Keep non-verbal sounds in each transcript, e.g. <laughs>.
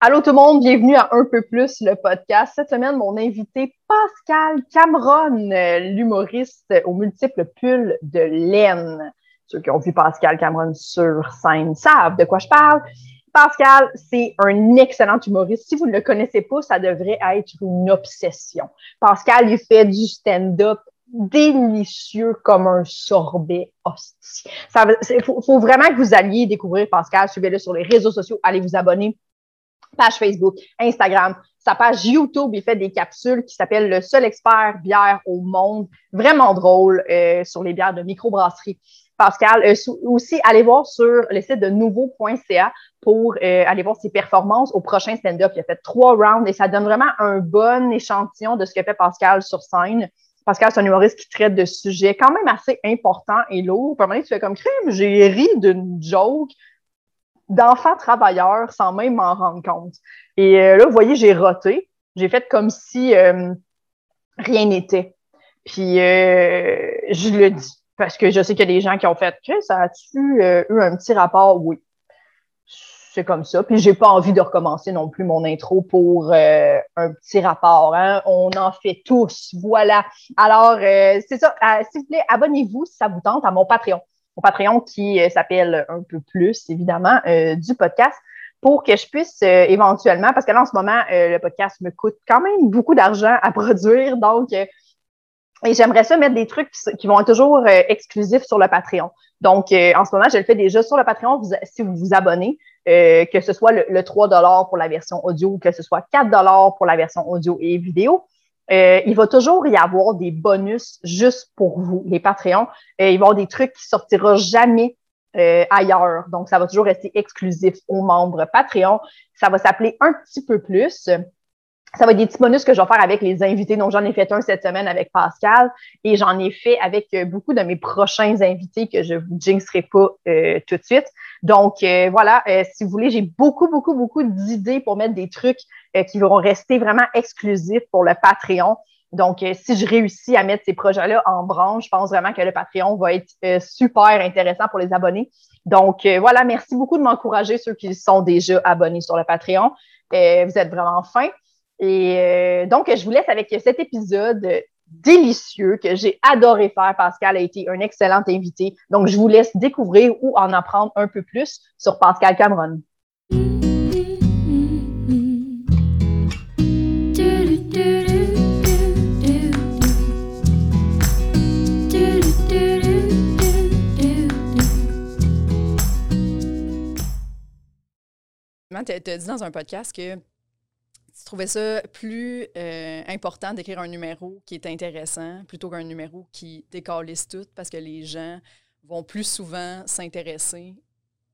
Allô tout le monde, bienvenue à Un peu plus le podcast. Cette semaine, mon invité Pascal Cameron, l'humoriste aux multiples pulls de laine. Ceux qui ont vu Pascal Cameron sur scène savent de quoi je parle. Pascal, c'est un excellent humoriste. Si vous ne le connaissez pas, ça devrait être une obsession. Pascal, il fait du stand-up délicieux comme un sorbet hostie. Il faut, faut, vraiment que vous alliez découvrir Pascal. Suivez-le sur les réseaux sociaux. Allez vous abonner page Facebook, Instagram, sa page YouTube, il fait des capsules qui s'appellent Le seul expert bière au monde. Vraiment drôle euh, sur les bières de microbrasserie. Pascal, euh, aussi, allez voir sur le site de nouveau.ca pour euh, aller voir ses performances au prochain stand-up. Il a fait trois rounds et ça donne vraiment un bon échantillon de ce que fait Pascal sur scène. Pascal, c'est un humoriste qui traite de sujets quand même assez importants et lourds. À un moment tu fais comme crime, j'ai ri d'une joke d'enfants travailleurs sans même m'en rendre compte. Et euh, là, vous voyez, j'ai roté. J'ai fait comme si euh, rien n'était. Puis euh, je le dis parce que je sais qu'il y a des gens qui ont fait que ça a-tu eu un petit rapport? Oui. C'est comme ça. Puis j'ai pas envie de recommencer non plus mon intro pour un petit rapport. Hein. On en fait tous. Voilà. Alors, c'est ça. S'il vous plaît, abonnez-vous si ça vous tente à mon Patreon mon Patreon qui euh, s'appelle un peu plus, évidemment, euh, du podcast pour que je puisse euh, éventuellement, parce que là, en ce moment, le podcast me coûte quand même beaucoup d'argent à <laughs> produire. Donc, et j'aimerais ça mettre des trucs qui, vont être toujours exclusifs sur le Patreon. Donc, en ce moment, je le fais déjà sur le Patreon si vous vous abonnez, que ce soit le, le 3 pour la version audio que ce soit 4 pour la version audio et vidéo. Euh, il va toujours y avoir des bonus juste pour vous, les Patreons. Euh, il va y avoir des trucs qui sortiront jamais euh, ailleurs. Donc, ça va toujours rester exclusif aux membres Patreon. Ça va s'appeler un petit peu plus. Ça va être des petits bonus que je vais faire avec les invités. Donc, j'en ai fait un cette semaine avec Pascal et j'en ai fait avec beaucoup de mes prochains invités que je vous jinxerai pas tout de suite. Donc, euh, voilà, euh, si vous voulez, j'ai beaucoup, beaucoup, beaucoup d'idées pour mettre des trucs euh, qui vont rester vraiment exclusifs pour le Patreon. Donc, si je réussis à mettre ces projets-là en branche, je pense vraiment que le Patreon va être super intéressant pour les abonnés. Donc, voilà, merci beaucoup de m'encourager, ceux qui sont déjà abonnés sur le Patreon. vous êtes vraiment fins. Et donc, je vous laisse avec cet épisode délicieux que j'ai adoré faire. Pascal a été un excellent invité. Donc, je vous laisse découvrir ou en apprendre un peu plus sur Pascal Cameron. Tu as dit dans un podcast que trouvais ça plus euh, important d'écrire un numéro qui est intéressant plutôt qu'un numéro qui décalisse tout parce que les gens vont plus souvent s'intéresser.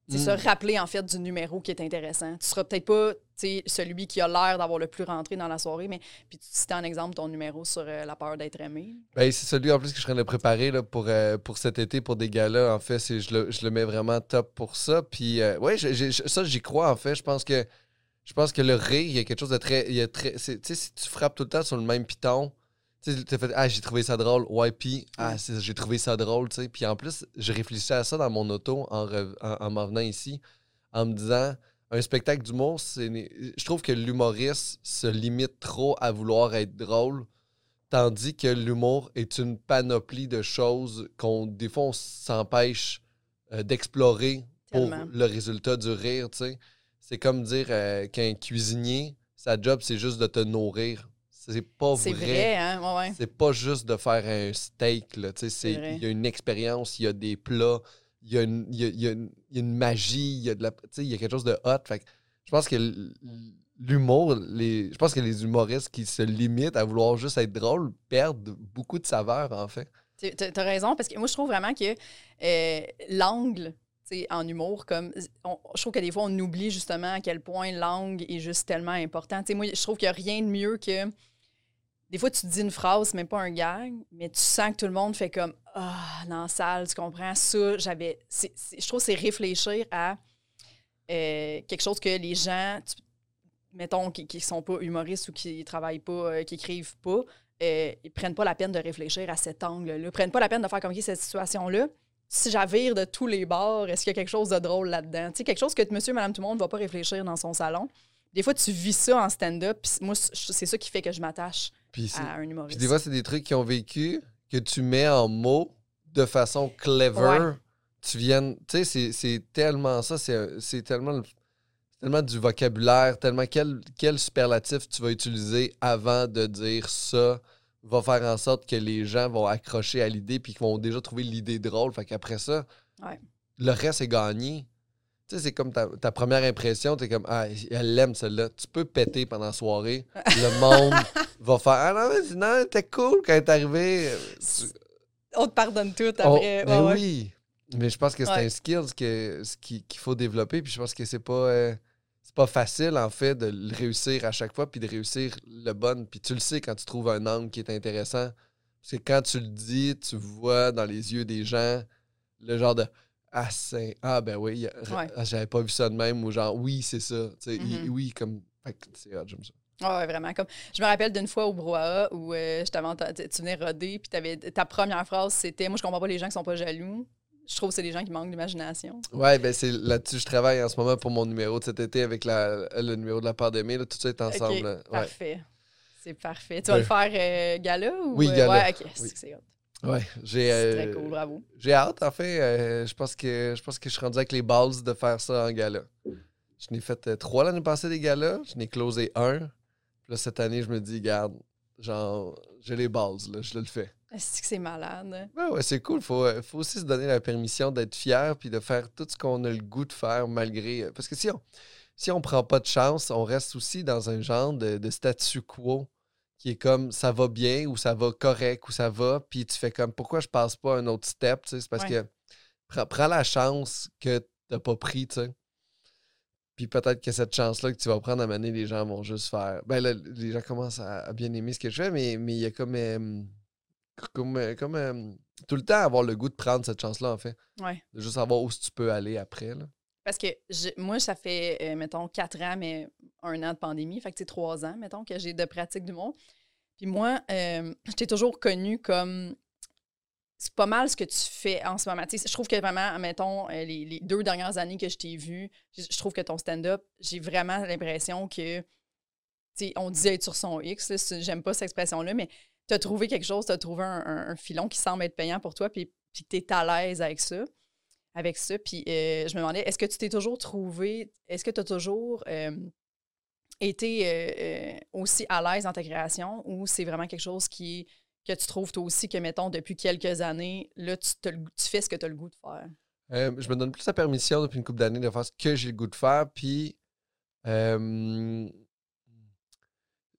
C'est se hmm. rappeler en fait du numéro qui est intéressant. Tu seras peut-être pas celui qui a l'air d'avoir le plus rentré dans la soirée, mais puis tu citais un exemple ton numéro sur euh, la peur d'être aimé. Ben, c'est celui en plus que je serais de préparer là, pour, euh, pour cet été, pour des galas. En fait, je le, je le mets vraiment top pour ça. Puis, ouais, ça, j'y crois en fait. Je pense que je pense que le rire, il y a quelque chose de très. Il y a très tu sais, si tu frappes tout le temps sur le même piton, tu as fait Ah, j'ai trouvé ça drôle. Ouais, puis Ah, j'ai trouvé ça drôle, tu sais. Puis en plus, je réfléchissais à ça dans mon auto en, en, m'en venant ici, en me disant un spectacle d'humour, c'est. Je trouve que l'humoriste se limite trop à vouloir être drôle, tandis que l'humour est une panoplie de choses qu'on, des fois, on s'empêche euh, d'explorer pour le résultat du rire, tu sais. C'est comme dire euh, qu'un cuisinier, sa job, c'est juste de te nourrir. C'est pas vrai. C'est vrai, hein? Ouais, C'est pas juste de faire un steak, Il y a une expérience, il y a des plats, il y a une, y a, une, magie, il y a de la. il y a quelque chose de hot. Fait je pense que l'humour, les, je pense que les humoristes qui se limitent à vouloir juste être drôles perdent beaucoup de saveur, en fait. Tu as raison, parce que moi, je trouve vraiment que euh, l'angle en humour, comme je trouve que des fois, on oublie justement à quel point langue est juste tellement important. moi, je trouve qu'il n'y a rien de mieux que. Des fois, tu dis une phrase, même pas un gag, mais tu sens que tout le monde fait comme Ah, dans la salle, tu comprends ça. J'avais. je trouve que c'est réfléchir à euh, quelque chose que les gens, mettons, qui ne sont pas humoristes ou qui ne travaillent pas, euh, qui écrivent pas, euh, ils prennent pas la peine de réfléchir à cet angle-là. Prennent pas la peine de faire comme cette situation-là si j'avire de tous les bords, est-ce qu'il y a quelque chose de drôle là-dedans? Tu sais, quelque chose que monsieur, madame, tout le monde ne va pas réfléchir dans son salon. Des fois, tu vis ça en stand-up, puis moi, c'est ça qui fait que je m'attache Puis, à un puis humoriste. des fois, c'est des trucs qu'ils ont vécu que tu mets en mots de façon clever. Ouais. Tu viennes. Tu sais, c'est- tellement ça. C'est tellement, tellement du vocabulaire, tellement quel, quel superlatif tu vas utiliser avant de dire ça va faire en sorte que les gens vont accrocher à l'idée puis qu'ils vont déjà trouver l'idée drôle. Fait qu'après ça, Ouais. le reste est gagné. Tu sais, c'est comme ta, ta première impression, t'es comme Ah, elle l'aime celle-là. Tu peux péter pendant la soirée. Le monde <laughs> va faire Ah non, mais non, t'es cool quand arrivée. Tu- On te pardonne tout Oh, après. ben Ouais, oui. Mais je pense que c'est Ouais. un skill qu'il faut développer. Puis je pense que c'est pas, euh, c'est pas facile, en fait, de le réussir à chaque fois, puis de réussir le bon. Puis tu le sais quand tu trouves un angle qui est intéressant. Parce que quand tu le dis, tu vois dans les yeux des gens le genre de Ah, c'est. Ah, ben oui, Ouais. ah, j'avais pas vu ça de même. Ou genre, oui, c'est ça. Mhm. il- Oui, comme. C'est hot, j'aime ça. Ah ouais, vraiment. Comme, je me rappelle d'une fois au Brouhaha où euh, je tu venais roder, puis t'avais- ta première phrase, c'était Moi, je comprends pas les gens qui sont pas jaloux. Je trouve que c'est des gens qui manquent d'imagination. Ouais, ben c'est là-dessus je travaille en ce moment pour mon numéro de cet été avec la, le numéro de la pandémie. Là, tout ça est ensemble. Ok, là. Ouais. Parfait. C'est parfait. Tu vas le faire euh, gala ou. Oui, euh, gala. Ouais, ok. Oui. c'est-. Ouais, j'ai euh, très cool, bravo. j'ai hâte en fait. euh, je pense que je pense que je suis rendu avec les balles de faire ça en gala. Je n'ai fait trois l'année passée des galas, je n'ai closé un. Puis là cette année, je me dis garde, genre j'ai les balles là, je le fais. Est-ce que c'est malade? Ouais, ouais, c'est cool. Faut, euh, faut aussi se donner la permission d'être fier puis de faire tout ce qu'on a le goût de faire malgré. euh, Parce que si on si on prend pas de chance, on reste aussi dans un genre de, de statu quo qui est comme ça va bien ou ça va correct ou ça va, puis tu fais comme pourquoi je passe pas un autre step, c'est parce Ouais. que prends, prends la chance que t'as pas pris, tu sais? Puis peut-être que cette chance-là que tu vas prendre à mener, les gens vont juste faire. Ben là, les gens commencent à, à bien aimer ce que je fais, mais mais il y a comme. euh, comme, euh, comme euh, tout le temps avoir le goût de prendre cette chance-là, en fait. Ouais. De juste savoir où tu peux aller après. Là. Parce que moi, ça fait, euh, mettons, quatre ans, mais un an de pandémie. Fait que c'est trois ans, mettons, que j'ai de pratique d'humour. Puis moi, euh, je t'ai toujours connu comme. C'est pas mal ce que tu fais en ce moment. Tu sais, je trouve que vraiment, mettons, les, les deux dernières années que je t'ai vu, je je trouve que ton stand-up, j'ai vraiment l'impression que. Tu sais, on disait être sur son X, j'aime pas cette expression-là, mais tu as trouvé quelque chose, tu as trouvé un, filon qui semble être payant pour toi, puis, puis tu es à l'aise avec ça avec ça. Puis euh, je me demandais, est-ce que tu t'es toujours trouvé, est-ce que tu as toujours été euh, euh, aussi à l'aise dans ta création ou c'est vraiment quelque chose qui que tu trouves toi aussi que, mettons, depuis quelques années, là, tu, fais ce que tu as le goût de faire? Je me donne plus la permission depuis une couple d'années de faire ce que j'ai le goût de faire. Puis.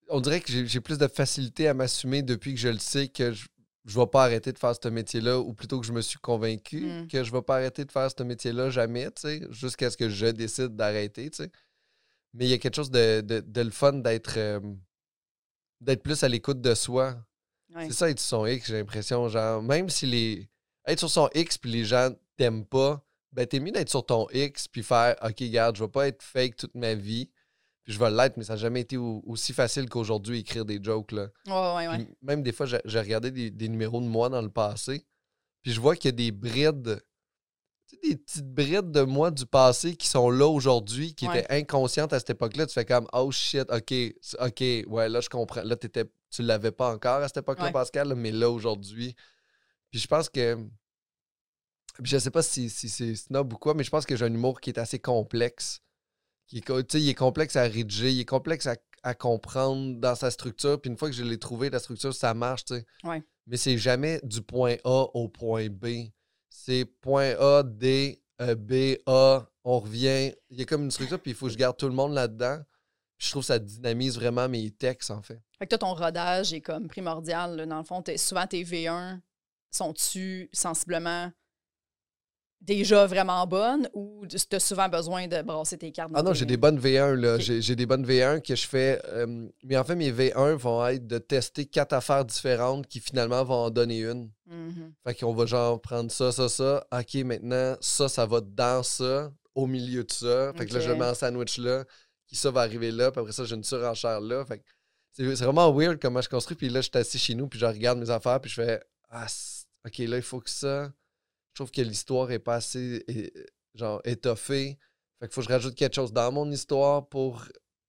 On dirait que j'ai plus de facilité à m'assumer depuis que je le sais que je ne vais pas arrêter de faire ce métier-là, ou plutôt que je me suis convaincu Mm. que je ne vais pas arrêter de faire ce métier-là jamais, tu sais, jusqu'à ce que je décide d'arrêter, tu sais. Mais il y a quelque chose de, de- de le fun d'être euh, d'être plus à l'écoute de soi. Ouais. C'est ça, être sur son X, j'ai l'impression. Genre, même si les. Être sur son X puis les gens t'aiment pas, ben t'es mieux d'être sur ton X puis faire OK, garde, je vais pas être fake toute ma vie. Puis je vais l'être, mais ça n'a jamais été au- aussi facile qu'aujourd'hui écrire des jokes. Là. Ouais, ouais. Même des fois, j'ai regardé des, des numéros de moi dans le passé. Puis je vois qu'il y a des brides. Tu sais, des petites brides de moi du passé qui sont là aujourd'hui, qui Ouais. étaient inconscientes à cette époque-là. Tu fais comme Oh shit, ok, ok, ouais, là je comprends. Là, t'étais, tu l'avais pas encore à cette époque-là. Pascal, là, mais là aujourd'hui. Puis je pense que. puis je sais pas si, si c'est snob ou quoi, mais je pense que j'ai un humour qui est assez complexe. Qui est, il est complexe à rédiger, il est complexe à, à comprendre dans sa structure. Puis une fois que je l'ai trouvé, la structure, ça marche, tu sais. Ouais. Mais c'est jamais du point A au point B. C'est point A, D, euh, B, A, on revient. Il y a comme une structure, puis il faut que je garde tout le monde là-dedans. Puis je trouve que ça dynamise vraiment mes textes, en fait. Fait que toi, ton rodage est comme primordial. là. Dans le fond, souvent tes V1 sont-tu sensiblement déjà vraiment bonnes ou tu as souvent besoin de brasser tes cartes Ah non, j'ai des bonnes V1, là. J'ai des bonnes V1 que je fais. euh, mais en fait, mes V1 vont être de tester quatre affaires différentes qui finalement vont en donner une. Mhm. Fait qu'on va genre prendre ça, ça, ça. OK, maintenant, ça, ça va dans ça, au milieu de ça. Fait que là, je mets en sandwich là, qui ça va arriver là, puis après ça, j'ai une surenchère là. Fait que c'est vraiment weird comment je construis. Puis là, je suis assis chez nous, puis je regarde mes affaires, puis je fais Ah, OK, là, il faut que ça. Je trouve que l'histoire est pas assez, genre, étoffée. Fait qu'il faut que je rajoute quelque chose dans mon histoire pour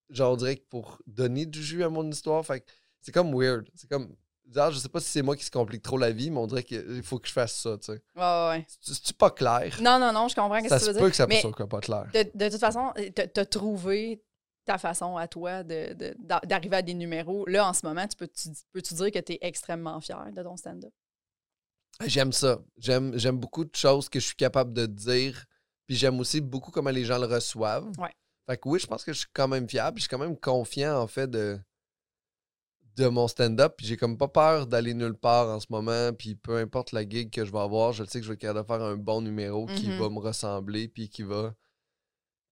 genre, on dirait que pour donner du jus à mon histoire, fait que c'est comme weird. C'est comme. Genre, je sais pas si c'est moi qui se complique trop la vie, mais on dirait qu'il faut que je fasse ça, tu sais. Ouais, ouais. C'est- pas clair? Non, non, non, je comprends ce que ça tu se veux peut dire. que ça soit pas clair. de, de toute façon, t'as trouvé ta façon à toi de- de- d'arriver à des numéros. Là, en ce moment, tu peux-tu peux-tu dire que tu es extrêmement fier de ton stand-up? J'aime ça. J'aime, j'aime beaucoup de choses que je suis capable de dire. Puis j'aime aussi beaucoup comment les gens le reçoivent. Ouais. Fait que oui, je pense que je suis quand même fiable. Je suis quand même confiant, en fait, de, de mon stand-up. Puis j'ai comme pas peur d'aller nulle part en ce moment. Puis peu importe la gig que je vais avoir, je sais que je vais être capable de faire un bon numéro qui Mhm. va me ressembler. Puis qui va,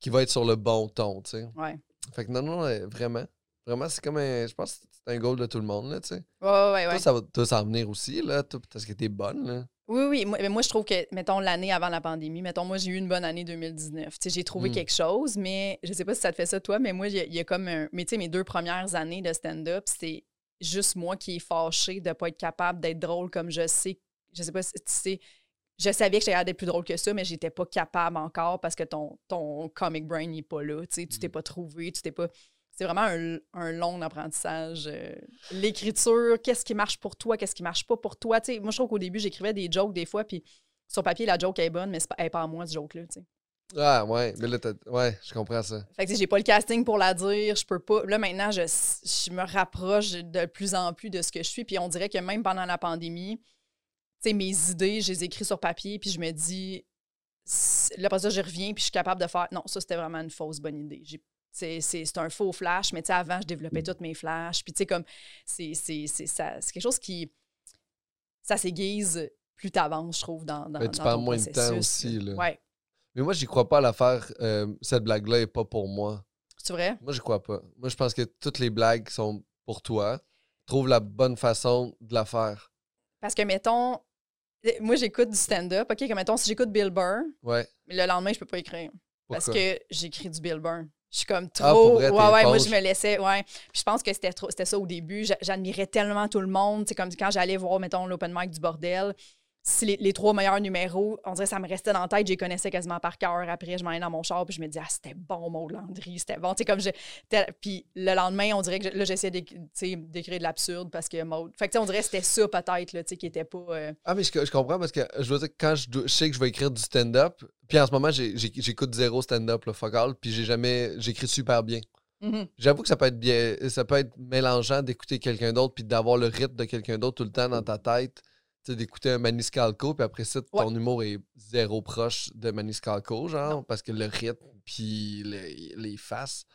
qui va être sur le bon ton, tu sais. Ouais. Fait que non, non, vraiment. Vraiment, c'est comme un. Je pense que c'est un goal de tout le monde, là, tu sais. Ouais, ouais, ouais. Toi, ça va toi, s'en venir aussi, là, toi, parce que t'es bonne, là. Oui, oui. Moi, mais moi, je trouve que, mettons, l'année avant la pandémie, mettons, moi, j'ai eu une bonne année 2019. Tu sais, j'ai trouvé Mm. quelque chose, mais je sais pas si ça te fait ça, toi, mais moi, il y, a- il y a comme un. Mais tu sais, mes deux premières années de stand-up, c'est juste moi qui est fâché de pas être capable d'être drôle comme je sais. Je sais pas si tu sais. Je savais que j'allais d'être plus drôle que ça, mais j'étais pas capable encore parce que ton, ton comic brain n'est pas là. Tu sais, tu t'es Mm. pas trouvé, tu t'es pas. C'est vraiment un, un long apprentissage. euh, L'écriture, qu'est-ce qui marche pour toi, qu'est-ce qui marche pas pour toi. Moi, je trouve qu'au début, j'écrivais des jokes des fois, puis sur papier, la joke est bonne, mais c'est pas, elle est pas à moi, ce joke-là. Ah, ouais. Mais là, ouais, je comprends ça. Fait que j'ai pas le casting pour la dire, je peux pas. Là, maintenant, je, je me rapproche de plus en plus de ce que je suis, puis on dirait que même pendant la pandémie, tu sais, mes idées, je les écris sur papier, puis je me dis, là, après ça, je reviens, puis je suis capable de faire, non, ça, c'était vraiment une fausse bonne idée. J'ai- C'est un faux flash, mais tu sais, avant, je développais tous mes flashs. Puis, tu sais, comme, c'est quelque chose qui. Ça s'aiguise plus t'avances, je trouve, dans, dans, Ben, tu dans perds moins de temps aussi, là. Ouais. Mais moi, j'y crois pas à l'affaire. euh, cette blague-là est pas pour moi. C'est vrai? Moi, j'y crois pas. Moi, je pense que toutes les blagues sont pour toi. Trouve la bonne façon de la faire. Parce que, mettons, eh, moi, j'écoute du stand-up. OK, comme mettons, si j'écoute Bill Burr, Ouais. mais le lendemain, je peux pas écrire. Parce Pourquoi? que j'écris du Bill Burr. Je suis comme trop. Ah, pour vrai, ouais, ouais, moi, je me laissais. Ouais. Puis je pense que c'était trop- c'était ça au début. J'a- J'admirais tellement tout le monde. C'est comme quand j'allais voir, mettons, l'open mic du bordel. Si les, les trois meilleurs numéros, on dirait que ça me restait dans la tête, je les connaissais quasiment par cœur. Après, je m'en allais dans mon char, puis je me disais, ah, c'était bon, Maud Landry, c'était bon. Tu sais, comme je. Puis le lendemain, on dirait que je- là, j'essayais d'écrire de l'absurde parce que Maud. Fait que, tu sais, on dirait que c'était ça, peut-être, tu sais, qui était pas. euh, Ah, mais je, je comprends parce que je veux dire, quand je, sais que je vais écrire du stand-up, puis en ce moment, j'écoute zéro stand-up, le fuck all, puis j'ai jamais. J'écris super bien. mhm. J'avoue que ça peut être bien. Ça peut être mélangeant d'écouter quelqu'un d'autre, puis d'avoir le rythme de quelqu'un d'autre tout le temps dans ta tête. Sais, d'écouter un Maniscalco, puis après ça, ton humour est zéro proche de Maniscalco, genre, parce que le rythme, puis les, les faces.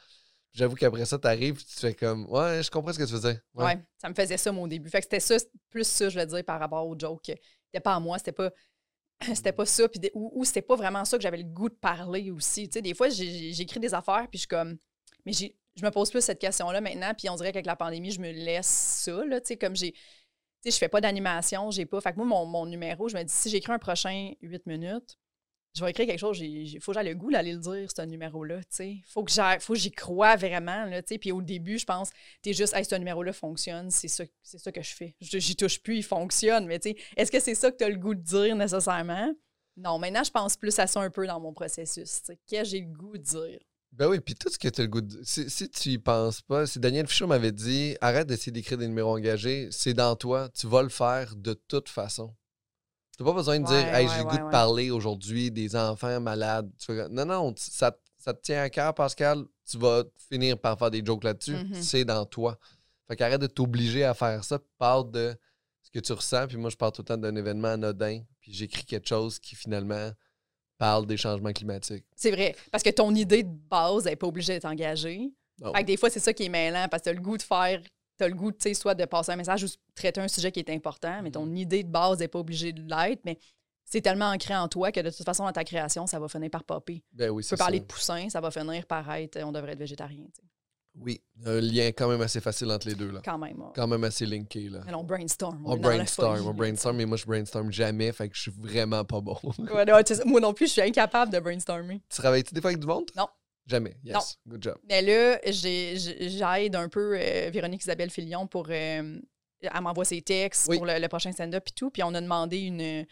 J'avoue qu'après ça, t'arrives, puis tu fais comme, ouais, je comprends ce que tu veux dire. Ouais. Ouais. ça me faisait ça, mon début. Fait que c'était ça, plus ça, je veux dire, par rapport au joke. C'était pas à moi, c'était pas. <clears throat> C'était pas ça, puis ou, ou c'était pas vraiment ça que j'avais le goût de parler aussi. Tu sais, des fois, j'écris des affaires, puis je suis comme. Mais je me pose plus cette question-là maintenant, puis on dirait qu'avec la pandémie, je me laisse ça, là, tu sais, comme j'ai. Sais, je fais pas d'animation, j'ai pas. Fait que moi, mon, mon numéro, je me dis, si j'écris un prochain 8 minutes, je vais écrire quelque chose, il faut que j'aille le goût d'aller le dire, ce numéro-là, tu sais. Faut que j'y crois vraiment, là. Puis au début, je pense, t'es juste, hey, ce numéro-là fonctionne, c'est ça, ça que je fais. J'y touche plus, il fonctionne, mais est-ce que c'est ça que tu as le goût de dire nécessairement? Non, maintenant, je pense plus à ça un peu dans mon processus. Qu'est-ce que j'ai le goût de dire? Ben oui, puis tout ce que tu as le goût de. Si, si tu y penses pas, si Daniel Fichot m'avait dit arrête d'essayer d'écrire des numéros engagés, c'est dans toi, tu vas le faire de toute façon. Tu n'as pas besoin de dire Hey, ouais, j'ai le goût de parler aujourd'hui des enfants malades. Non, non, ça, ça te tient à cœur, Pascal. Tu vas finir par faire des jokes là-dessus. Mhm. C'est dans toi. Fait qu'arrête de t'obliger à faire ça. Parle de ce que tu ressens. Puis moi, je parle tout le temps d'un événement anodin. Puis j'écris quelque chose qui finalement parle des changements climatiques. C'est vrai, parce que ton idée de base n'est pas obligée d'être engagée. Fait que des fois, c'est ça qui est mêlant, parce que tu as le goût de faire, tu as le goût, tu sais, soit de passer un message ou de traiter un sujet qui est important, mais ton Mm-hmm. idée de base n'est pas obligée de l'être, mais c'est tellement ancré en toi que de toute façon, dans ta création, ça va finir par popper. Ben oui, Tu peux parler de poussin, ça va finir par être, on devrait être végétarien, Oui, un lien quand même assez facile entre les deux, là. quand même. ouais. Quand même assez linké, là. Mais on brainstorm. On brainstorm, folie, on brainstorm, mais moi, je brainstorm jamais, fait que je suis vraiment pas bon. <laughs> Ouais, moi non plus, je suis incapable de brainstormer. tu travailles-tu des fois avec du monde? Non. Jamais. Yes. Non. Good job. Mais là, j'ai- j'ai- j'aide un peu euh, Véronique Isabelle Filion pour. euh, elle m'envoie ses textes Oui. pour le, le prochain stand-up et tout. Puis on a demandé une,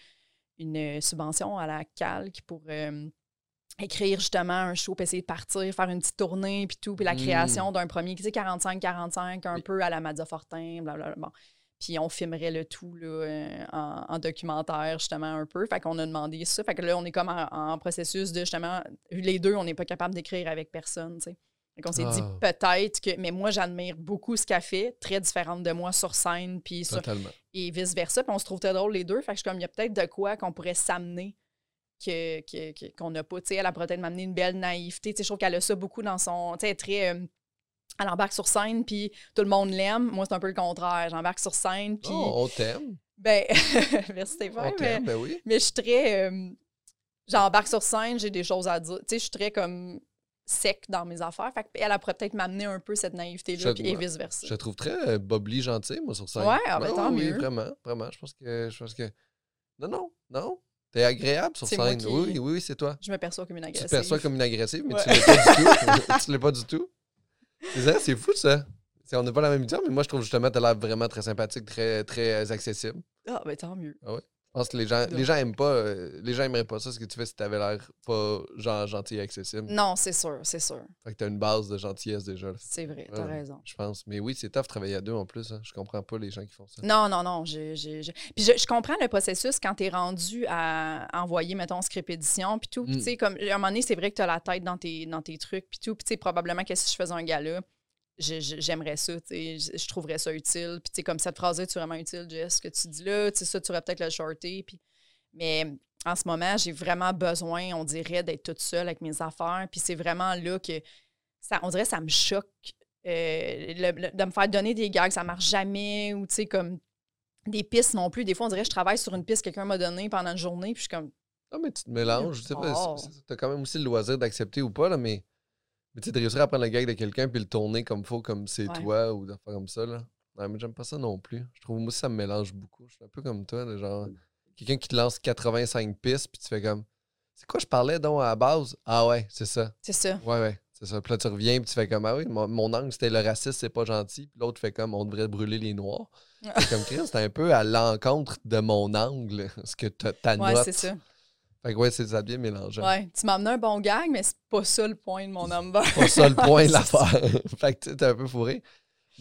une subvention à la CALC pour euh, écrire justement un show, puis essayer de partir, faire une petite tournée, puis tout, puis la Mm. création d'un premier, tu sais, 45-45, un Oui. peu à la Mazza Fortin, blablabla. Bon. Puis on filmerait le tout là, euh, en, en documentaire, justement, un peu. Fait qu'on a demandé ça. Fait que là, on est comme en, en processus de, justement, les deux, on n'est pas capable d'écrire avec personne, tu sais. Fait qu'on s'est dit Ah. peut-être que... Mais moi, j'admire beaucoup ce qu'elle fait, très différente de moi sur scène, puis sur, et vice-versa. Puis on se trouve très drôle les deux. Fait que je suis comme, il y a peut-être de quoi qu'on pourrait s'amener que- que- que- qu'on n'a pas. Tu sais, elle a peut-être m'amener une belle naïveté. Tu sais, je trouve qu'elle a ça beaucoup dans son... Elle est très... euh, elle embarque sur scène, puis tout le monde l'aime. Moi, c'est un peu le contraire. J'embarque sur scène, puis... Oh, on t'aime. Ben, <laughs> merci Stéphane, On mais, t'aime, ben oui. mais je suis très... euh, J'embarque sur scène, j'ai des choses à dire. Tu sais, je suis très comme sec dans mes affaires. Fait elle, elle pourrait peut-être m'amener un peu cette naïveté-là, et vice-versa. Je trouve très euh, bubbly gentil, moi, sur scène. Ouais, ah ben, tant oui, mieux. vraiment, vraiment. Je pense que. Je pense que... Non, non, non. T'es agréable sur scène. qui- Oui, oui, oui, c'est toi. Je me perçois comme une Tu agressive. te perçois comme une agressive, mais Ouais. tu l'es pas du tout. <laughs> <laughs> tu l'es pas du tout. C'est fou, ça. On n'a pas la même idée, mais moi, je trouve justement que tu l'air vraiment très sympathique, très, très accessible. Ah, ben tant mieux. Je pense que les gens, les gens aiment pas, euh, les gens aimeraient pas ça, ce que tu fais si t'avais l'air pas genre gentil et accessible. Non, c'est sûr, c'est sûr. Fait que t'as une base de gentillesse déjà. C'est vrai, t'as Ouais. raison. Je pense. Mais oui, c'est tough travailler à deux en plus. hein. Je comprends pas les gens qui font ça. Non, non, non. j'ai- Puis je, je comprends le processus quand tu es rendu à envoyer, mettons, script édition, puis tout. Puis Mm. tu sais, comme, à un moment donné, c'est vrai que tu as la tête dans tes, dans tes trucs, puis tout. Puis tu sais, probablement que si je faisais un gala, je- je- j'aimerais ça, tu sais, je, trouverais ça utile. Puis tu sais, comme cette phrase-là, vraiment utile, Jess, ce que tu dis là, tu sais, ça, tu aurais peut-être le shorté. Puis... Mais en ce moment, j'ai vraiment besoin, on dirait, d'être toute seule avec mes affaires. Puis c'est vraiment là que, ça, on dirait, ça me choque euh, le- le- de me faire donner des gags, ça marche jamais, ou tu sais, comme des pistes non plus. Des fois, on dirait je travaille sur une piste que quelqu'un m'a donnée pendant une journée, puis je suis comme, Non, mais tu te mélanges. Tu sais Oh. t'as quand même aussi le loisir d'accepter ou pas, là, mais, mais tu sais, de réussir à prendre le gag de quelqu'un puis le tourner comme faut, comme c'est Ouais. toi, ou de faire comme ça, là. Non, mais j'aime pas ça non plus. Je trouve, moi aussi, ça me mélange beaucoup. Je suis un peu comme toi, là, genre, quelqu'un qui te lance 85 pistes, puis tu fais comme, c'est quoi je parlais donc à la base? Ah ouais, c'est ça. c'est ça. Ouais, ouais, c'est ça. Puis là, tu reviens, puis tu fais comme, ah oui, mon, mon angle, c'était le raciste, c'est pas gentil. Puis l'autre fait comme, on devrait brûler les noirs. <laughs> C'est comme, Chris, c'est un peu à l'encontre de mon angle, <laughs> ce que ta, ta Ouais, c'est ça. Fait que ouais, c'est ça bien mélangeant. Ouais, tu m'as amené un bon gag, mais c'est pas ça le point de mon number. Pas ça le point de <laughs> C'est l'affaire. <laughs> fait que t'es un peu fourré.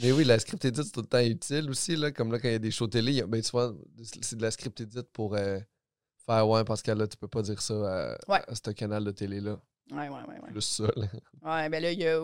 Mais oui, la script edit, c'est tout le temps utile aussi. Là, comme là, quand il y a des shows télé, a- ben, souvent, c'est de la script edit pour euh, faire Ouais, parce que là, tu peux pas dire ça à, Ouais. à ce canal de télé-là. Ouais, ouais. ouais. Plus ça. là. Ouais, ben là, il y a,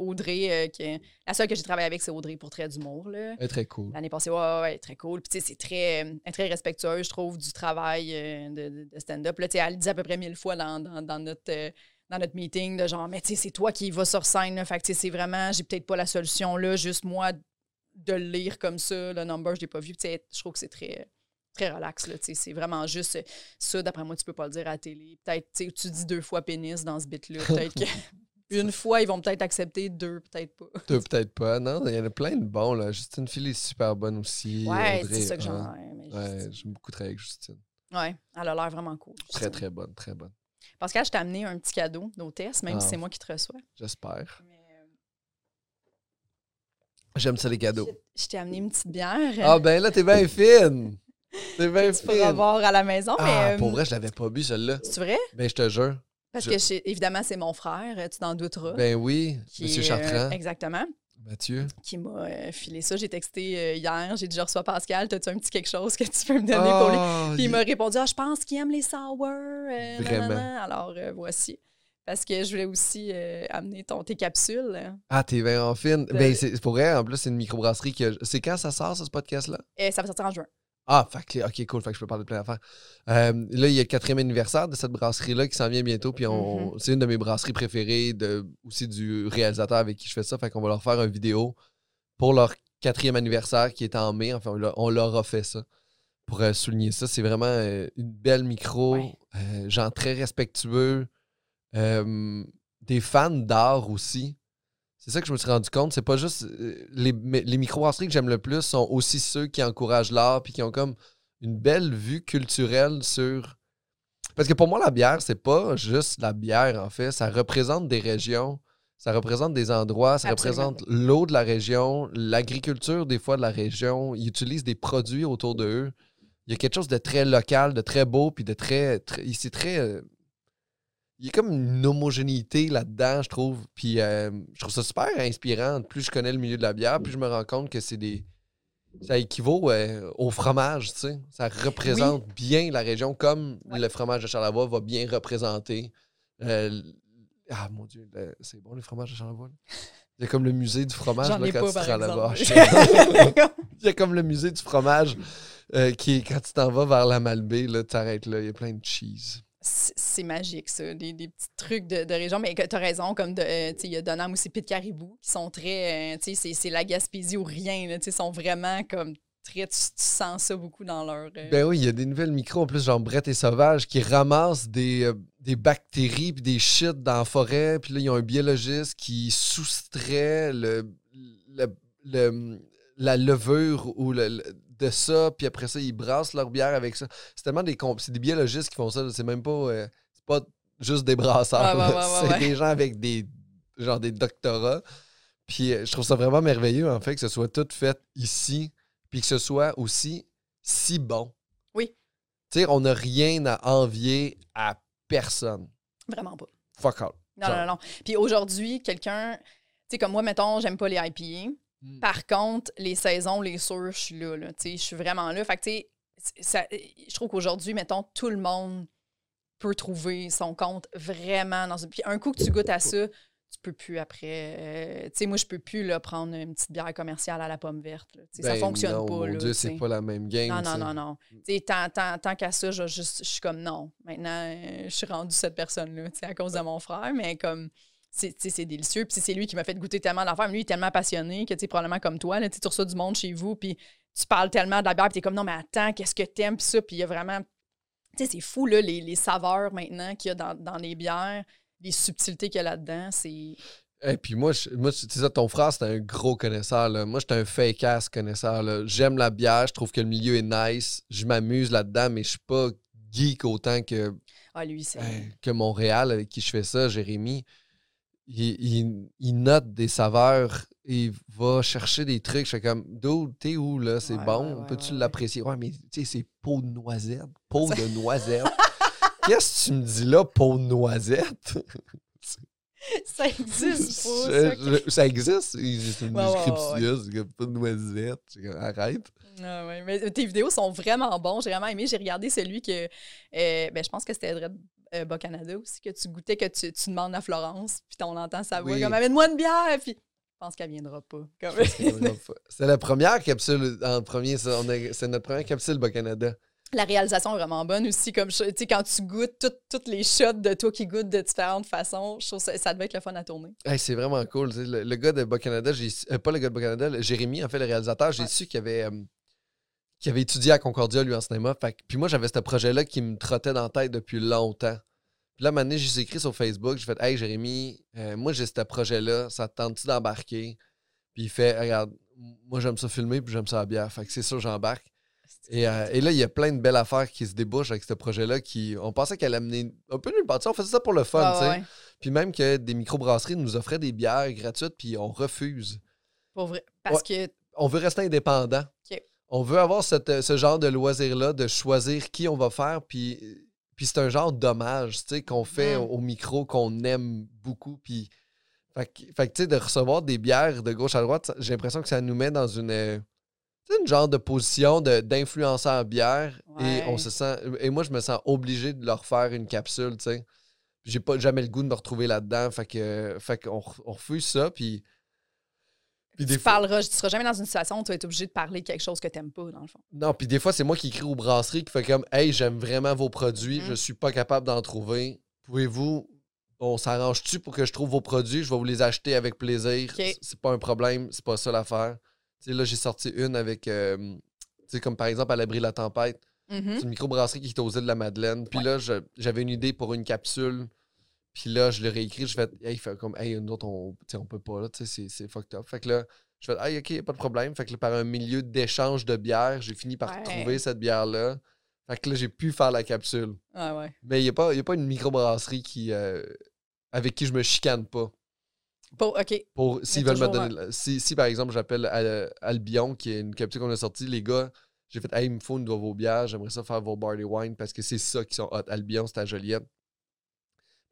Audrey, euh, qui est- la seule que j'ai travaillé avec, c'est Audrey pour Trait d'humour. Elle est très cool. L'année passée, ouais, ouais, ouais, très cool. Puis, tu sais, c'est très, euh, très respectueuse, je trouve, du travail euh, de, stand-up. Là, tu sais, elle le dit à peu près mille fois dans, dans- dans notre, euh, dans notre meeting, de genre, mais tu sais, c'est toi qui vas sur scène. Là. Fait que, tu sais, c'est vraiment, j'ai peut-être pas la solution là, juste moi de le lire comme ça. Le number, je l'ai pas vu. Puis, tu sais, je trouve que c'est très, très relax. C'est vraiment juste ça. D'après moi, tu peux pas le dire à la télé. Peut-être, tu dis deux fois pénis dans ce bit-là. Peut-être que. <laughs> Une fois, ils vont peut-être accepter, deux, peut-être pas. Toi, peut-être pas. Non, il y en a plein de bons. Là. Justine Phil est super bonne aussi. Ouais, c'est ça que hein. j'en ai. mais Ouais, j'aime beaucoup travailler avec Justine. Ouais, elle a l'air vraiment cool. Très, Justine. très bonne, très bonne. Pascal, je t'ai amené un petit cadeau d'hôtesse, même si Ah. c'est moi qui te reçois. J'espère. Euh, J'aime ça, les cadeaux. je, je t'ai amené une petite bière. Ah, ben là, t'es bien fine. T'es <laughs> bien tu pourras boire à la maison, Ah, mais. euh, pour vrai, je l'avais pas bu, celle-là. C'est vrai? Ben, je te jure. Parce Je- que c'est- évidemment, c'est mon frère, tu t'en douteras. Ben oui, Monsieur euh, Chartrand. exactement. Mathieu. Qui m'a euh, filé ça. J'ai texté euh, hier, j'ai déjà reçu Pascal. T'as-tu un petit quelque chose que tu peux me donner pour lui? Oh, Puis il il- m'a répondu Ah, je pense qu'il aime les sour. Vraiment. nanana. Alors, voici. Parce que je voulais aussi euh, amener ton, tes capsules. Ah, t'es bien en fine. De- Ben, c'est c'est pour vrai, en plus, c'est une microbrasserie qui a... C'est quand ça sort, ça, ce podcast-là? Ça va sortir en juin. Ah, fait que- ok, cool, fait que je peux parler de plein d'affaires. Euh, là, il y a le quatrième anniversaire de cette brasserie-là qui s'en vient bientôt, puis on... Mhm. c'est une de mes brasseries préférées, de... aussi du réalisateur avec qui je fais ça, fait qu'on va leur faire une vidéo pour leur quatrième anniversaire qui est en mai, enfin, on leur- a fait ça pour euh, souligner ça. C'est vraiment euh, une belle micro, Ouais. euh, gens très respectueux, des fans d'art aussi. C'est ça que je me suis rendu compte. C'est pas juste. euh, les, les microbrasseries que j'aime le plus sont aussi ceux qui encouragent l'art puis qui ont comme une belle vue culturelle sur. Parce que pour moi, la bière, c'est pas juste la bière, en fait. Ça représente des régions, ça représente des endroits, ça Absolument. représente l'eau de la région, l'agriculture, des fois, de la région. Ils utilisent des produits autour de eux. Il y a quelque chose de très local, de très beau, puis de très. très c'est très. Il y a comme une homogénéité là-dedans, je trouve. Puis euh, je trouve ça super inspirant. Plus je connais le milieu de la bière, plus je me rends compte que c'est des. Ça équivaut euh, au fromage, tu sais. Ça représente bien la région comme le fromage de Charlevoix va bien représenter. euh, ah mon Dieu, le- c'est bon les fromages de Charlevoix. Il y a comme le musée du fromage là, quand pas, tu rends là-bas. <laughs> Il y a comme le musée du fromage euh, qui quand tu t'en vas vers la Malbaie, là, tu t'arrêtes là, il y a plein de cheese. C'est magique, ça. Des, petits trucs de, région. Mais tu as raison, comme euh, il y a Donham aussi, Pit Caribou, qui sont très. euh, c'est- la Gaspésie ou rien. là, sont vraiment comme très. Tu, sens ça beaucoup dans leur. euh, Ben oui, il y a des nouvelles micros en plus, genre Brett et Sauvage, qui ramassent des, euh, des bactéries puis des shit dans la forêt. Puis là, ils ont un biologiste qui soustrait le, la levure ou le- de ça. Puis après ça, ils brassent leur bière avec ça. C'est tellement des, des biologistes qui font ça. C'est même pas, euh, c'est pas juste des brasseurs. Ouais, ouais, là. ouais, c'est des gens avec des, genre des doctorats. Puis euh, je trouve ça vraiment merveilleux, en fait, que ce soit tout fait ici. Puis que ce soit aussi si bon. Oui. Tu sais, on n'a rien à envier à personne. Vraiment pas. Fuck all. Non, non, non, non. Puis aujourd'hui, quelqu'un. Tu sais, comme moi, mettons, j'aime pas les IPA. Mm. Par contre, les saisons, les sours, je suis là. je suis vraiment là. Fait que, tu sais, c'est- ça- je trouve qu'aujourd'hui, mettons, tout le monde peut trouver son compte vraiment dans une. Puis un coup que tu goûtes à ça, tu peux plus après. euh, tu sais, moi, je peux plus là, prendre une petite bière commerciale à la pomme verte. là. Sais, ça Ben fonctionne non, pas. Mon là, Dieu, c'est pas la même game. Non, non, non, non. Sais, tant, tant, tant qu'à ça, je, juste- je suis comme non. Maintenant, euh, je suis rendue cette personne-là, à cause de mon frère, mais comme. C'est délicieux. Puis c'est lui qui m'a fait goûter tellement d'affaires. Mais Lui, il est tellement passionné que, tu sais, probablement comme toi, là, tu reçois du monde chez vous, puis tu parles tellement de la bière, puis t'es comme, non, mais attends, qu'est-ce que t'aimes, puis ça. Puis il y a vraiment. Tu sais, c'est fou, là, les, les saveurs maintenant qu'il y a dans, dans les bières, les subtilités qu'il y a là-dedans. C'est. Et puis moi, je- moi tu sais ça, ton frère, c'est un gros connaisseur. Là. Moi, j'étais un fake-ass connaisseur. là. J'aime la bière, je trouve que le milieu est nice. Je m'amuse là-dedans, mais je suis pas geek autant que, Ah, lui, c'est. euh, que Montréal avec qui je fais ça, Jérémy. Il, il- il note des saveurs et il va chercher des trucs. Je fais comme, d'où, t'es où là? C'est Ouais, bon? ouais, ouais, Peux-tu l'apprécier? Ouais, mais tu sais, c'est peau de noisette. Peau de noisette. <laughs> Qu'est-ce que tu me dis là, peau de noisette? <laughs> ça existe <laughs> pas, Je- ça. je- ça existe. C'est une description, c'est comme pas de noisette. Arrête. Ah ouais, mais tes vidéos sont vraiment bons. J'ai vraiment aimé. J'ai regardé celui que. euh, ben, je pense que c'était euh, Bas Canada aussi, que tu goûtais, que tu, tu demandes à Florence, puis on entend sa voix Oui. comme Amène-moi une bière. Puis je pense qu'elle viendra pas. C'est la première capsule en premier. C'est notre première capsule Bas Canada. La réalisation est vraiment bonne aussi. Comme tu sais, quand tu goûtes tout- toutes les shots de toi qui goûtent de différentes façons, je trouve ça, ça devait être le fun à tourner. Hey, c'est vraiment cool. Le, le gars de Bas Canada, j'ai euh, pas le gars de Bas Canada, le- Jérémy, en fait, le réalisateur, j'ai Ouais. su qu'il avait, euh, qu'il avait étudié à Concordia, lui, en cinéma. Fait puis moi, j'avais ce projet-là qui me trottait dans la tête depuis longtemps. Puis là, donné, j'ai écrit sur Facebook, j'ai fait Hey Jérémy, euh, moi j'ai ce projet-là, ça te tente-tu d'embarquer? Puis il fait Regarde, moi j'aime ça filmer, puis j'aime ça la bière. Fait que c'est sûr, j'embarque. Et, euh, et là, il y a plein de belles affaires qui se débouchent avec ce projet-là. qui On pensait qu'elle amenait un peu nulle part. On faisait ça pour le fun, tu sais. ouais. Puis même que des microbrasseries nous offraient des bières gratuites, puis on refuse. Pour vrai. Parce que. On veut rester indépendant. On veut avoir cette- ce genre de loisir-là, de choisir qui on va faire, puis, puis c'est un genre d'hommage, tu sais, qu'on fait au, micro, qu'on aime beaucoup, puis... Fait que, fait tu sais, de recevoir des bières de gauche à droite, j'ai l'impression que ça nous met dans une... euh, tu sais, une genre de position de- d'influenceur bière, et on se sent... Et moi, je me sens obligé de leur faire une capsule, tu sais. J'ai pas jamais le goût de me retrouver là-dedans, fait que... Fait qu'on on refuse ça, puis... Puis tu fois- parleras, tu seras jamais dans une situation où tu vas être obligé de parler de quelque chose que tu n'aimes pas, dans le fond. Non, puis des fois, c'est moi qui écris aux brasseries qui fait comme Hey, j'aime vraiment vos produits, Mhm. je suis pas capable d'en trouver. Pouvez-vous, on s'arrange-tu pour que je trouve vos produits? Je vais vous les acheter avec plaisir. C'est- pas un problème, c'est pas ça l'affaire. Tu sais, là, j'ai sorti une avec, euh, tu sais, comme par exemple à l'abri de la tempête. Mhm. C'est une microbrasserie qui est aux îles de la Madeleine. Puis Ouais. là, j'avais une idée pour une capsule. Puis là, je l'ai réécrit. Je fais, hey, il fait comme, hey, nous autres, on, on peut pas, là, tu sais, c'est- c'est fucked up. Fait que là, je fais, hey, ok, pas de problème. Fait que là, par un milieu d'échange de bières, j'ai fini par Ouais. trouver cette bière-là. Fait que là, j'ai pu faire la capsule. Ah ouais. Mais il n'y a, pas- y a pas une microbrasserie qui, euh, avec qui je me chicane pas. Pour, OK. Pour, s'ils veulent me donner. Si, si, par exemple, j'appelle Al- Albion, qui est une capsule qu'on a sortie, les gars, j'ai fait, hey, il me faut une de vos bières, j'aimerais ça faire vos barley wine parce que c'est ça qui sont hot. Albion, c'est à Joliette.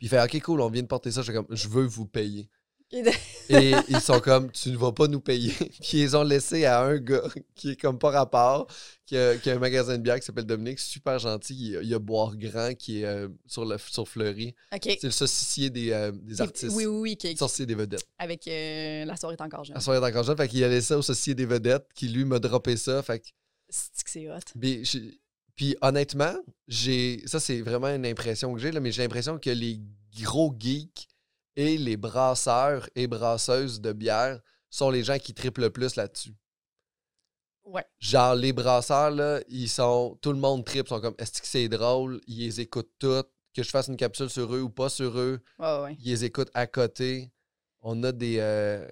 Puis il fait OK, cool, on vient de porter ça. Je comme Je veux vous payer. <laughs> Et ils sont comme Tu ne vas pas nous payer. <laughs> Puis ils ont laissé à un gars <laughs> qui est comme pas rapport, qui a, qui a un magasin de bière qui s'appelle Dominique, super gentil. Il, a Boire Grand qui est euh, sur, le, sur Fleury. OK. C'est le saucissier des, euh, des artistes. Oui, oui, oui. qui- des vedettes. avec euh, La soirée est encore jeune. À soirée encore jeune, fait qu'il a laissé ça au saucier des vedettes qui lui m'a droppé ça. Fait que C'est que c'est hot. Puis honnêtement, j'ai ça c'est vraiment une impression que j'ai là, mais j'ai l'impression que les gros geeks et les brasseurs et brasseuses de bière sont les gens qui triplent le plus là-dessus. Ouais. Genre les brasseurs là, ils sont tout le monde triple, sont comme est-ce que c'est drôle, ils les écoutent toutes, que je fasse une capsule sur eux ou pas sur eux, Ouais, ouais. ils les écoutent à côté. On a des. euh,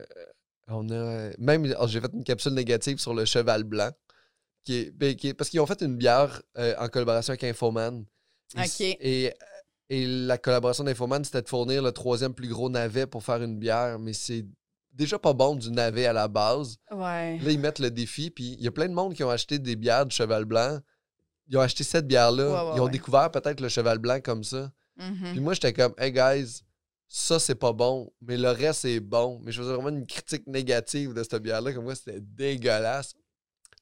on a. Même, oh, j'ai fait une capsule négative sur le cheval blanc. Qui est, ben, qui est- parce qu'ils ont fait une bière euh, en collaboration avec Infoman. Et, c- Et, et la collaboration d'Infoman, c'était de fournir le troisième plus gros navet pour faire une bière. Mais c'est déjà pas bon du navet à la base. Ouais. Là, ils mettent le défi. Puis il y a plein de monde qui ont acheté des bières du cheval blanc. Ils ont acheté cette bière-là. Ouais, ouais, ils ont découvert peut-être le cheval blanc comme ça. Mhm. Puis moi, j'étais comme, hey guys, ça c'est pas bon, mais le reste c'est bon. Mais je faisais vraiment une critique négative de cette bière-là, comme moi c'était dégueulasse.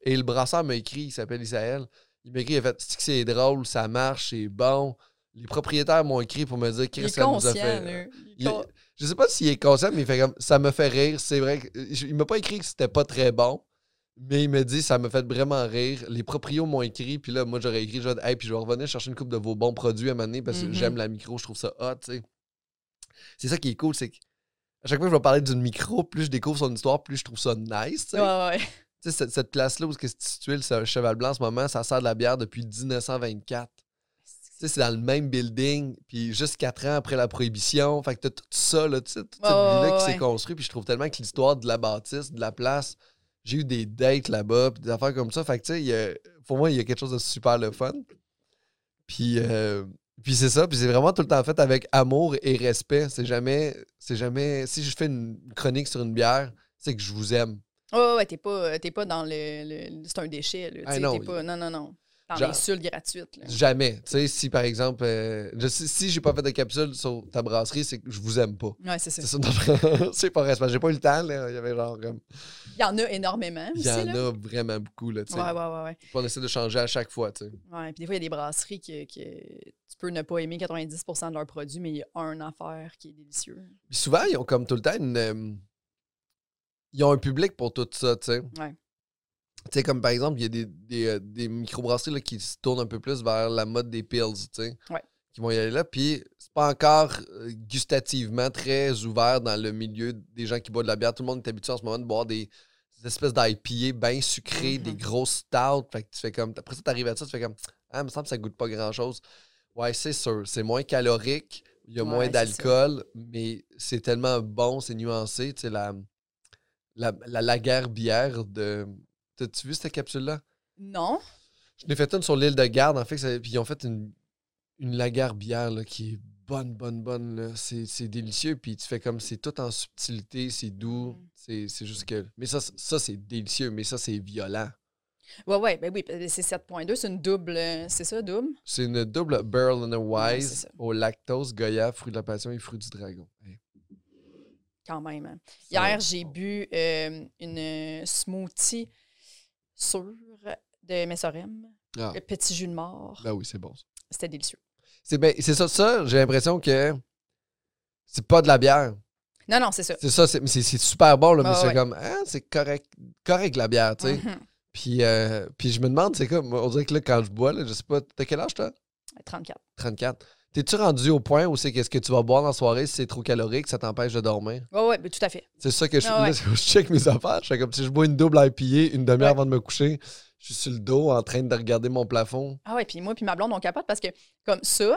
Et le brasseur m'a écrit, il s'appelle Isaël. Il m'a écrit, il a fait, c'est que c'est drôle, ça marche, c'est bon. Les propriétaires m'ont écrit pour me dire, Chris, est ça nous a fait. Il Il- con- Je sais pas s'il est conscient, mais il fait comme, ça me fait rire. C'est vrai, que- il m'a pas écrit que c'était pas très bon. Mais il me dit, ça me fait vraiment rire. Les proprios m'ont écrit, puis là, moi, j'aurais écrit, genre, hey, puis je vais revenir chercher une coupe de vos bons produits à m'amener parce que Mhm. j'aime la micro, je trouve ça hot, tu sais. C'est ça qui est cool, c'est que à chaque fois que je vais parler d'une micro, plus je découvre son histoire, plus je trouve ça nice, tu sais. Ouais, ouais. Tu sais, cette, cette place-là où c'est situé le Cheval Blanc en ce moment, ça sert de la bière depuis 1924. Tu sais, c'est dans le même building, puis juste quatre ans après la prohibition. Fait que t'as tout ça, là, tu sais, toute cette vie-là qui s'est construite. Puis je trouve tellement que l'histoire de la bâtisse, de la place, j'ai eu des dates là-bas, puis des affaires comme ça. Fait que, tu sais, pour moi, il y a quelque chose de super le fun. Puis, euh, puis c'est ça, puis c'est vraiment tout le temps fait avec amour et respect. C'est jamais, c'est jamais, si je fais une chronique sur une bière, c'est que je vous aime. Ouais, ouais, t'es pas, t'es pas dans le. le- c'est un déchet, là. Ah, non, t'es pas, non, non, non. Dans l'insulte gratuite, là. Jamais. Tu sais, si par exemple, euh, je si j'ai pas fait de capsule sur ta brasserie, c'est que je vous aime pas. Ouais, c'est ça. C'est <laughs> c'est pas respect. J'ai pas eu le temps, là. Il y avait genre comme. Il y en a énormément Il y en là. a vraiment beaucoup, là, tu sais. Ouais, ouais, ouais, ouais. Puis On essaie de changer à chaque fois, tu sais. Ouais, puis des fois, il y a des brasseries que, tu peux ne pas aimer 90% de leurs produits, mais il y a un affaire qui est délicieux. Puis souvent, ils ont comme tout le temps une. Ils ont un public pour tout ça, tu sais. Ouais. Tu sais, comme par exemple, il y a des, des, euh, des microbrasseries là, qui se tournent un peu plus vers la mode des pills, tu sais. Ouais. Qui vont y aller là. Puis c'est pas encore euh, gustativement très ouvert dans le milieu des gens qui boivent de la bière. Tout le monde est habitué en ce moment de boire des, des espèces d'IPA bien sucrées, des grosses stouts. Fait que tu fais comme. Après ça, t'arrives à ça, tu fais comme. Ah, il me semble que ça goûte pas grand chose. Ouais, c'est sûr. C'est moins calorique. Il y a Ouais, moins d'alcool, mais c'est tellement bon, c'est nuancé. Tu sais, la, la, la laguerre bière de. T'as-tu vu cette capsule-là? Non? Je l'ai fait une sur l'île de Garde, en fait. ça- Puis ils ont fait une, une laguerre bière là, qui est bonne, bonne, bonne. là. C'est c'est délicieux. Puis tu fais comme c'est tout en subtilité, c'est doux. Mhm. C'est c'est juste que. Mais ça, ça c'est délicieux, mais ça, c'est violent. Ouais, ouais, ben oui, c'est 7.2, c'est une double. euh, C'est ça, double? C'est une double Burl and a Wise au lactose, Goya, fruit de la passion et fruit du dragon. Quand même. hein. Hier, j'ai bu euh, une smoothie sur de Messorem, Ah, le petit jus de mort. ben oui, c'est bon. C'était délicieux. C'est ben, c'est ça, ça j'ai l'impression que c'est pas de la bière. Non, non, c'est ça. C'est ça, c'est super bon, là, mais Ouais, c'est ouais. comme, ah, c'est correct, correct la bière, tu sais. Mhm. Puis, euh, puis je me demande, c'est comme, on dirait que là, quand je bois, là, je sais pas, t'as quel âge, toi? 34. 34. T'es-tu rendu au point où c'est qu'est-ce que tu vas boire dans la soirée si c'est trop calorique, ça t'empêche de dormir? Ouais, ben, tout à fait. C'est ça que je, Ah ouais. là, <laughs> je check mes affaires. Je fais comme si je bois une double IPA une demi-heure Ouais. avant de me coucher. Je suis sur le dos en train de regarder mon plafond. Ah ouais, puis moi, puis ma blonde, on capote parce que, comme ça, tu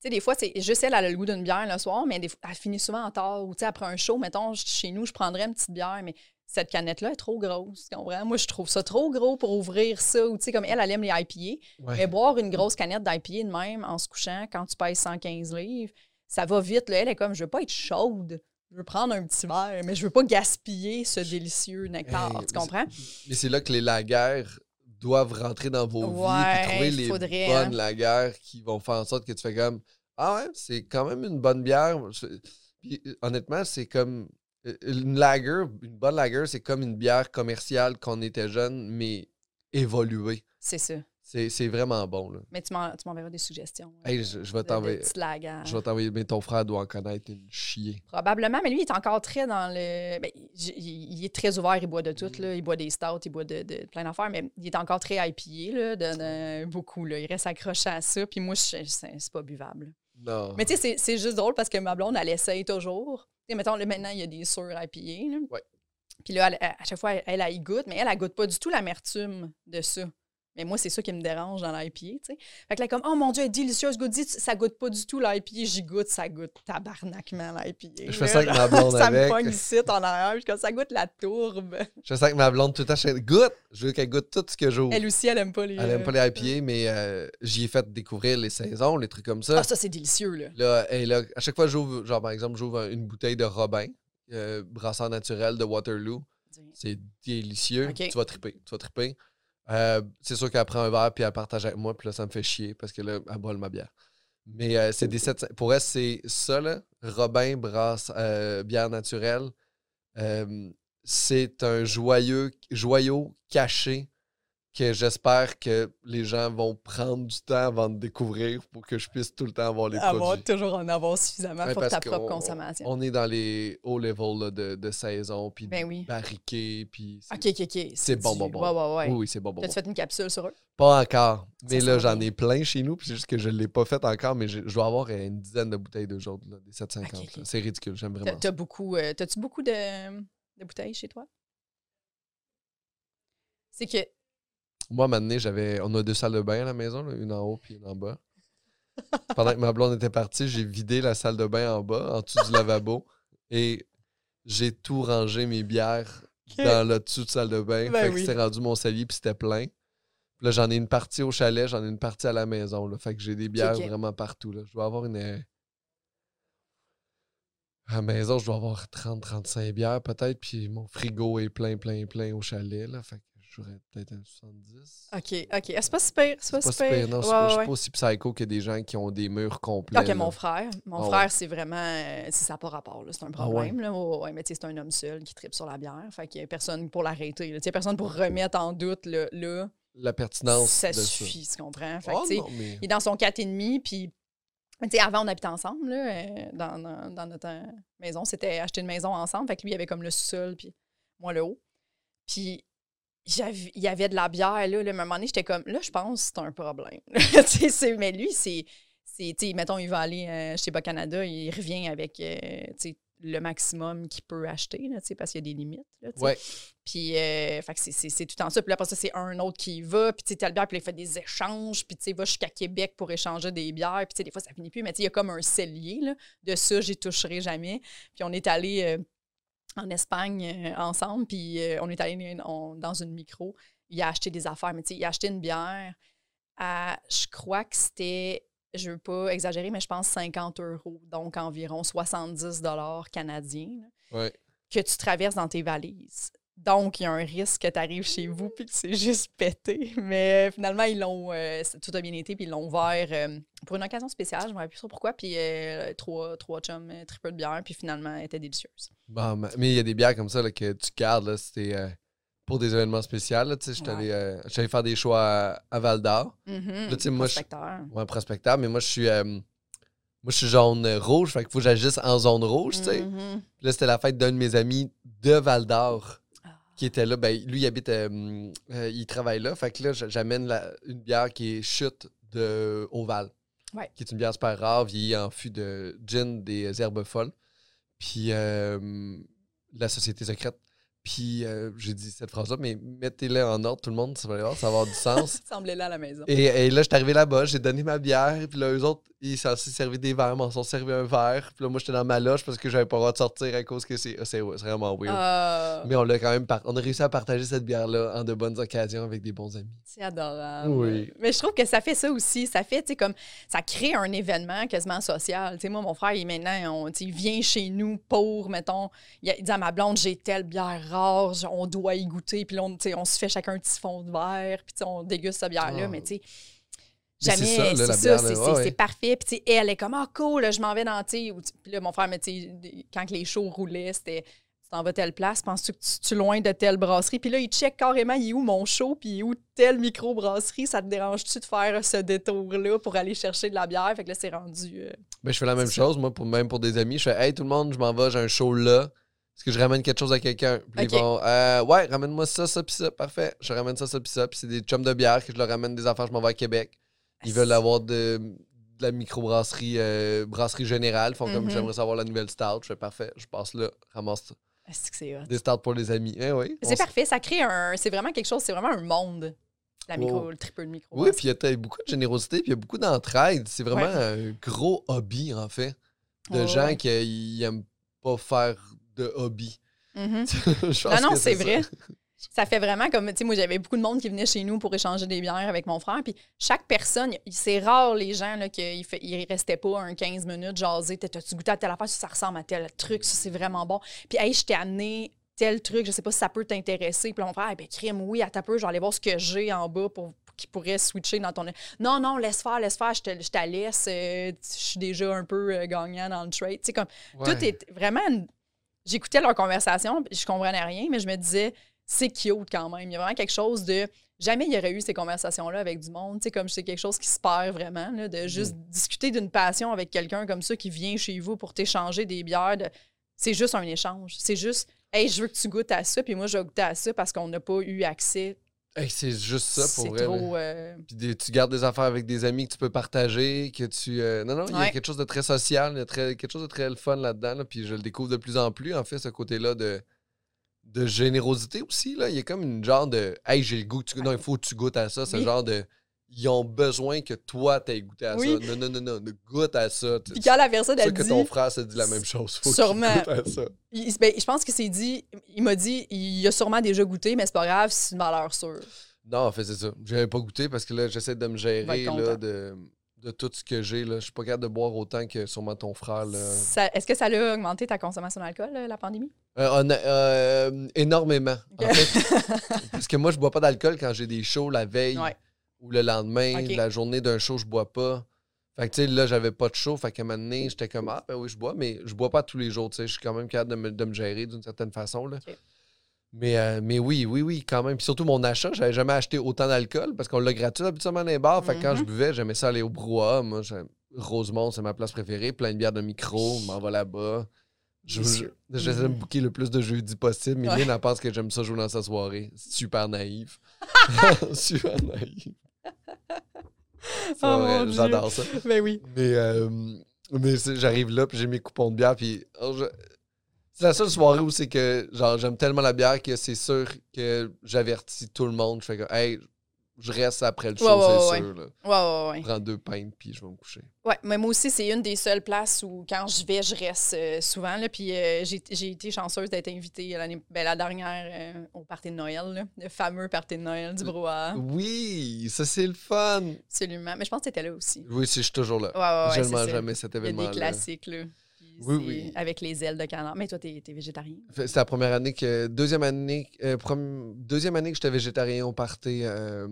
sais, des fois, c'est juste elle, elle a le goût d'une bière le soir, mais des fois, elle finit souvent en tard. Ou, tu sais, après un show, mettons, chez nous, je prendrais une petite bière, mais cette canette-là est trop grosse, tu comprends? Moi, je trouve ça trop gros pour ouvrir ça. Ou, tu sais, comme elle, elle aime les IPA. Ouais. Mais boire une grosse canette d'IPA de même en se couchant quand tu pèses 115 livres, ça va vite. Là. Elle est comme, je veux pas être chaude. Je veux prendre un petit verre, mais je veux pas gaspiller ce délicieux nectar. Hey, tu comprends? Mais c'est là que les laguerres doivent rentrer dans vos vies Ouais, puis trouver les faudrait, bonnes hein. laguerres qui vont faire en sorte que tu fais comme Ah ouais, c'est quand même une bonne bière. Puis, euh, honnêtement, c'est comme une lager, une bonne lager, c'est comme une bière commerciale quand on était jeune, mais évoluée. C'est ça. C'est vraiment bon. Là. Mais tu m'en- tu m'enverras des suggestions. Hey, euh, je, je vais t'envoyer. Je vais t'envoyer, mais ton frère doit en connaître une chier. Probablement, mais lui, il est encore très dans le. ben, il, il est très ouvert, il boit de tout. Mm. Là. Il boit des stouts, il boit de, de plein d'affaires, mais il est encore très IPA, là, de, de- beaucoup. Là. Il reste accroché à ça, puis moi, je- c'est pas buvable. Non. Mais tu sais, c'est- c'est juste drôle parce que ma blonde, elle essaye toujours. Sais, mettons, là, maintenant, il y a des IPA. Là. Ouais. Puis là, elle- à chaque fois, elle, elle, elle y goûte, mais elle, elle goûte pas du tout l'amertume de ça. Mais moi, c'est ça qui me dérange dans l'IPA, tu sais. Fait que là, comme, oh mon Dieu, elle est délicieuse, goûte, ça goûte pas du tout l'IPA. J'y goûte, ça goûte tabarnakement l'IPA. Je fais ça avec ma blonde <laughs> ça avec. me pogne ici en arrière, puis comme ça goûte la tourbe. Je sais que ma blonde, tout le temps, je fais, goûte! Je veux qu'elle goûte tout ce que j'ouvre. Elle aussi, elle aime pas les. Elle aime pas euh, les IPA, mais euh, j'y ai fait découvrir les saisons, les trucs comme ça. Ah, ça, c'est délicieux, là. Là, et là, à chaque fois, j'ouvre, genre par exemple, j'ouvre une bouteille de Robin, euh, brasseur naturel de Waterloo. C'est délicieux. Tu vas triper. Tu vas triper. Euh, c'est sûr qu'elle prend un verre puis elle partage avec moi, puis là, ça me fait chier parce que là, elle boit ma bière. Mais euh, c'est des Pour elle, c'est ça, là. Robin brasse euh, bière naturelle. C'est un joyeux, joyau caché que j'espère que les gens vont prendre du temps avant de découvrir pour que je puisse tout le temps avoir les Avoir, produits. toujours en avoir suffisamment pour ta propre qu'on- consommation. On est dans les hauts levels de, de saison, puis Ben oui. barriqués, puis OK, OK, OK. c'est bon, du- bon, bon. Ouais, ouais, ouais. Oui, oui, c'est bon, bon, bon. T'as-tu fait une capsule sur eux? Pas encore. Mais Ça là, j'en ai plein chez nous, puis c'est juste que je ne l'ai pas fait encore, mais je, je dois avoir une dizaine de bouteilles de là, des 750. Ok, ok. là. C'est ridicule, j'aime vraiment. T'as beaucoup. euh, T'as-tu beaucoup de, de bouteilles chez toi? C'est que. Moi, maintenant, j'avais. On a deux salles de bain à la maison, là, une en haut puis une en bas. Pendant que ma blonde était partie, j'ai vidé la salle de bain en bas, en dessous du lavabo, et j'ai tout rangé mes bières dans le dessous de salle de bain. Ben fait que c'était rendu mon salier puis c'était plein. Puis là, j'en ai une partie au chalet, j'en ai une partie à la maison. Là. Fait que j'ai des bières vraiment partout. Là. Je dois avoir une. euh, À la maison, je dois avoir 30-35 bières peut-être, puis mon frigo est plein, plein, plein au chalet. Là. Fait que j'aurais peut-être un 70. OK, OK. Ah, c'est pas super. C'est pas, pas super. super, non, je Ouais, je suis pas aussi psycho que des gens qui ont des murs complets. OK, là. mon frère. Mon Ah ouais. frère, c'est vraiment. euh, si ça n'a pas rapport, là, c'est un Ah problème. là. Ouais, ouais, mais tu sais, c'est un homme seul qui tripe sur la bière. Fait qu'il n'y a personne pour l'arrêter. là. Tu sais, personne pour remettre en doute là, là La pertinence ça de ça. suffit, tu comprends? Fait Oh, non, mais... Il est dans son 4,5, puis. tu sais, avant, on habitait ensemble, là, euh, dans, dans- dans notre euh, maison. C'était acheter une maison ensemble. Fait que lui, il avait comme le sous-sol, puis moi, le haut. Puis, il y avait de la bière, là. là, à un moment donné, j'étais comme, là, je pense que c'est un problème. <laughs> C'est- mais lui, c'est. c'est, tu sais, mettons, il va aller euh, chez Bas-Canada, il revient avec euh, tu sais, le maximum qu'il peut acheter, là, tu sais, parce qu'il y a des limites. Là. Ouais. Puis, euh, c'est- tout en ça. Puis là, après ça, c'est un autre qui y va. Puis, tu sais, bière, puis il fait des échanges. Puis, tu sais, il va jusqu'à Québec pour échanger des bières. Puis, tu sais, des fois, ça finit plus. Mais, tu sais, il y a comme un cellier, là. De ça, j'y toucherai jamais. Puis, on est allé euh, en Espagne euh, ensemble. Puis, euh, on est allé dans une micro. Il a acheté des affaires. Mais, tu sais, il a acheté une bière à, je crois que c'était, je veux pas exagérer, mais je pense 50 euros. Donc, environ 70 dollars canadiens. là Ouais. que tu traverses dans tes valises. Donc, il y a un risque que tu arrives chez vous puis que c'est juste pété. <laughs> Mais euh, finalement, ils l'ont, euh, tout a bien été, puis ils l'ont ouvert euh, pour une occasion spéciale. Je ne me rappelle plus trop pourquoi. Puis euh, trois, trois chums, très peu de bière, puis finalement, elle était délicieuse. Bon, ma- mais il y a des bières comme ça là, que tu gardes, là, c'était pour des événements spéciaux. là, Je suis allé, euh, faire des choix à, à Val d'Or. Je- Prospecteur. Ouais, prospecteur, mais moi, je suis. euh, moi, je suis jaune euh, rouge, fait qu'il faut que j'agisse en zone rouge, tu sais. Mhm. Puis là, c'était la fête d'un de mes amis de Val d'Or. Qui était là. Ben, lui, il habite. euh, euh, il travaille là. Fait que là, j'amène la- une bière qui est chute de Oval. Ouais. Qui est une bière super rare, vieillie en fût de gin des herbes folles. Puis euh, la société secrète. Puis j'ai dit cette phrase-là, mais mettez-le en ordre, tout le monde, ça va, avoir- ça va avoir du sens. <laughs> Semblait là à la maison. Et, et là, je suis arrivé là-bas, j'ai donné ma bière, puis là, eux autres, ils s'en sont servi des verres, m'en sont servi un verre. Puis là, moi, j'étais dans ma loge parce que j'avais pas le droit de sortir à cause que c'est c'est- vraiment weird. Ah, Mais on l'a quand même par- on a réussi à partager cette bière-là en de bonnes occasions avec des bons amis. c'est adorable. Oui. Mais je trouve que ça fait ça aussi. Ça fait, tu sais, comme, ça crée un événement quasiment social. Tu sais, moi, mon frère, il, maintenant, on, tu sais, il vient chez nous pour, mettons, il, a- il dit à ma blonde, j'ai telle bière rare, on doit y goûter. Puis là, on, tu sais, on se fait chacun un petit fond de verre, puis tu sais, on déguste cette bière-là. Ah. Mais tu sais, Jamais, c'est ça, c'est ouais, ouais. parfait. Puis, elle est comme, ah, cool, là, je m'en vais dans, tu puis là, mon frère, mais tu quand les shows roulaient, c'était, tu t'en vas telle place, penses-tu que tu, tu es loin de telle brasserie? Puis là, il check carrément, il est où mon show, puis il est où telle microbrasserie? Ça te dérange-tu de faire ce détour-là pour aller chercher de la bière? Fait que là, c'est rendu. euh, Ben, je fais la même chose, moi, pour, même pour des amis. Je fais Hey, tout le monde, je m'en vais, j'ai un show là. Est-ce que je ramène quelque chose à quelqu'un? Puis ils vont Euh, Ouais, ramène-moi ça, ça, puis ça. Parfait. Je ramène ça, ça, puis ça. Puis c'est des chums de bière que je leur ramène des affaires, je m'en vais à Québec. Ils veulent avoir de, de la microbrasserie euh, brasserie générale. Font comme Mhm. j'aimerais savoir la nouvelle stout. Je fais parfait, je passe là, ramasse ça. Des stouts pour les amis. Eh oui. C'est parfait, ça crée un. C'est vraiment quelque chose, c'est vraiment un monde. La micro, Oh. le triple de micro. Oui, puis il y a beaucoup de générosité, puis il y a beaucoup d'entraide. C'est vraiment Ouais. un gros hobby, en fait, de gens qui n'aiment pas faire de hobby. <laughs> Je Non, non, c'est vrai. <laughs> Ça fait vraiment comme, tu sais, moi, j'avais beaucoup de monde qui venait chez nous pour échanger des bières avec mon frère. Puis chaque personne, c'est rare les gens là, qu'ils ils restaient pas un 15 minutes jaser. T'as- T'as-tu goûté à telle affaire? Ça, ça ressemble à tel truc. Ça, c'est vraiment bon. Puis, hey, je t'ai amené tel truc. Je sais pas si ça peut t'intéresser. Puis là, mon frère, Eh ben, crime, oui, à ta peu, je vais aller voir ce que j'ai en bas pour qui pourrait switcher dans ton. Non, non, laisse faire, laisse faire, je te, je te laisse. euh, je suis déjà un peu euh, gagnant dans le trade. Tu sais, comme Ouais. tout est vraiment. une- J'écoutais leur conversation, je comprenais rien, mais je me disais, c'est cute quand même. Il y a vraiment quelque chose de. Jamais il y aurait eu ces conversations-là avec du monde. Tu sais, comme c'est quelque chose qui se perd vraiment, là, de juste discuter d'une passion avec quelqu'un comme ça qui vient chez vous pour t'échanger des bières. de- C'est juste un échange. C'est juste, hey, je veux que tu goûtes à ça, puis moi, je vais goûter à ça parce qu'on n'a pas eu accès. Hey, c'est juste ça pour trop. euh, Puis des- tu gardes des affaires avec des amis que tu peux partager, que tu. euh, Non, non, il y a quelque chose de très social, il y a très- quelque chose de très fun là-dedans. là, puis je le découvre de plus en plus, en fait, ce côté-là de, de générosité aussi. Là. Il y a comme une genre de Hey, j'ai le goût, que tu... non, il faut que tu goûtes à ça. Ce Oui. genre de. Ils ont besoin que toi, t'aies goûté à Oui. ça. Non, non, non, non, goûte à ça. Puis quand la personne, C'est elle sûr que dit. ton frère se dit la même chose. Faut Sûrement. à ça. il- ben, je pense que c'est dit. Il m'a dit, il a sûrement déjà goûté, mais c'est pas grave, c'est une valeur sûre. Non, en fait, c'est ça. J'avais pas goûté parce que là, j'essaie de me gérer là, de, de tout ce que j'ai. Je suis pas capable de boire autant que sûrement ton frère. Est-ce que ça a augmenté ta consommation d'alcool, la pandémie? Euh, on a- euh, énormément. En Ok. fait, <laughs> parce que moi, je bois pas d'alcool quand j'ai des shows la veille Ouais. ou le lendemain. La journée d'un show, je bois pas. Fait que, tu sais, là, j'avais pas de show. Fait qu'à un moment donné, j'étais comme, ah, ben oui, je bois, mais je bois pas tous les jours. Tu sais, je suis quand même capable de me, de me gérer d'une certaine façon. Là. Mais, euh, mais oui, oui, oui, quand même. Puis surtout, mon achat, j'avais jamais acheté autant d'alcool parce qu'on l'a gratuit habituellement dans les bars. Fait que quand je Mhm. buvais, j'aimais ça aller au brouhaha. Moi, Rosemont, c'est ma place préférée. Plein de bières de micro. Je m'en vais là-bas. Je- je-. J'essaie de me booker le plus de jeudi possible. Mais Ouais. Elle pense que j'aime ça jouer dans sa soirée. Super naïf. <laughs> <laughs> Super naïf. Oh. J'adore ça. ben oui. Mais, euh, mais j'arrive là, puis j'ai mes coupons de bière, puis oh, je- c'est la seule soirée où c'est que genre j'aime tellement la bière que c'est sûr que j'avertis tout le monde. Je fais que, hey, je reste après le show, Ouais, ouais, c'est ouais, sûr. là. Ouais, ouais, prends deux pintes, puis je vais me coucher. Ouais, mais moi aussi, c'est une des seules places où, quand je vais, je reste euh, souvent. Là, puis euh, j'ai été chanceuse d'être invitée l'année, ben, la dernière euh, au party de Noël, là, le fameux party de Noël du brouhaha. Oui, ça c'est le fun. Absolument. Mais je pense que tu étais là aussi. Oui, c'est- je suis toujours là. Ouais, ouais, ça. jamais cet Il y a événement des classiques, là. Oui, c'est oui. Avec les ailes de canard. Mais toi, t'es es végétarien. C'était la première année que. Deuxième année, euh, prom- deuxième année que j'étais végétarien au party. euh,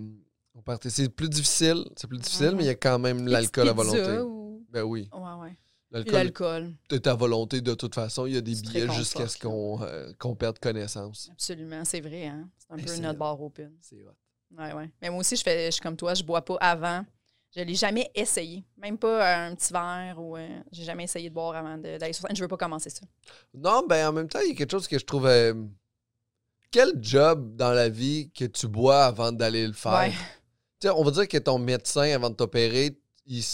party. C'est plus difficile, c'est plus difficile, mais il y a quand même l'alcool à volonté. Ou... Ben oui. Ouais, ouais. L'alcool l'alcool. est à volonté de toute façon. Il y a des C'est billets jusqu'à ce qu'on euh, qu'on perde connaissance. Absolument, c'est vrai. Hein? C'est un Ben, peu c'est- notre bar open. C'est hot. Ouais, ouais. Mais moi aussi, je, fais, je suis comme toi, je bois pas avant. Je l'ai jamais essayé. Même pas un petit verre ou. euh, j'ai jamais essayé de boire avant d'aller sur scène. Je veux pas commencer ça. Non, ben en même temps, il y a quelque chose que je trouve. euh, quel job dans la vie que tu bois avant d'aller le faire? Ouais. On va dire que ton médecin, avant de t'opérer, il,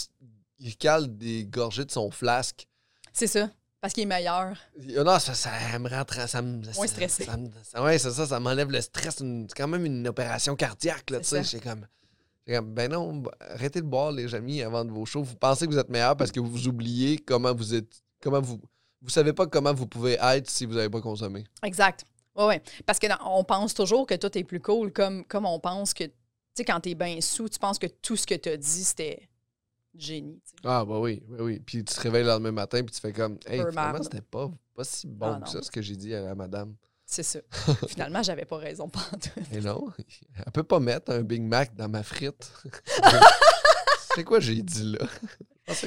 il cale des gorgées de son flasque. C'est ça. Parce qu'il est meilleur. Euh, Non, ça, ça me rend ça me, Moins stressé. ça ouais, c'est ça, ça m'enlève le stress. C'est quand même une opération cardiaque, là, tu sais. J'ai comme, comme, ben non, arrêtez de boire, les amis, avant de vos shows. Vous pensez que vous êtes meilleur parce que vous oubliez comment vous êtes, comment vous, vous savez pas comment vous pouvez être si vous n'avez pas consommé. Exact. Ouais, ouais. Parce que dans- on pense toujours que tout est plus cool, comme, comme on pense que, tu sais, quand t'es bien sous, tu penses que tout ce que t'as dit, c'était génie. Ah, bah oui, oui, oui. Puis tu te réveilles le lendemain matin, puis tu fais comme, hey, finalement, c'était pas, pas si bon Ah, que ça, ce que j'ai dit à la madame. C'est ça. <laughs> Finalement, j'avais pas raison pantoute. Et non, elle peut pas mettre un Big Mac dans ma frite. <laughs> C'est quoi j'ai dit là?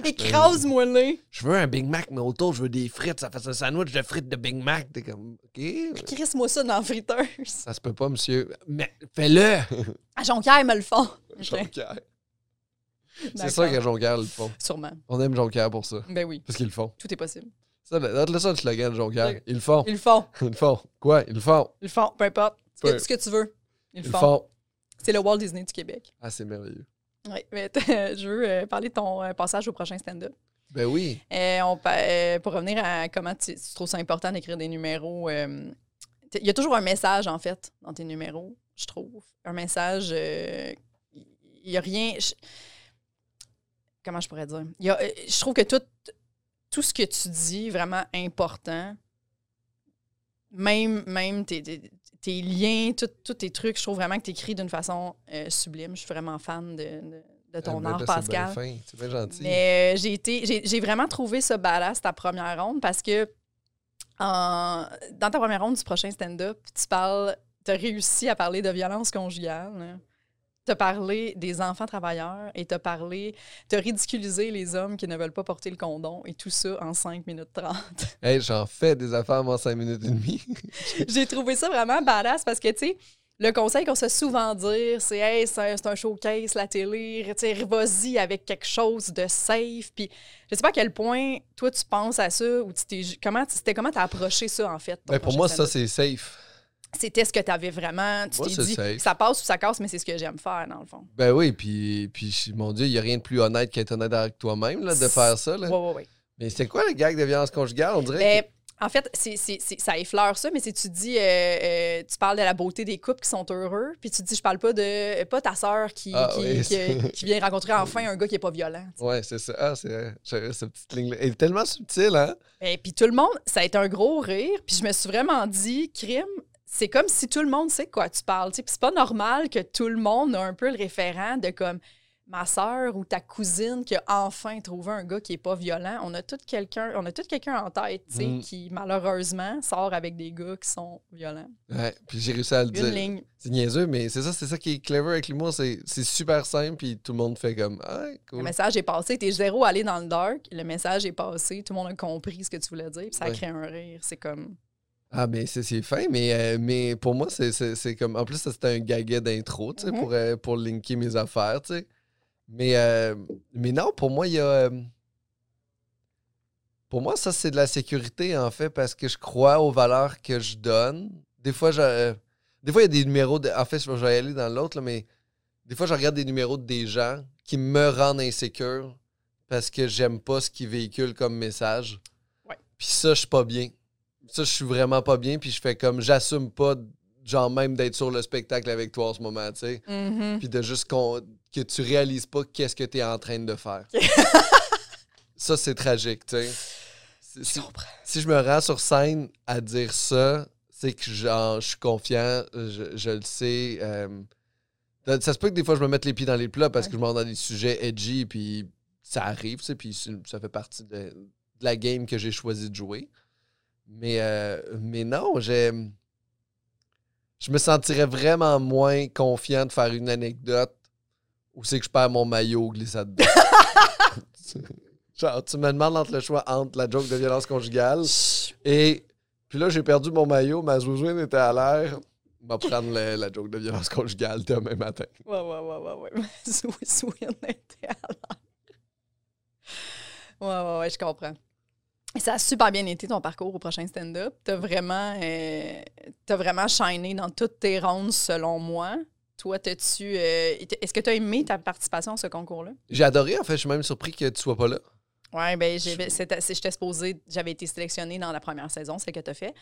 Écrase-moi le Je veux un Big Mac, mais autour, je veux des frites. Ça fait un sandwich de frites de Big Mac. T'es comme, OK. Crisse-moi ça dans la friteuse. Ça se peut pas, monsieur. Mais fais-le! À Jonquière, ils me le font. Jonquière. C'est ça qu'à Jonquière, ils le font. Sûrement. On aime Jonquière pour ça. Ben oui, Parce qu'ils le font. tout est possible. Ça, notre ça, le slogan Jonquière. Ils le font. Ils le font. <laughs> Ils le font. Quoi? Ils le font. Ils le font, peu importe. Ce que, ce que tu veux. Ils Ils le le font. font. C'est le Walt Disney du Québec. Ah, c'est merveilleux. Oui, mais <laughs> je veux euh, parler de ton euh, passage au prochain stand-up. Ben oui. Euh, on pour revenir à comment tu, tu trouves ça important d'écrire des numéros, il y a toujours un message, en fait, dans tes numéros, je trouve. Un message. Il n'y a rien. je- comment je pourrais dire? Y a- je trouve que tout, tout ce que tu dis, vraiment important, même, même tes, tes- tes liens, tous tes trucs, je trouve vraiment que tu écris d'une façon euh, sublime. Je suis vraiment fan de, de- de ton Ah, art, là, Pascal. C'est bien gentil. Mais euh, j'ai été, j'ai, j'ai vraiment trouvé ça badass ta première ronde parce que en- dans ta première ronde du prochain stand-up, tu parles, as réussi à parler de violence conjugale. Tu as parlé des enfants travailleurs et tu as parlé, tu as ridiculisé les hommes qui ne veulent pas porter le condom et tout ça en 5 minutes 30. <laughs> Hey, j'en fais des affaires en 5 minutes et demie. <laughs> J'ai trouvé ça vraiment badass parce que, tu sais, le conseil qu'on se souvent dire, c'est Hey, c'est un, showcase, la télé, tu vas-y avec quelque chose de safe. Puis, je sais pas à quel point toi tu penses à ça ou tu. Comment c'était comment t'as approché ça en fait? Ben, pour moi, ça, c'est safe. C'était ce que tu avais vraiment. Tu t'es dit, safe. ça passe ou ça casse, mais c'est ce que j'aime faire, dans le fond. Ben oui, puis, puis mon Dieu, il n'y a rien de plus honnête qu'être honnête avec toi-même, là, de faire ça. Là. Ouais, ouais. Mais c'est quoi le gag de violence conjugale? On dirait? Ben, en fait, c'est, c'est- c'est- ça effleure ça, mais si tu dis, euh, euh, tu parles de la beauté des couples qui sont heureux, puis tu dis, je parle pas de, pas ta sœur qui, Ah, qui, oui, qui- vient rencontrer enfin un gars qui est pas violent. que... Ouais, c'est ça. Ah, c'est cette petite ligne-là. Elle est tellement subtile, hein? Et puis tout le monde, ça a été un gros rire. Puis je me suis vraiment dit, crime, c'est comme si tout le monde sait de quoi tu parles. Puis c'est pas normal que tout le monde a un peu le référent de comme ma sœur ou ta cousine qui a enfin trouvé un gars qui est pas violent. On a tout quelqu'un, on a tout quelqu'un en tête, Mm. qui malheureusement sort avec des gars qui sont violents. Ouais, puis j'ai réussi à le Une dire. ligne. C'est niaiseux, mais c'est ça, c'est ça qui est clever avec l'humour. C'est c'est super simple, puis tout le monde fait comme Ah, Le message est passé, t'es zéro allé dans le dark, le message est passé, tout le monde a compris ce que tu voulais dire, puis ça Ouais. crée un rire. C'est comme. Ah, mais c'est c'est fin, mais, euh, mais pour moi, c'est- comme. En plus, c'était un gaguet d'intro, tu sais, Mhm. pour, euh, pour linker mes affaires, tu sais. Mais, euh, mais non, pour moi, il y a. Pour moi, ça, c'est de la sécurité, en fait, parce que je crois aux valeurs que je donne. Des fois, je, des fois il y a des numéros. De, en fait, je vais aller dans l'autre, là, mais des fois, je regarde des numéros de des gens qui me rendent insécure parce que j'aime pas ce qu'ils véhiculent comme message. Ouais. Puis ça, je suis pas bien. Ça, je suis vraiment pas bien. Puis je fais comme, j'assume pas, genre, même d'être sur le spectacle avec toi en ce moment, tu sais. Mhm. Puis de juste que tu réalises pas qu'est-ce que tu es en train de faire. <laughs> ça, c'est tragique, tu sais. Si- Si, si je me rends sur scène à dire ça, c'est que genre, je suis confiant, je, je le sais. euh, ça- se peut que des fois, je me mette les pieds dans les plats parce que je m'en dans des sujets edgy, puis ça arrive, tu sais, puis ça fait partie de, de la game que j'ai choisi de jouer. Mais, euh, mais non, j'ai. Je me sentirais vraiment moins confiant de faire une anecdote où c'est que je perds mon maillot glissade. <laughs> Genre, tu me demandes entre le choix entre la joke de violence conjugale et. Puis là, j'ai perdu mon maillot, ma zouzoune était à l'air. Va prendre le- la joke de violence conjugale demain matin. Ouais, ouais, ouais, ouais, ouais. Sou- Swin <laughs> était à l'air. Ouais, ouais, ouais, je comprends. Ça a super bien été ton parcours au prochain stand-up. T'as vraiment, euh, t'as vraiment shiné dans toutes tes rondes, selon moi. Toi, t'as-tu. euh, Est-ce que tu as aimé ta participation à ce concours-là? J'ai adoré, en fait. Je suis même surpris que tu sois pas là. Oui, ben c'est- j'étais supposée, j'avais été sélectionnée dans la première saison, celle que tu as fait.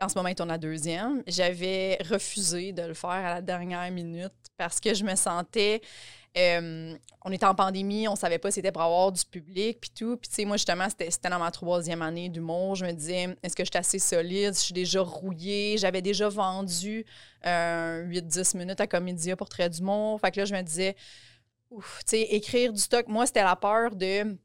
En ce moment, il tourne la deuxième. J'avais refusé de le faire à la dernière minute parce que je me sentais. Euh, on était en pandémie, on savait pas si c'était pour avoir du public, puis tout. Puis, tu sais, moi, justement, c'était dans ma troisième année d'humour. Je me disais, est-ce que je suis assez solide? Je suis déjà rouillée. J'avais déjà vendu euh, 8-10 minutes à Comédia pour Trait d'humour. Fait que là, je me disais, ouf, tu sais, écrire du stock. Moi, c'était la peur de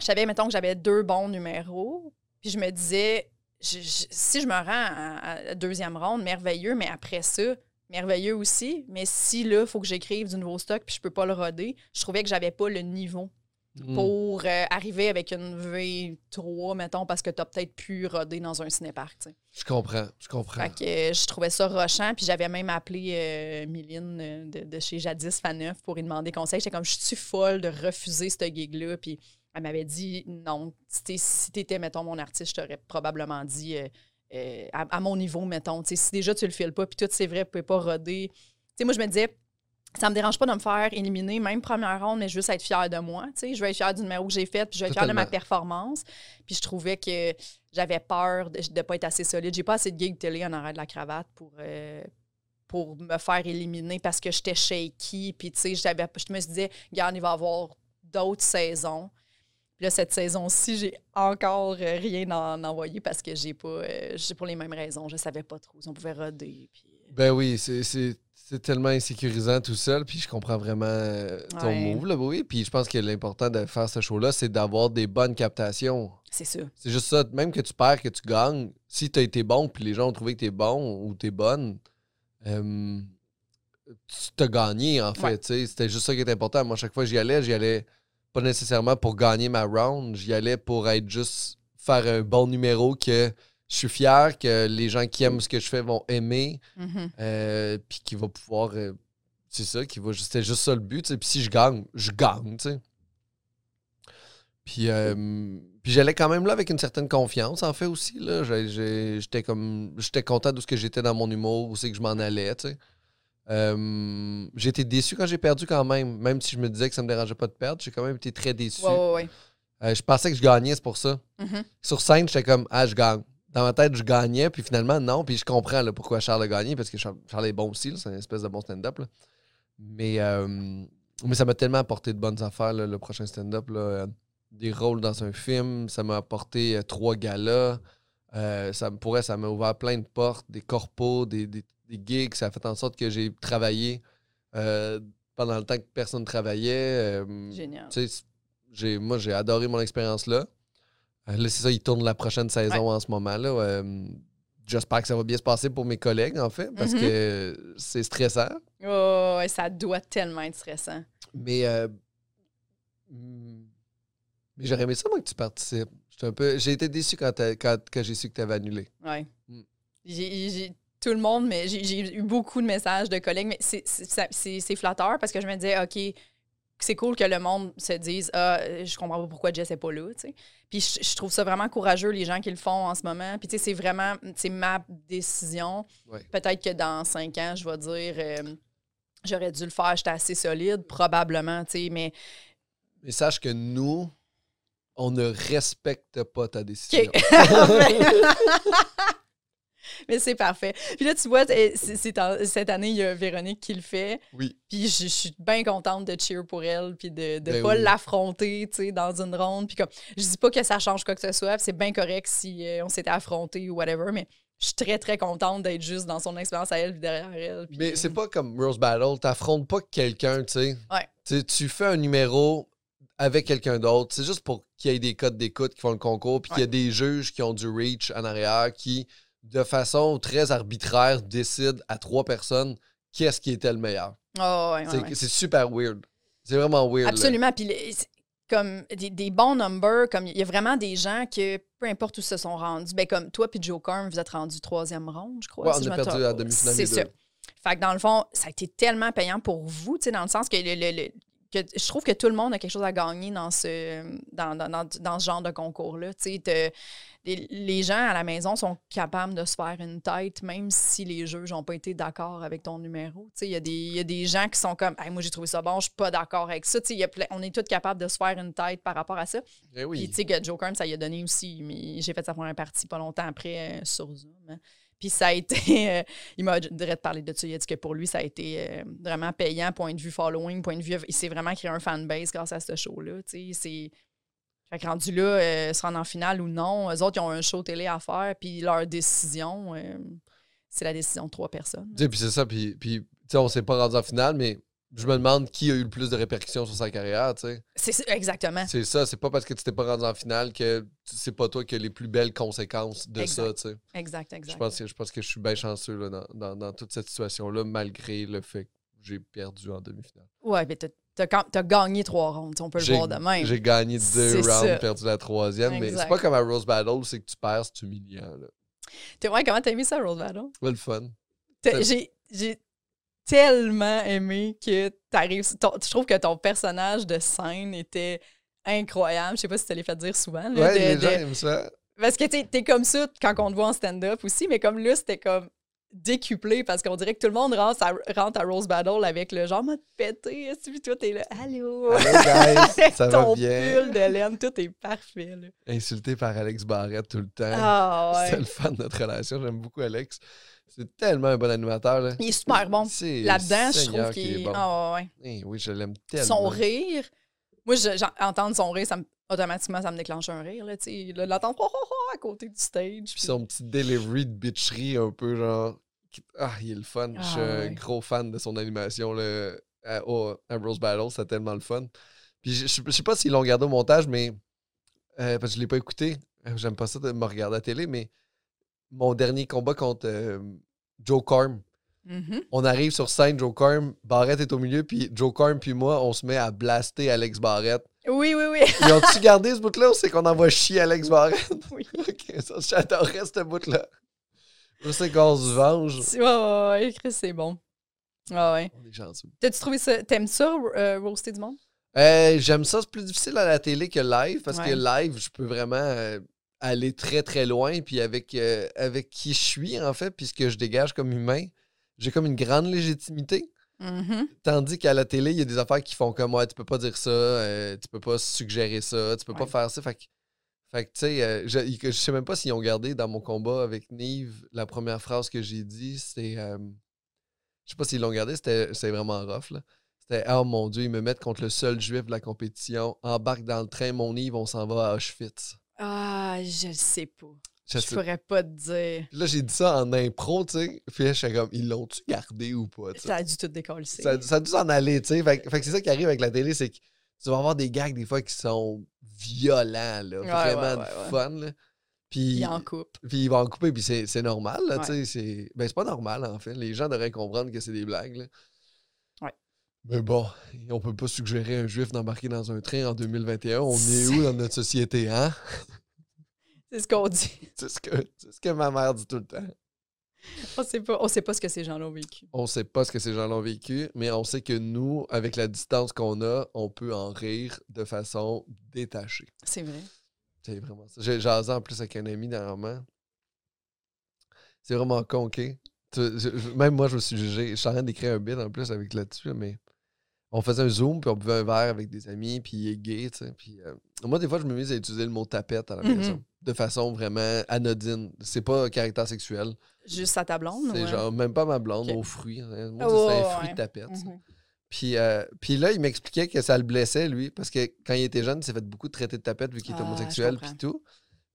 je savais, mettons, que j'avais deux bons numéros. Puis je me disais, si je me rends à, à deuxième ronde, merveilleux, mais après ça, merveilleux aussi. Mais si là, il faut que j'écrive du nouveau stock puis je peux pas le roder, je trouvais que j'avais pas le niveau Mm. pour euh, arriver avec une V3, mettons, parce que tu as peut-être pu roder dans un cinépark. tu sais. Je comprends, je comprends. Fait que euh, je trouvais ça rochant. Puis j'avais même appelé euh, euh, de, de chez Jadis Faneuf pour lui demander conseil. J'étais comme, je suis folle de refuser ce gig-là? Puis elle m'avait dit non. Si t'étais, mettons, mon artiste, je t'aurais probablement dit euh, à, à mon niveau, mettons. Si déjà tu le files pas, puis tout, c'est vrai, vous pouvez pas roder. Moi, je me disais, ça me dérange pas de me faire éliminer, même première ronde, mais juste être fière de moi. Je vais être fière du numéro que j'ai fait, puis je vais être fière de ma performance. Puis je trouvais que j'avais peur de ne pas être assez solide. J'ai pas assez de gigs télé en arrêt de la cravate pour, euh, pour me faire éliminer parce que j'étais shaky. Puis tu sais, je me disais, regarde, il va y avoir d'autres saisons. Là, cette saison-ci, j'ai encore euh, rien en, envoyé parce que j'ai pas. euh, pour les mêmes raisons. Je savais pas trop si on pouvait roder. Puis... Ben oui, c'est- tellement insécurisant tout seul, puis je comprends vraiment euh, ton Ouais. move, là, oui. Puis je pense que l'important de faire ce show-là, c'est d'avoir des bonnes captations. C'est ça. C'est juste ça, même que tu perds, que tu gagnes, si tu as été bon, puis les gens ont trouvé que tu es bon ou tu es bonne, euh, tu t'as gagné, en fait. Ouais. C'était juste ça qui était important. Moi, chaque fois que j'y allais, j'y allais pas nécessairement pour gagner ma round, j'y allais pour être juste faire un bon numéro que je suis fier, que les gens qui aiment ce que je fais vont aimer, Mhm. euh, puis qui va pouvoir. euh, c'est ça, qui va. C'était juste ça le but. Puis si je gagne, je gagne, tu sais. Puis, euh, puis j'allais quand même là avec une certaine confiance, en fait, aussi. J'étais comme. J'étais content de ce que j'étais dans mon humour, où c'est que je m'en allais, tu sais. Euh, j'ai été déçu quand j'ai perdu quand même. Même si je me disais que ça me dérangeait pas de perdre, j'ai quand même été très déçu. Ouais, ouais, ouais. Euh, je pensais que je gagnais, c'est pour ça. Mhm. Sur scène, j'étais comme, ah, je gagne. Dans ma tête, je gagnais, puis finalement, non. Puis je comprends là, pourquoi Charles a gagné, parce que Charles, est bon aussi, c'est une espèce de bon stand-up. Mais, euh, mais ça m'a tellement apporté de bonnes affaires, là, le prochain stand-up. Euh, Des rôles dans un film, ça m'a apporté trois galas. Ça me pourrait, ça m'a ouvert plein de portes, des corpos, des, des, des gigs. Ça a fait en sorte que j'ai travaillé euh, pendant le temps que personne travaillait. euh, Génial. j'ai, moi, j'ai adoré mon expérience là. Euh, là, c'est ça, il tourne la prochaine saison en ce moment. là. Euh, j'espère que ça va bien se passer pour mes collègues, en fait, parce Mhm. que c'est stressant. Oh, ouais, ça doit tellement être stressant. Mais, euh, hmm, mais j'aurais aimé ça, moi, que tu participes. J'étais un peu, j'ai été déçu quand, t'as- quand, quand j'ai su que tu avais annulé. Mm. J'ai- j'ai- tout le monde, mais j'ai eu beaucoup de messages de collègues, mais c'est- flatteur parce que je me disais, OK, c'est cool que le monde se dise, ah, je comprends pas pourquoi Jess n'est pas là. Puis je, je trouve ça vraiment courageux, les gens qui le font en ce moment. Puis tu sais, c'est vraiment, c'est ma décision. Ouais. Peut-être que dans cinq ans, je vais dire, euh, j'aurais dû le faire, j'étais assez solide, probablement, tu sais, mais Mais sache que nous, on ne respecte pas ta décision. <laughs> <laughs> <laughs> <laughs> Mais c'est parfait. Puis là, tu vois, c'est- c'est en- cette année, il y a Véronique qui le fait. Oui. Puis je, je suis bien contente de cheer pour elle, puis de ne Ben pas oui. l'affronter, tu sais, dans une ronde. Puis comme, je dis pas que ça change quoi que ce soit, puis c'est bien correct si euh, on s'était affronté ou whatever, mais je suis très, très contente d'être juste dans son expérience à elle, puis derrière elle. puis- Mais c'est pas comme Rose Battle, t'affrontes pas quelqu'un, tu sais. Ouais. Tu fais un numéro avec quelqu'un d'autre. C'est juste pour qu'il y ait des codes d'écoute qui font le concours, puis qu'il y a des juges qui ont du reach en arrière, qui, de façon très arbitraire, décident à trois personnes qu'est-ce qui était le meilleur. Ouais, ouais, C'est ouais. super weird. C'est vraiment weird. là. Absolument. Puis les- comme des, des bons numbers, comme il y a vraiment des gens que peu importe où se sont rendus, ben comme toi puis Joe Carm, vous êtes rendus troisième ronde, je crois. Ouais, si on je a perdu pas. demi-finale C'est ça. Fait que dans le fond, ça a été tellement payant pour vous, tu sais, dans le sens que, le, le- le- que je trouve que tout le monde a quelque chose à gagner dans ce, dans, dans- dans- dans ce genre de concours-là. Les, les gens à la maison sont capables de se faire une tête, même si les juges n'ont pas été d'accord avec ton numéro. Il y, a des- il y a des gens qui sont comme Hey, Moi, j'ai trouvé ça bon, je suis pas d'accord avec ça. Y a plein- on est tous capables de se faire une tête par rapport à ça. Eh Puis, tu sais, que Joe Kern, ça y a donné aussi. Mais j'ai fait sa première partie pas longtemps après euh, sur Zoom. hein. Puis ça a été. <laughs> euh, il m'a de parler de ça. Il a dit que pour lui, ça a été euh, vraiment payant, point de vue following, point de vue. Il s'est vraiment créé un fanbase grâce à ce show-là. C'est. Fait que rendu là, euh, se rendre en finale ou non, eux autres, ils ont un show télé à faire, puis leur décision, c'est la décision de trois personnes. Puis c'est ça, puis, puis on s'est pas rendu en finale, mais je me demande qui a eu le plus de répercussions sur sa carrière, tu sais. C'est ça, exactement. C'est ça, c'est pas parce que tu t'es pas rendu en finale que c'est pas toi qui as les plus belles conséquences de Exact. ça, tu sais. Exact, exact. Je pense, que, je pense que je suis bien chanceux là, dans, dans- dans toute cette situation-là, malgré le fait que j'ai perdu en demi-finale. Ouais, mais t'as, t'as gagné trois rondes, on peut le voir de même. J'ai gagné deux rounds, ça. perdu la troisième, mais c'est pas comme à Rose Battle, c'est que tu perds, c'est humiliant. Là. T'es- ouais, comment t'as aimé ça, Rose Battle? Ouais, le fun. J'ai tellement aimé que t'arrives. Je trouve que ton personnage de scène était incroyable. Je sais pas si tu l'as fait dire souvent. là, Ouais, de- les de- gens aiment ça. Parce que t'es, t'es comme ça quand on te voit en stand-up aussi, mais comme là, c'était comme décuplé parce qu'on dirait que tout le monde rentre à, rentre à Rose Battle avec le genre mode pété. Puis toi, t'es là, allô? Allô, guys, <laughs> ça va ton bien? pull de laine, tout est parfait. Là. Insulté par Alex Barrette tout le temps. Ah C'est le fan de notre relation. J'aime beaucoup Alex. C'est tellement un bon animateur. Là. Il est super bon. Là-dedans, je trouve qu'il est bon. Ah ouais. Eh oui, je l'aime tellement. Son rire. Moi, je- j'en- entendre son rire, ça me- automatiquement, ça me déclenche un rire. Là, L'entendre oh, oh, oh, à côté du stage. Puis puis- son petit delivery de bitcherie un peu genre. Ah, il est le fun. je suis Ah, un ouais. gros fan de son animation là, à, au- à Rose Battle. C'était tellement le fun. Puis je, je- je sais pas s'ils l'ont gardé au montage, mais. euh, parce que je l'ai pas écouté. Euh, J'aime pas ça de me regarder à la télé, mais mon dernier combat contre euh, Joe Mhm. On arrive sur scène, Joe Corm, Barrett est au milieu, puis Joe Corm puis moi, on se met à blaster Alex Barrett. Oui, oui, oui. Ils ont-tu gardé ce bout-là ou c'est qu'on envoie chier Alex Barrett? <laughs> Oui. ok, ça, j'adorais ce bout-là. Je sais qu'on se venge. Ouais, ouais, ouais, Chris, c'est bon. Ah ouais. On est chanceux. T'as-tu trouvé ça? T'aimes ça, euh, roaster du monde? Euh, J'aime ça, c'est plus difficile à la télé que live, parce que Ouais. live, je peux vraiment euh, aller très très loin, puis avec, euh, avec qui je suis, en fait, puis ce que je dégage comme humain, j'ai comme une grande légitimité. Mhm. Tandis qu'à la télé, il y a des affaires qui font comme ouais, tu peux pas dire ça, euh, tu peux pas suggérer ça, tu peux pas faire ça. Fait que, fait que, tu sais, euh, je, je sais même pas s'ils ont gardé dans mon combat avec Nive, la première phrase que j'ai dit, c'était. euh, je sais pas s'ils l'ont gardé, c'était c'était vraiment rough, là. C'était Oh mon Dieu, ils me mettent contre le seul juif de la compétition, embarque dans le train, mon Nive, on s'en va à Auschwitz. Ah, je le sais pas. Je pourrais pas te dire. Là, j'ai dit ça en impro, tu sais. Puis là, j'étais comme, ils l'ont-tu gardé ou pas? Ça a dû tout décoller. Ça, ça a dû s'en aller, tu sais. Fait, que- fait que c'est ça qui arrive avec la télé, c'est que tu vas avoir des gags des fois qui sont violents, là. Ouais, vraiment ouais, de ouais, fun, là. Puis, Il en coupe. puis ils vont en couper, puis c'est normal, là, tu sais. c'est- Ben, c'est pas normal, en fait. Les gens devraient comprendre que c'est des blagues, là. Mais bon, on peut pas suggérer à un juif d'embarquer dans un train en 2021. On <laughs> est où dans notre société, hein? C'est ce qu'on dit. <laughs> C'est ce, que, ce que ma mère dit tout le temps. On sait pas, on sait pas ce que ces gens-là ont vécu. On sait pas ce que ces gens-là ont vécu, mais on sait que nous, avec la distance qu'on a, on peut en rire de façon détachée. C'est vrai. C'est vraiment ça. J'ai jasé en plus avec un ami dernièrement. C'est vraiment con, OK? Tu- je- même moi, je me suis jugé. Je suis en train d'écrire un bit en plus avec là-dessus, là, mais on faisait un zoom, puis on buvait un verre avec des amis, puis il est gay, tu sais. Puis euh, moi, des fois, je me mise à utiliser le mot tapette à la Mhm. maison, de façon vraiment anodine. C'est pas caractère sexuel. Juste à ta blonde, C'est ouais. genre, même pas ma blonde, Ok. aux fruits. hein. Moi, c'est un ouais, fruit ouais. de tapette. Mhm. Puis, euh, puis là, il m'expliquait que ça le blessait, lui, parce que quand il était jeune, il s'est fait beaucoup traiter de tapette vu qu'il est Ah, homosexuel, puis tout.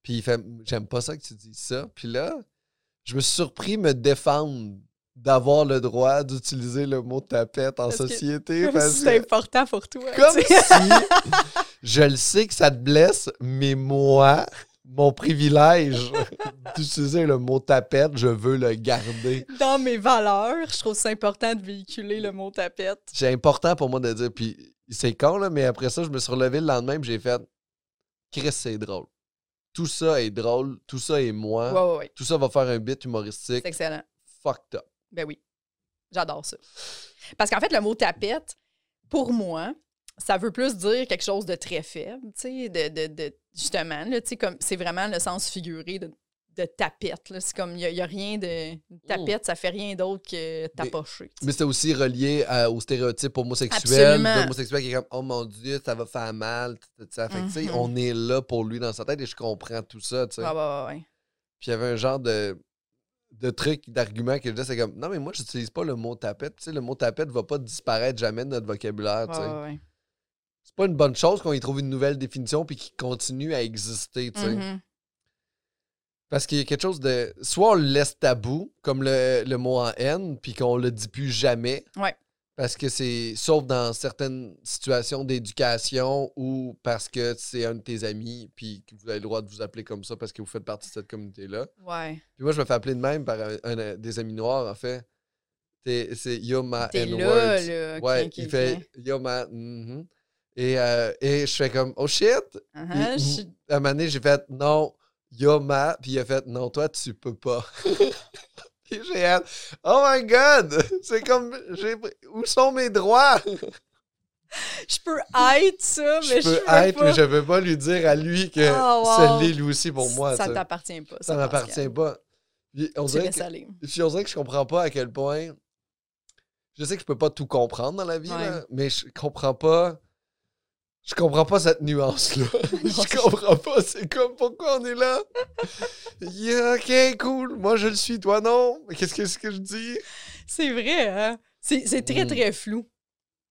Puis il fait J'aime pas ça que tu dis ça. Puis là, je me suis surpris me défendre d'avoir le droit d'utiliser le mot tapette en Parce société. <laughs> Comme Parce si que, c'est important pour toi. <laughs> comme si je le sais que ça te blesse, mais moi, mon privilège <laughs> d'utiliser le mot tapette, je veux le garder. Dans mes valeurs, je trouve ça important de véhiculer le mot tapette. c'est important pour moi de dire. Puis c'est con, là, mais après ça, je me suis relevé le lendemain et j'ai fait Chris, c'est drôle. Tout ça est drôle, tout ça est moi, Ouais, ouais, ouais. tout ça va faire un bit humoristique. C'est excellent. Fucked up. Ben oui. J'adore ça. Parce qu'en fait, le mot tapette, pour moi, ça veut plus dire quelque chose de très faible, tu sais, de, de, de- justement, là, tu sais, comme c'est vraiment le sens figuré de, de tapette. là. C'est comme, il n'y a, rien de. Une tapette, ça fait rien d'autre que tapocher. Mais c'est aussi relié à- au stéréotype homosexuel. Absolument. L'homosexuel qui est comme Oh mon Dieu, ça va faire mal. ça. Fait que, tu sais, Mhm. on est là pour lui dans sa tête et je comprends tout ça. tu sais. Ouais, ouais, ouais. Puis il y avait un genre de, de truc, d'argument que je disais, c'est comme Non, mais moi, j'utilise pas le mot tapette. Tu sais, le mot tapette va pas disparaître jamais de notre vocabulaire. tu sais. Ouais, ouais, ouais. c'est pas une bonne chose qu'on y trouve une nouvelle définition puis qu'il continue à exister, tu sais. Mhm. Parce qu'il y a quelque chose de... Soit on le laisse tabou, comme le, le mot en haine, puis qu'on le dit plus jamais. Ouais. Parce que c'est. Sauf dans certaines situations d'éducation ou parce que c'est un de tes amis, puis que vous avez le droit de vous appeler comme ça parce que vous faites partie de cette communauté-là. Ouais. Puis moi, je me fais appeler de même par un, un- des amis noirs, en fait. C'est Yo Ma T'es là, N-words. là. ok, Ouais, il fait Yo Ma. mhm. et, euh, et je fais comme Oh shit! Uh-huh, Puis, je- À un moment donné, j'ai fait non, Yo Ma. Puis il a fait non, toi, tu peux pas. <laughs> <laughs> J'ai fait Oh my god! C'est comme Où sont mes droits? Je peux être ça, mais je je peux peux être, pas. mais je peux pas lui dire à lui que Oh, wow. ça l'est lui aussi pour moi. Ça sais. t'appartient pas. Ça m'appartient pas. Puis on dirait que aller. Puis on dirait que je comprends pas à quel point. Je sais que je peux pas tout comprendre dans la vie, Ouais. là, mais je comprends pas. Je comprends pas cette nuance-là. <laughs> je- comprends pas. C'est comme pourquoi on est là. Yeah, ok, cool. Moi, je le suis, toi, non? Qu'est-ce que, ce que je dis? C'est vrai, hein? C'est c'est très, Mm. très flou.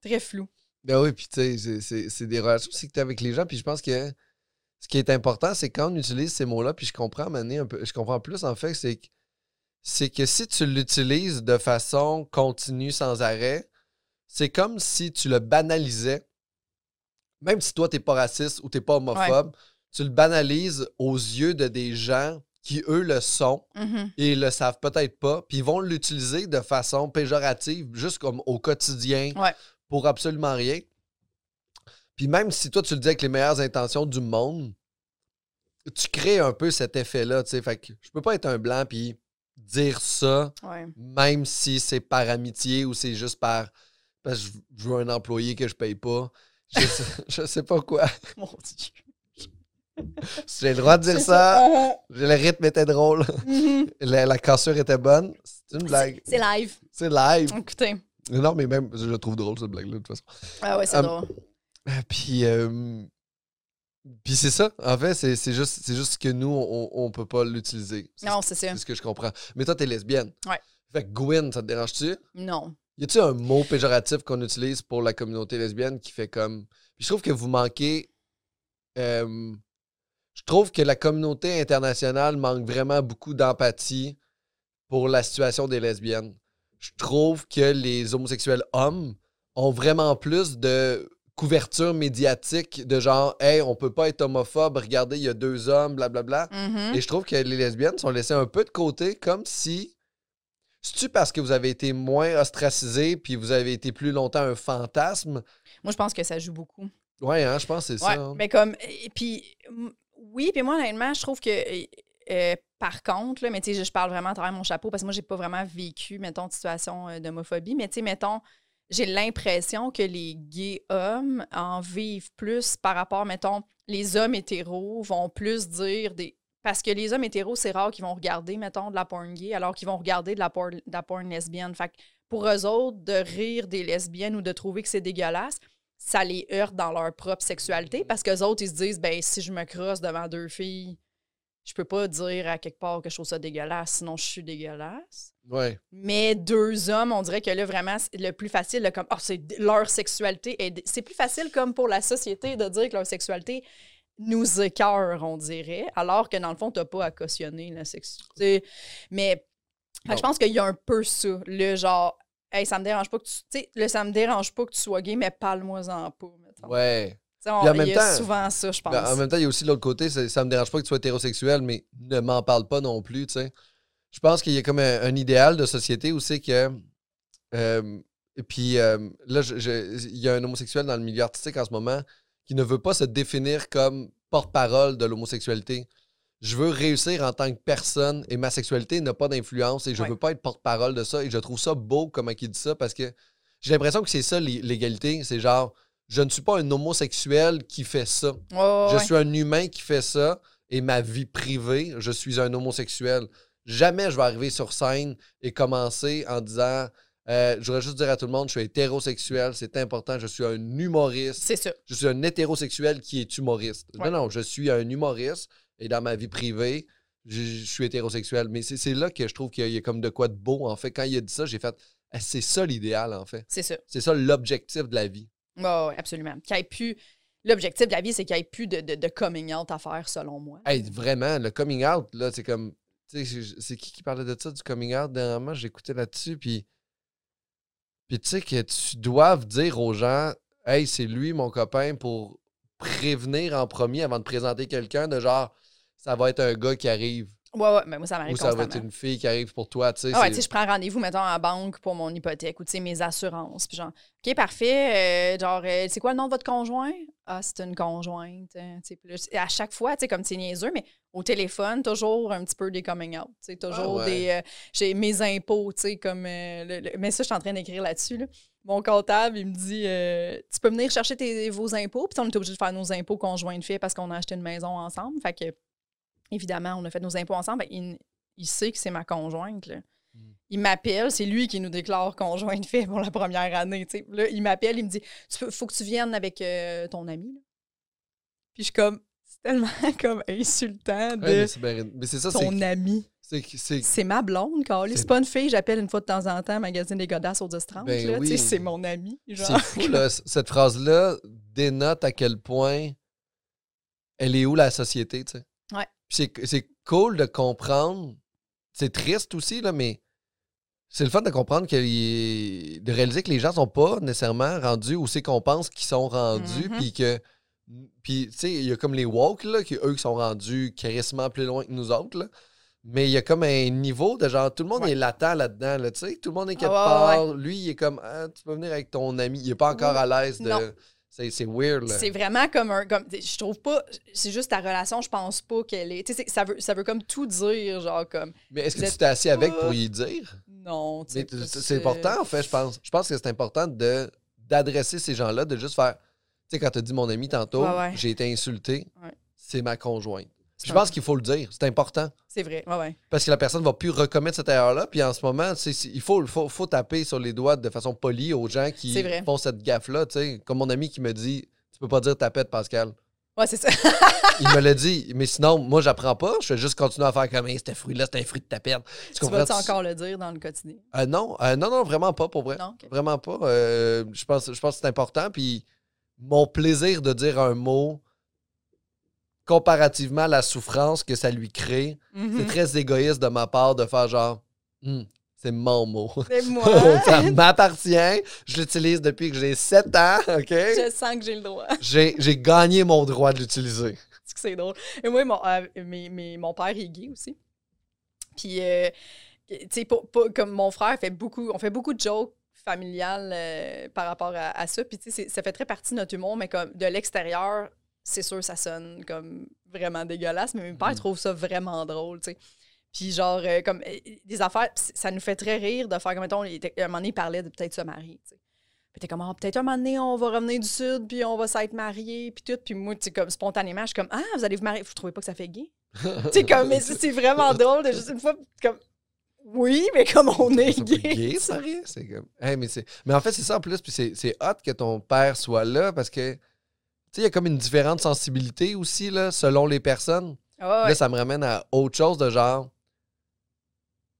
Très flou. Ben oui, puis tu sais, c'est- c'est- c'est des relations aussi que tu as avec les gens. Puis je pense que ce qui est important, c'est quand on utilise ces mots-là, puis je comprends Mané, un peu, je comprends plus en fait, c'est que c'est que si tu l'utilises de façon continue sans arrêt, c'est comme si tu le banalisais. Même si toi, t'es pas raciste ou t'es pas homophobe, tu le banalises aux yeux de des gens qui, eux, le sont et ils le savent peut-être pas, puis ils vont l'utiliser de façon péjorative, juste comme au quotidien, Ouais. pour absolument rien. Puis même si toi, tu le dis avec les meilleures intentions du monde, tu crées un peu cet effet-là, tu sais. Fait que je peux pas être un blanc puis dire ça, Ouais. même si c'est par amitié ou c'est juste par... Parce que je- je veux un employé que je paye pas. Je sais, je sais pas quoi. <laughs> Mon Dieu. J'ai le droit de dire ça. Uh-huh. Le rythme était drôle. Mhm. La, la cassure était bonne. C'est une blague. C'est live. C'est live. Écoutez. Non, mais même, je la trouve drôle, cette blague-là, de toute façon. Ah ouais, c'est Um, drôle. Puis, euh, puis c'est ça. En fait, c'est juste, juste que nous, on, on peut pas l'utiliser. Non, c'est ça. c'est ce que je comprends. Mais toi, t'es lesbienne. Ouais. Fait que Gwyn, ça te dérange-tu? Non. Y a-tu un mot péjoratif qu'on utilise pour la communauté lesbienne qui fait comme. Puis je trouve que vous manquez. euh, je trouve que la communauté internationale manque vraiment beaucoup d'empathie pour la situation des lesbiennes. Je trouve que les homosexuels hommes ont vraiment plus de couverture médiatique de genre Hey, on peut pas être homophobe, regardez, il y a deux hommes, blablabla. Mhm. Et je trouve que les lesbiennes sont laissées un peu de côté, comme si. C'est-tu parce que vous avez été moins ostracisés puis vous avez été plus longtemps un fantasme? Moi, je pense que ça joue beaucoup. Ouais, hein, je pense que c'est Ouais, ça. hein. mais comme. Et puis, oui, puis moi, honnêtement, je trouve que. euh, euh, par contre, là, mais tu sais, je, je parle vraiment à travers mon chapeau parce que moi, j'ai pas vraiment vécu, mettons, de situation euh, d'homophobie, mais tu sais, mettons, j'ai l'impression que les gays hommes en vivent plus par rapport, mettons, les hommes hétéros vont plus dire des. Parce que les hommes hétéros, c'est rare qu'ils vont regarder, mettons, de la porn gay, alors qu'ils vont regarder de la porn, de la porn lesbienne. Fait que pour eux autres, de rire des lesbiennes ou de trouver que c'est dégueulasse, ça les heurte dans leur propre sexualité parce qu'eux autres, ils se disent, ben si je me crosse devant deux filles, je peux pas dire à quelque part que je trouve ça dégueulasse, sinon je suis dégueulasse. Ouais. Mais deux hommes, on dirait que là, vraiment, c'est le plus facile, là, comme, oh, c'est leur sexualité. est- C'est plus facile, comme pour la société, de dire que leur sexualité nous écœure, on dirait, alors que dans le fond, t'as pas à cautionner la sexualité. Mais je pense qu'il y a un peu ça, le genre, hey, ça me dérange pas que tu. Tu sais, le ça me dérange pas que tu sois gay, mais parle-moi-en pas. mettons. Ouais. Tu on- il y a temps- souvent ça, je pense. Ben, en même temps, il y a aussi l'autre côté, ça me dérange pas que tu sois hétérosexuel, mais ne m'en parle pas non plus, tu sais. Je pense qu'il y a comme un, un idéal de société où c'est que. euh, et puis euh, là, il y a un homosexuel dans le milieu artistique en ce moment qui ne veut pas se définir comme porte-parole de l'homosexualité. Je veux réussir en tant que personne et ma sexualité n'a pas d'influence et je Ouais. veux pas être porte-parole de ça et je trouve ça beau comment il dit ça parce que j'ai l'impression que c'est ça l'é- l'égalité. C'est genre, je ne suis pas un homosexuel qui fait ça. Je ouais. suis un humain qui fait ça et ma vie privée, je suis un homosexuel. Jamais je vais arriver sur scène et commencer en disant euh, Je voudrais juste dire à tout le monde, je suis hétérosexuel, c'est important, je suis un humoriste. C'est ça. Je suis un hétérosexuel qui est humoriste. Ouais. Non, non, je suis un humoriste et dans ma vie privée, je, je suis hétérosexuel. Mais c'est là que je trouve qu'il y, a- il y a comme de quoi de beau, en fait. Quand il a dit ça, j'ai fait Ah, C'est ça l'idéal, en fait. C'est ça. C'est ça l'objectif de la vie. Ouais, absolument. Qu'il plus. L'objectif de la vie, c'est qu'il n'y ait plus de, de, de coming out à faire, selon moi. Hey, vraiment, le coming out, là, c'est comme. Tu sais, c'est- c'est qui qui parlait de ça, du coming out dernièrement? J'écoutais là-dessus, puis. Puis tu sais que tu dois dire aux gens Hey, c'est lui mon copain pour prévenir en premier avant de présenter quelqu'un de genre ça va être un gars qui arrive. Ouais, ouais, mais moi, ça m'arrive Ou ça va être une fille qui arrive pour toi, tu sais. Ah ouais, tu sais, je prends rendez-vous, mettons, à la banque pour mon hypothèque ou, tu sais, mes assurances. Puis genre, OK, parfait. euh, genre, euh, c'est quoi le nom de votre conjoint? Ah, c'est une conjointe. hein, là, c'est- à chaque fois, tu sais, comme c'est niaiseux, mais au téléphone, toujours un petit peu des coming out. Tu sais, toujours Ah ouais. des. euh, j'ai mes impôts, tu sais, comme. euh, le- le- mais ça, je suis en train d'écrire là-dessus, là. Mon comptable, il me dit euh, Tu peux venir chercher tes, vos impôts. Puis on est obligé de faire nos impôts conjoints de fait parce qu'on a acheté une maison ensemble. Fait que, évidemment, on a fait nos impôts ensemble. Ben, il, il sait que c'est ma conjointe. Là. Il m'appelle, c'est lui qui nous déclare conjoint de fait pour la première année. Là, il m'appelle, il me dit tu peux, faut que tu viennes avec euh, ton ami. là. Puis je suis comme c'est tellement <laughs> comme insultant de Ouais, mais ça, ton ami. c'est ma blonde, Carly. C'est- pas une fille, j'appelle une fois de temps en temps, magazine des godasses au 10-30. Ben oui. C'est mon ami. C'est fou, là. Cette phrase-là dénote à quel point elle est où la société, tu sais. Ouais. C'est cool de comprendre. C'est triste aussi, là, mais c'est le fun de comprendre que de réaliser que les gens sont pas nécessairement rendus où c'est qu'on pense qu'ils sont rendus, Mhm. puis que. Puis, tu sais, il y a comme les woke, là, qui eux qui sont rendus carrément plus loin que nous autres, là. Mais il y a comme un niveau de genre, tout le monde Ouais. est latent là-dedans, là, tu sais. Tout le monde est quelque Ah ouais, ouais, part. Lui, il est comme, ah, tu peux venir avec ton ami. Il est pas encore à l'aise de. C'est c'est weird, là. C'est vraiment comme un. Comme, je trouve pas. C'est juste ta relation, je pense pas qu'elle est. Tu sais, ça veut, ça veut comme tout dire, genre comme. Mais est-ce que tu t'es assis avec pour y dire? Non, C'est que- important, en fait, je pense. Je pense que c'est important de d'adresser ces gens-là, de juste faire. Tu sais, quand tu as dit mon ami tantôt, Ouais, ouais. j'ai été insulté, Ouais. c'est ma conjointe. Je pense qu'il faut le dire, c'est important. C'est vrai, ouais. Parce que la personne va plus recommettre cette erreur-là. Puis en ce moment, il faut, faut, faut taper sur les doigts de façon polie aux gens qui font cette gaffe-là. tu sais. Comme mon ami qui me dit Tu peux pas dire tapette, Pascal. Ouais, c'est ça. <laughs> Il me l'a dit, mais sinon, moi, j'apprends pas. Je vais juste continuer à faire comme Hey, ce fruit-là, c'est un fruit de tapette. Tu tu comprends? vas-tu encore le dire dans le quotidien? Euh, non, euh, non, non, vraiment pas, pour vrai. Non? Vraiment pas. Euh, je, pense, je pense que c'est important. Puis mon plaisir de dire un mot comparativement à la souffrance que ça lui crée, c'est très égoïste de ma part de faire genre, Hmm, c'est mon mot. C'est <laughs> moi. ça m'appartient. Je l'utilise depuis que j'ai 7 ans, OK? je sens que j'ai le droit. <laughs> J'ai gagné mon droit de l'utiliser. C'est que c'est drôle. Et moi, mon, euh, mes- mon père est gay aussi. Puis, euh, tu sais, comme mon frère fait beaucoup, on fait beaucoup de jokes familiales euh, par rapport à, à ça. Puis, tu sais, ça fait très partie de notre humour, mais comme de l'extérieur, c'est sûr, ça sonne comme vraiment dégueulasse. Mais mon père Mhm. trouve ça vraiment drôle, tu sais. Puis, genre, euh, comme euh, des affaires, ça nous fait très rire de faire comme, mettons, à un moment donné, il parlait de peut-être se marier, tu sais. Puis t'es comme, Ah, peut-être un moment donné, on va revenir du Sud, puis on va s'être mariés, puis tout. Puis moi, tu sais, comme spontanément, je suis comme, ah, vous allez vous marier. Vous trouvez pas que ça fait gay? <laughs> tu sais, comme, mais c'est vraiment drôle de juste une fois, comme, oui, mais comme on <laughs> est gay. gay, ça? C'est comme. Hey, mais, c'est- mais en fait, c'est ça en plus. Puis c'est, hot que ton père soit là parce que, tu sais, il y a comme une différente sensibilité aussi, là, selon les personnes. Ouais, Là, ça me ramène à autre chose de genre.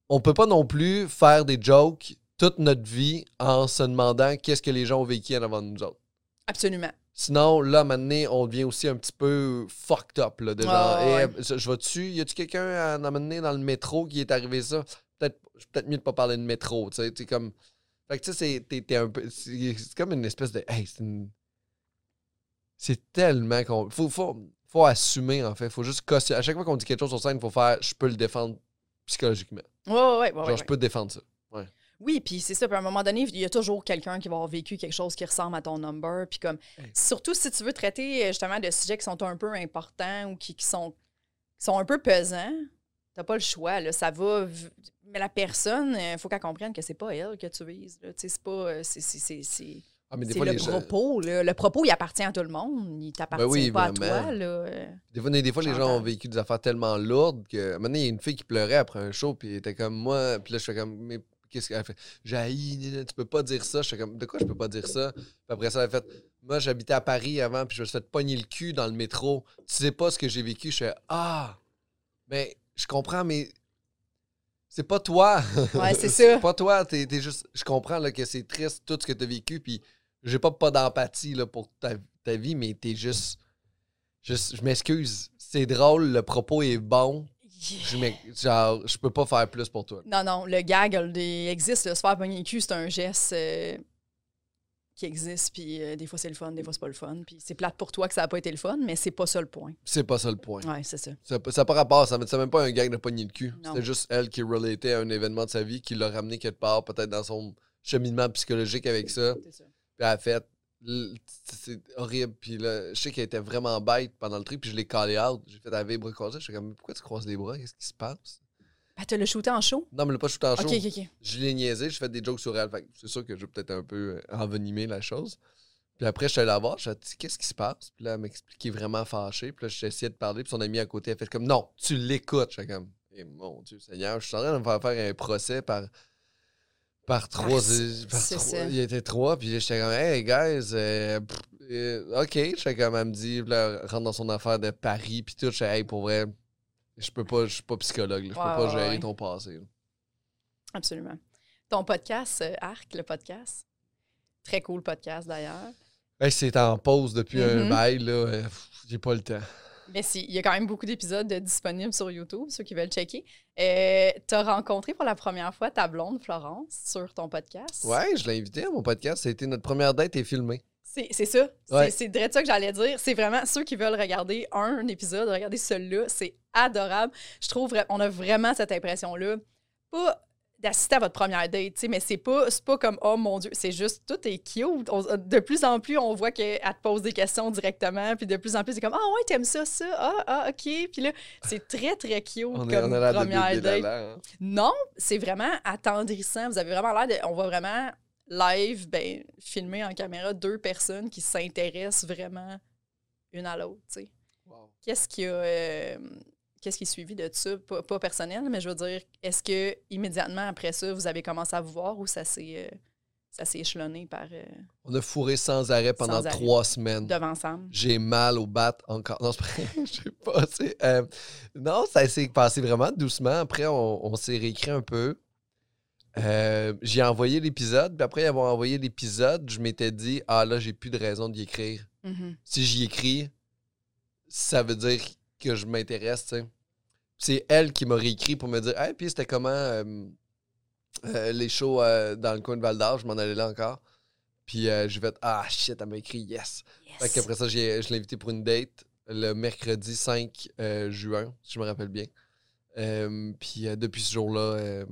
On peut pas non plus faire des jokes toute notre vie en se demandant qu'est-ce que les gens ont vécu en avant de nous autres. Absolument. Sinon, là, maintenant, on devient aussi un petit peu fucked up. Là, de genre, Eh, je, je vais-tu, y a-tu quelqu'un à en amener dans le métro qui est arrivé ça? Peut-être peut mieux de pas parler de métro. Tu sais, comme. Fait que tu sais, c'est- un peu. C'est comme une espèce de. Hey, c'est une- C'est tellement. Faut, faut, faut assumer, en fait. Faut juste. À chaque fois qu'on dit quelque chose sur scène, il faut faire je peux le défendre psychologiquement. Ouais, ouais, ouais. Genre, je peux défendre ça. Oui, puis c'est ça. Puis à un moment donné, il y a toujours quelqu'un qui va avoir vécu quelque chose qui ressemble à ton number. Puis comme, Hey. surtout si tu veux traiter euh, justement de sujets qui sont un peu importants ou qui, qui sont, qui sont un peu pesants, t'as pas le choix. Là, ça va. Mais la personne, il faut qu'elle comprenne que c'est pas elle que tu vises. là. Tu sais, C'est pas. euh, c'est- Ah, mais des c'est fois, le les gens. propos. là. Le propos, il appartient à tout le monde. Il t'appartient Ben oui, pas à vraiment. toi. Là. Des fois, des fois les gens J'entends. ont vécu des affaires tellement lourdes que. Maintenant, il y a une fille qui pleurait après un show, puis elle était comme moi. Puis là, je fais comme, mais qu'est-ce qu'elle fait? J'ai tu peux pas dire ça. Je fais comme, de quoi je peux pas dire ça? Puis après ça, elle a fait, moi, j'habitais à Paris avant, puis je me suis fait pogner le cul dans le métro. Tu sais pas ce que j'ai vécu? Je fais, ah, mais je comprends, mais. C'est pas toi. Ouais, c'est <laughs> ça. pas toi. T'es, t'es juste. Je comprends là, que c'est triste tout ce que t'as vécu, puis j'ai pas, pas d'empathie là, pour ta, ta vie, mais t'es juste. juste je m'excuse. C'est drôle, le propos est bon. Je genre, je peux pas faire plus pour toi. Non, non, le gag il existe. Le se faire pogner le cul, c'est un geste euh, qui existe. Puis euh, des fois, c'est le fun, des fois, c'est pas le fun. Puis c'est plate pour toi que ça n'a pas été le fun, mais c'est pas ça le point. C'est pas ça le point. Ouais, c'est ça. Ça n'a pas rapport, ça c'est même pas un gag de poignée de cul. C'était juste elle qui relatait à un événement de sa vie, qui l'a ramené quelque part, peut-être dans son cheminement psychologique avec ça. C'est ça. Puis elle a fait, c'est horrible. Puis là, je sais qu'elle était vraiment bête pendant le trip, puis je l'ai callé out. J'ai fait avec les bras croisés. Je suis comme, pourquoi tu croises les bras? Qu'est-ce qui se passe? Ben, tu l'as shooté en show? Non, mais le pas shooté en show. ok, ok. Je l'ai niaisé, j'ai fait des jokes sur elle. Fait que c'est sûr que je vais peut-être un peu euh, envenimer la chose. Puis après, je suis allé la voir, je dit qu'est-ce qui se passe? Puis là, elle m'expliquait vraiment fâchée. Puis là, j'ai essayé de parler, puis son ami à côté a fait comme non, tu l'écoutes. Je suis comme, eh mon Dieu Seigneur, je suis en train de me faire faire un procès par. Par trois. c'est- par trois- ça. Il était trois, puis j'étais comme, hey guys, euh, pff, euh, ok. J'étais comme, elle me dit, là, rentre dans son affaire de Paris, puis tout. J'étais, hey, pour vrai, je peux pas, je suis pas psychologue, je peux pas gérer ouais. ton passé. là. Absolument. Ton podcast, euh, Arc, le podcast. Très cool podcast d'ailleurs. Hey, c'est en pause depuis un Mhm. bail, là. euh, J'ai pas le temps. Mais si, il y a quand même beaucoup d'épisodes disponibles sur YouTube, ceux qui veulent checker. Euh, tu as rencontré pour la première fois ta blonde Florence sur ton podcast? Ouais, je l'ai invité à mon podcast. Ça a été notre première date et filmé. C'est ça. C'est- Ouais. C'est direct ça que j'allais dire. C'est vraiment ceux qui veulent regarder un épisode, regarder celui-là. C'est adorable. Je trouve on a vraiment cette impression-là. Pas d'assister à votre première date, tu sais, mais c'est pas, pas comme oh mon Dieu, c'est juste tout est cute. On- de plus en plus, on voit qu'elle te pose des questions directement, puis de plus en plus, c'est comme ah ouais, t'aimes ça, ça, ah, ah, ok. Puis là, c'est très, très cute On, comme est, on a l'air de première date. Hein. Non, c'est vraiment attendrissant. Vous avez vraiment l'air de. On voit vraiment live, ben, filmer en caméra deux personnes qui s'intéressent vraiment une à l'autre. tu sais. Wow. Qu'est-ce qui a. euh, Qu'est-ce qui est suivi de ça? Pas, pas personnel, mais je veux dire, est-ce que immédiatement après ça, vous avez commencé à vous voir ou ça s'est euh, ça s'est échelonné par euh, On a fourré sans arrêt pendant Sans arrêt. trois semaines. devant Sam? J'ai mal au bat encore. Non. <laughs> Je sais pas. euh, non, ça s'est passé vraiment doucement. Après, on, on s'est réécrit un peu. Euh, j'ai envoyé l'épisode. Puis après avoir envoyé l'épisode, je m'étais dit Ah là, j'ai plus de raison d'y écrire. Mhm. si j'y écris, ça veut dire que je m'intéresse, tu sais. C'est elle qui m'a réécrit pour me dire Hey, puis c'était comment euh, euh, les shows euh, dans le coin de Val d'Or, je m'en allais là encore. Puis euh, j'ai fait Ah shit, elle m'a écrit yes. Fait Yes. qu'après ça, je l'ai invité pour une date le mercredi 5 euh, juin, si je me rappelle bien. Puis depuis ce jour-là,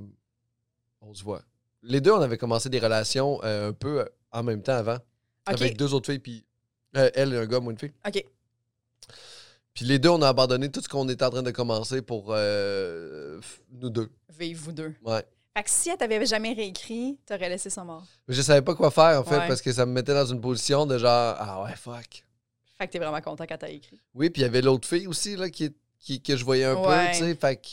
on se voit. Les deux, on avait commencé des relations un peu en même temps avant, avec deux autres filles, puis elle et un gars, moi une fille. OK. Puis les deux, on a abandonné tout ce qu'on était en train de commencer pour euh, nous deux. Vive vous deux. Ouais. Fait que si elle t'avait jamais réécrit, t'aurais laissé ça mort. Mais je savais pas quoi faire, en fait, Ouais. parce que ça me mettait dans une position de genre, ah ouais, fuck. Fait que t'es vraiment content quand t'as écrit. Oui, puis il y avait l'autre fille aussi, là, qui, qui- que je voyais un Ouais. peu, tu sais, fait que.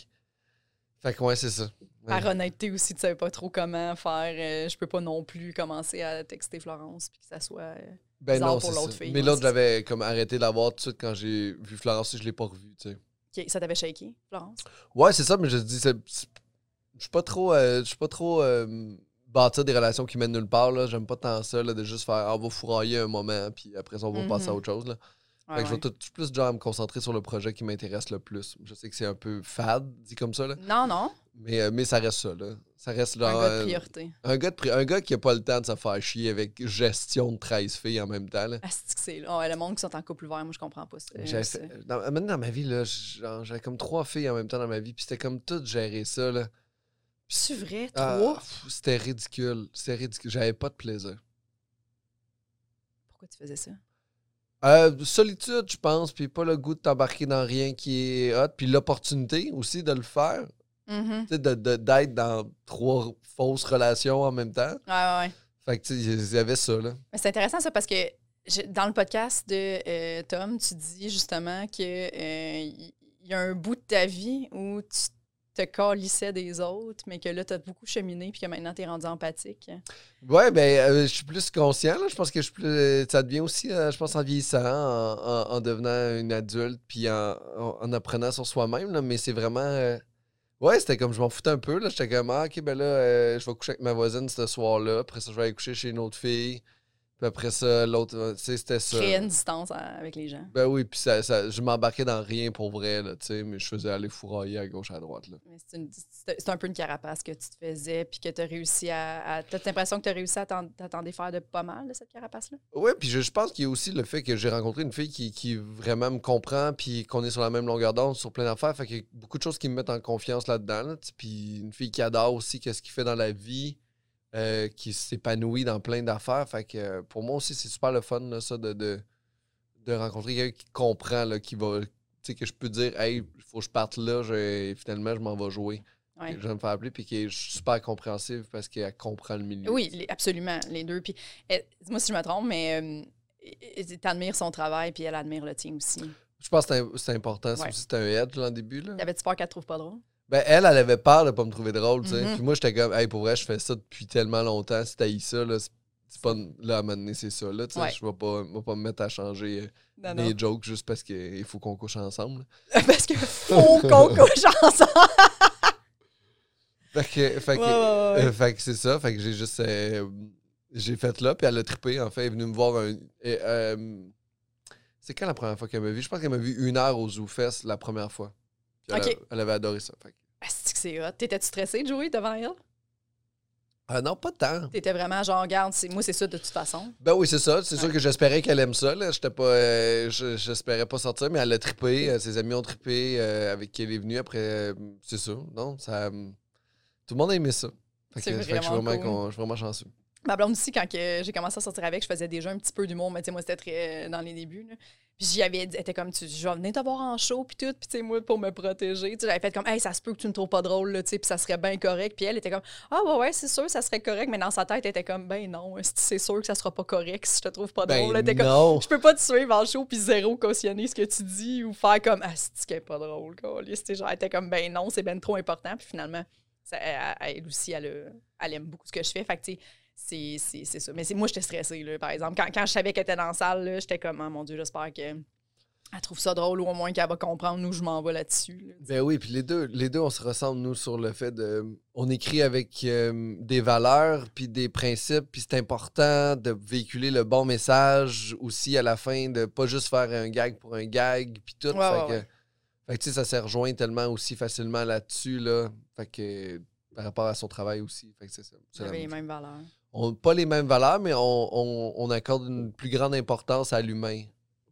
Fait que, ouais, c'est ça. Ouais. Par honnêteté aussi, tu savais pas trop comment faire. euh, je peux pas non plus commencer à texter Florence puis que ça soit. euh, Ben non, pour l'autre fille, Mais l'autre, j'avais comme arrêté de la voir tout de suite quand j'ai vu Florence, je l'ai pas revu, tu sais. Ça t'avait shaké, Florence? Ouais, c'est ça, mais je dis, je suis pas trop, euh, je suis pas trop euh, bâtir des relations qui mènent nulle part, là. J'aime pas tant ça, là, de juste faire, ah, on va fourrailler un moment, puis après ça, on va passer à autre chose, là. Ouais, Fait que je vais tout, tout plus genre me concentrer sur le projet qui m'intéresse le plus. Je sais que c'est un peu fade, dit comme ça, là. Non, non. Mais, euh, mais ça reste ça, là. Ça reste Un genre, gars de euh, priorité. un gars de pri- un gars qui a pas le temps de se faire chier avec gestion de 13 filles en même temps, là. Que c'est là? Ouais, le monde qui sont en couple ouvert, moi, je comprends pas ça. Fait- dans, même dans ma vie, là, j'avais comme trois filles en même temps dans ma vie, puis c'était comme tout gérer ça, là. C'est vrai, Ah, trois? c'était ridicule. C'était ridicule. J'avais pas de plaisir. Pourquoi tu faisais ça? Euh, solitude, je pense, puis pas le goût de t'embarquer dans rien qui est hot, puis l'opportunité aussi de le faire. Mhm. Sais, de- d'être dans trois fausses relations en même temps. Ouais, ouais, ouais. Fait que, tu sais, il y avait ça, là. Mais c'est intéressant ça parce que je- dans le podcast de euh, Tom, tu dis justement que euh, il y a un bout de ta vie où tu te calissais des autres, mais que là, tu as beaucoup cheminé puis que maintenant, tu es rendu empathique. Ouais, ben, euh, je suis plus conscient, là. Je pense que je suis plus. Ça devient aussi, euh, je pense, en vieillissant, en, en- en devenant une adulte, puis en, en- en apprenant sur soi-même, là. Mais c'est vraiment. euh, Ouais, c'était comme je m'en foutais un peu, là. J'étais comme, ah, ok, ben là, euh, je vais coucher avec ma voisine ce soir-là. Après ça, je vais aller coucher chez une autre fille. Puis après ça, l'autre, euh, tu sais, c'était ça. Créer une distance avec les gens. Ben oui, puis ça, ça- je m'embarquais dans rien pour vrai, là, tu sais, mais je faisais aller fourrailler à gauche, à droite, là. Mais C'est une- c'est- c'est un peu une carapace que tu te faisais, puis que tu as réussi à. à- T'as l'impression que tu as réussi à t'en à t'en défaire de pas mal de cette carapace-là? Ouais, puis je, je pense qu'il y a aussi le fait que j'ai rencontré une fille qui, qui vraiment me comprend, puis qu'on est sur la même longueur d'onde sur plein d'affaires. Fait qu'il y a beaucoup de choses qui me mettent en confiance là-dedans. là, tu sais, puis une fille qui adore aussi qu'est-ce qu'il fait dans la vie, euh, qui s'épanouit dans plein d'affaires. Fait que euh, pour moi aussi, c'est super le fun, là, ça, de, de, de rencontrer quelqu'un qui comprend, là, qui va. Tu sais, que je peux dire, hey, il faut que je parte là, je- et finalement, je m'en vais jouer. Ouais. Je vais me faire appeler, puis qui est super compréhensive parce qu'elle comprend le milieu. Oui, les- absolument, les deux. Puis, dis-moi si je me trompe, mais tu admires son travail, puis elle admire le tien aussi. Je pense que c'est important. C'est Ouais. aussi un edge, là, en début. Là. T'avais-tu peur qu'elle te trouve pas drôle? Ben, elle, elle avait peur de pas me trouver drôle, tu sais. Mhm. Puis moi, j'étais comme, hey, pour vrai, je fais ça depuis tellement longtemps. Si t'as ça, là, c'est pas. Là, à un moment donné, c'est ça, là, tu sais. Ouais. Je vais pas, vais pas me mettre à changer euh, Non, mes jokes juste parce qu'il faut qu'on couche ensemble. <laughs> Parce que faut qu'on <laughs> couche ensemble. <laughs> Fait que, fait que, Ouais, ouais, ouais. euh, fait que c'est ça. Fait que j'ai juste. euh, j'ai fait là, puis elle a trippé, en fait. Elle est venue me voir un. et, euh, c'est quand la première fois qu'elle m'a vu? Je pense qu'elle m'a vu une heure au Zoo Fest la première fois. Elle, a- Ok. elle avait adoré ça. Fait c'est que c'est hot. T'étais-tu stressé de jouer devant elle? Ah non, pas tant. T'étais vraiment genre, c'est- moi, c'est ça de toute façon. Ben oui, c'est ça. C'est sûr que j'espérais qu'elle aime ça. Là. J'étais pas, euh, je- j'espérais pas sortir, mais elle a trippé. euh, ses amis ont trippé euh, avec qui elle est venue. Après, euh, c'est ça. Non, ça. tout le monde a aimé ça. Fait que, fait que je suis vraiment vraiment, cool. con- je suis vraiment chanceux. Ma blonde aussi, quand j'ai commencé à sortir avec, je faisais déjà un petit peu d'humour, mais moi, c'était très dans les débuts. là. Puis j'y avais dit, elle était comme, tu, je vais venir te voir en show, puis tout, puis tu sais, moi, pour me protéger, j'avais fait comme, hey, ça se peut que tu me trouves pas drôle, là, tu sais, puis ça serait bien correct. Puis elle était comme, ah, ouais, ouais, c'est sûr, ça serait correct, mais dans sa tête, elle était comme, ben non, c'est sûr que ça sera pas correct si je te trouve pas Ben drôle? Elle était comme, je peux pas te suivre en show puis zéro cautionner ce que tu dis ou faire comme, ah, c'est qui est pas drôle, sais, genre, elle était comme, ben non, c'est ben trop important. Puis finalement, ça, elle, elle aussi, elle, elle aime beaucoup ce que je fais. Fait que, tu sais, c'est- ça. Mais c'est- moi, j'étais stressée, là, par exemple. Quand, quand je savais qu'elle était dans la salle, j'étais comme, oh, mon Dieu, j'espère qu'elle trouve ça drôle ou au moins qu'elle va comprendre où je m'en vais là-dessus. là. Ben oui, puis les deux, les deux, on se ressemble, nous, sur le fait de. On écrit avec euh, des valeurs, puis des principes, puis c'est important de véhiculer le bon message aussi à la fin, de pas juste faire un gag pour un gag, puis tout. Ouais, fait ouais, que, ouais. fait que, tu sais, ça s'est rejoint tellement aussi facilement là-dessus, là. Fait que. Par rapport à son travail aussi. Fait que c'est ça. C'est les même mêmes valeurs. On pas les mêmes valeurs, mais on, on- on accorde une plus grande importance à l'humain,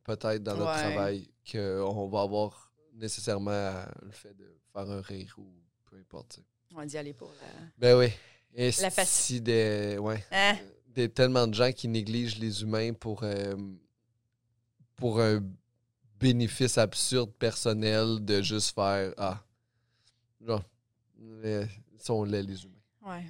peut-être, dans notre Ouais. travail, qu'on va avoir nécessairement le fait de faire un rire ou peu importe. On va d'y aller pour la... Ben oui. Et La si des, ouais, Hein? des tellement de gens qui négligent les humains pour, euh, pour un bénéfice absurde personnel de juste faire Ah, genre, euh, ils sont laids les humains. Ouais.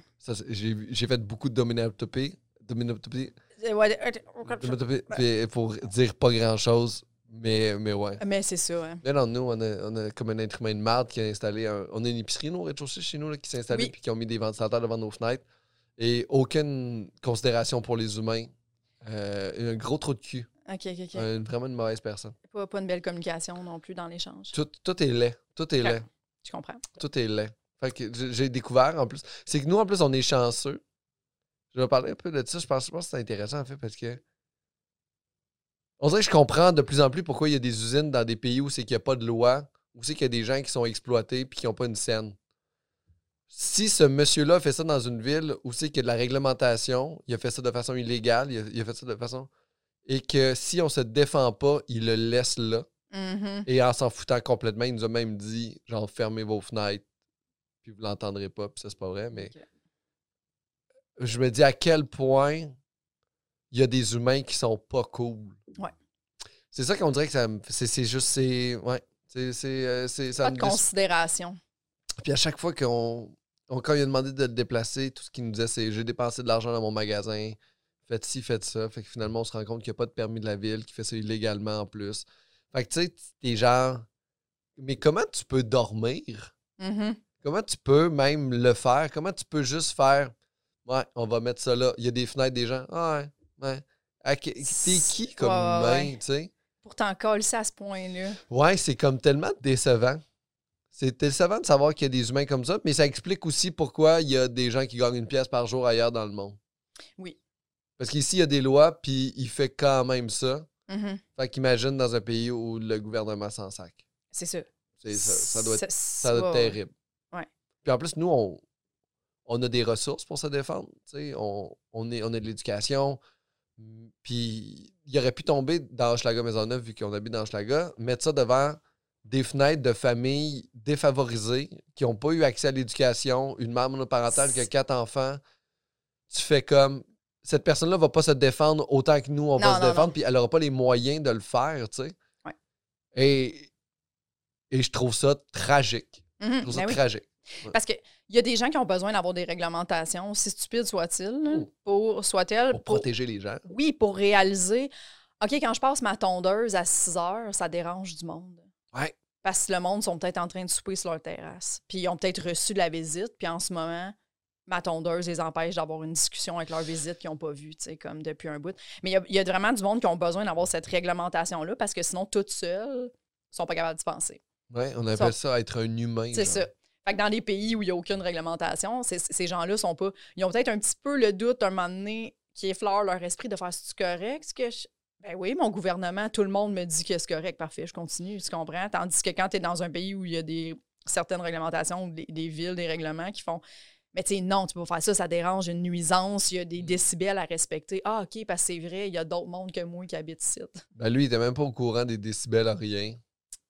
J'ai fait beaucoup de dominotopie. Dominotopie. Euh, ouais, pour dire pas grand chose, mais, mais ouais. Mais c'est ça, hein. Mais non, nous, on a, on a comme un être humain de marde qui a installé. Un, on a une épicerie, nous, au rez-de-chaussée chez nous, là, qui s'est installée Oui. puis qui ont mis des ventilateurs devant nos fenêtres. Et aucune considération pour les humains. Euh, un gros trou de cul. OK, OK, OK. Un- vraiment une mauvaise personne. Pas, pas une belle communication non plus dans l'échange. Tout, tout est laid. Tout est laid. Je comprends. Tout est laid. Fait que j'ai- découvert en plus. C'est que nous, en plus, on est chanceux. Je vais parler un peu de ça. Je pense, je pense que c'est intéressant, en fait, parce que. On dirait que je comprends de plus en plus pourquoi il y a des usines dans des pays où c'est qu'il n'y a pas de loi, où c'est qu'il y a des gens qui sont exploités puis qui n'ont pas une scène. Si ce monsieur-là fait ça dans une ville où c'est qu'il y a de la réglementation, il a fait ça de façon illégale, il a, il a fait ça de façon. Et que si on se défend pas, il le laisse là. Mhm. Et en s'en foutant complètement, il nous a même dit genre fermez vos fenêtres, puis vous l'entendrez pas, puis ça c'est pas vrai, mais je me dis à quel point il y a des humains qui sont pas cool. Ouais. C'est ça qu'on dirait que ça me. C'est c'est juste. C'est. Ouais. C'est. c'est, euh, Pas me de considération. Puis à chaque fois qu'on. on- quand il a demandé de le déplacer, tout ce qu'il nous disait, c'est j'ai dépensé de l'argent dans mon magasin, faites ci, faites ça. Fait que finalement, on se rend compte qu'il n'y a pas de permis de la ville, qu'il fait ça illégalement en plus. Fait que tu sais, t'es genre. Mais comment tu peux dormir? Mhm. Comment tu peux même le faire? Comment tu peux juste faire Ouais, on va mettre ça là. Il y a des fenêtres des gens. Ah ouais, ouais. T'es qui comme Ouais, humain, ouais. tu sais? Pour t'en coller ça à ce point-là. Ouais, c'est comme tellement décevant. C'est décevant de savoir qu'il y a des humains comme ça, mais ça explique aussi pourquoi il y a des gens qui gagnent une pièce par jour ailleurs dans le monde. Oui. Parce qu'ici, il y a des lois, puis il fait quand même ça. Mhm. Fait qu'imagine dans un pays où le gouvernement s'en sac. C'est ça. C'est ça, ça doit être, Ça- ça doit être terrible. Puis en plus, nous, on, on a des ressources pour se défendre. tu sais. On, on, est, on a de l'éducation. Puis il aurait pu tomber dans Hochelaga Maisonneuve, vu qu'on habite dans Hochelaga, mettre ça devant des fenêtres de familles défavorisées qui n'ont pas eu accès à l'éducation, une mère monoparentale qui a quatre enfants. Tu fais comme. Cette personne-là va pas se défendre autant que nous, on Non, va se défendre, puis elle n'aura pas les moyens de le faire, tu sais. Ouais. Et, et je trouve ça tragique. Mhm, Je trouve ça ben oui. Parce qu'il y a des gens qui ont besoin d'avoir des réglementations, aussi stupides soient-ils, Mm. pour soit-elle, Pour protéger les gens. oui, pour réaliser OK, quand je passe ma tondeuse à 6 heures, ça dérange du monde. Ouais. Parce que le monde sont peut-être en train de souper sur leur terrasse. Puis ils ont peut-être reçu de la visite, puis en ce moment, ma tondeuse les empêche d'avoir une discussion avec leur visite qu'ils n'ont pas vue, tu sais, comme depuis un bout. Mais il y a- il y, a vraiment du monde qui ont besoin d'avoir cette réglementation-là parce que sinon, toutes seules, ils sont pas capables d'y penser. Ouais, on appelle ça être un humain. C'est ça. Fait que dans les pays où il n'y a aucune réglementation, ces gens-là sont pas. Ils ont peut-être un petit peu le doute un moment donné qui effleure leur esprit de faire c'est correct. ce que je- Ben oui, mon gouvernement, tout le monde me dit que c'est correct, parfait, je continue, tu comprends? Tandis que quand tu es dans un pays où il y a des certaines réglementations, des, des villes, des règlements qui font Mais tu sais, non, tu peux pas faire ça, ça dérange, il y a une nuisance, il y a des décibels à respecter. Ah, OK, parce que c'est vrai, il y a d'autres mondes que moi qui habitent ici. Ben lui, il était même pas au courant des décibels à rien.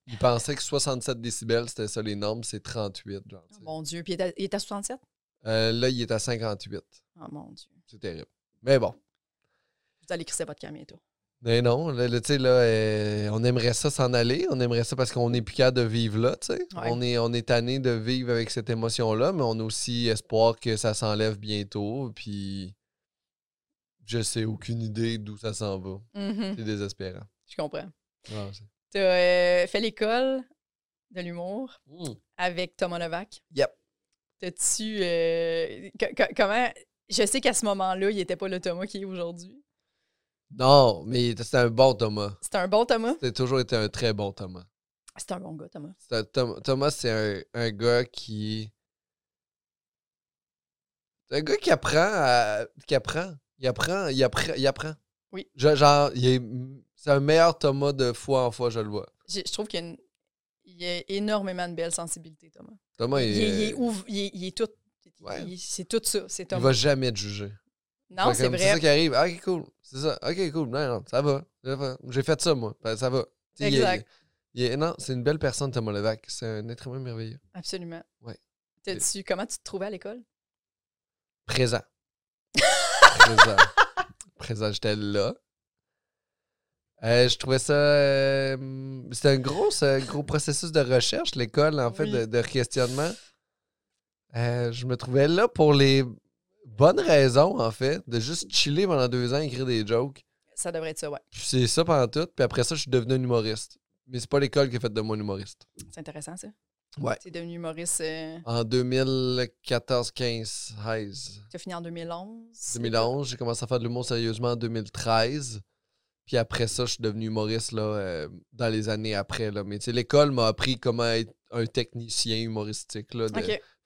Il pensait que 67 décibels, c'était ça les normes, c'est 38. Genre, sais. Mon Dieu. Puis il est à, il est à 67? Euh, là, il est à 58. Oh mon Dieu. C'est terrible. Mais bon. Vous allez crisser votre camp bientôt. Mais non, là, là, tu sais, là, euh, on aimerait ça s'en aller. On aimerait ça parce qu'on n'est plus capable de vivre là, tu sais. Ouais. On est, on est tanné de vivre avec cette émotion-là, mais on a aussi espoir que ça s'enlève bientôt. Puis, je sais aucune idée d'où ça s'en va. Mhm, C'est désespérant. Je comprends. Ah, Tu as fait l'école de l'humour Mm. avec Thomas Levac. Yep. T'as-tu. euh, co- co- comment. Je sais qu'à ce moment-là, il n'était pas le Thomas qui est aujourd'hui. Non, mais c'était un bon Thomas. C'était un bon Thomas? C'était toujours été un très bon Thomas. C'était un bon gars, Thomas. C'est un Tom- Thomas, c'est un, un gars qui. C'est un gars qui apprend à- qui apprend. Il apprend. Il apprend. Il apprend. Oui. Je- genre, il est. C'est un meilleur Thomas de fois en fois, je le vois. Je trouve qu'il y a, une- il y a énormément de belle sensibilité, Thomas. Thomas, il, il, est, il est il est- il est tout. Ouais. il- C'est tout ça. C'est il Thomas. va jamais te juger. Non, c'est comme, C'est ça vrai. qui arrive. Ah, ok, cool. C'est ça. Ok, cool. Non, non, ça va. J'ai fait ça, moi. Ben, ça va. Il Exact. il est- non, c'est une belle personne, Thomas Levac. C'est un être humain merveilleux. Absolument. Ouais. Comment tu te trouvais à l'école? Présent. <laughs> Présent. Présent, j'étais là. Euh, je trouvais ça. euh, C'était un gros, gros processus de recherche, l'école, en fait, Oui. de, de questionnement. Euh, je me trouvais là pour les bonnes raisons, en fait, de juste chiller pendant deux ans, écrire des jokes. Ça devrait être ça, ouais. C'est ça pendant tout. Puis après ça, je suis devenu un humoriste. Mais c'est pas l'école qui a fait de moi un humoriste. C'est intéressant, ça. Ouais. T'es devenu humoriste. En 2014-15, 16. Tu as fini en 2011. 2011, j'ai commencé à faire de l'humour sérieusement en 2013. Puis après ça, je suis devenu humoriste là, euh, dans les années après. Là. Mais l'école m'a appris comment être un technicien humoristique, là, de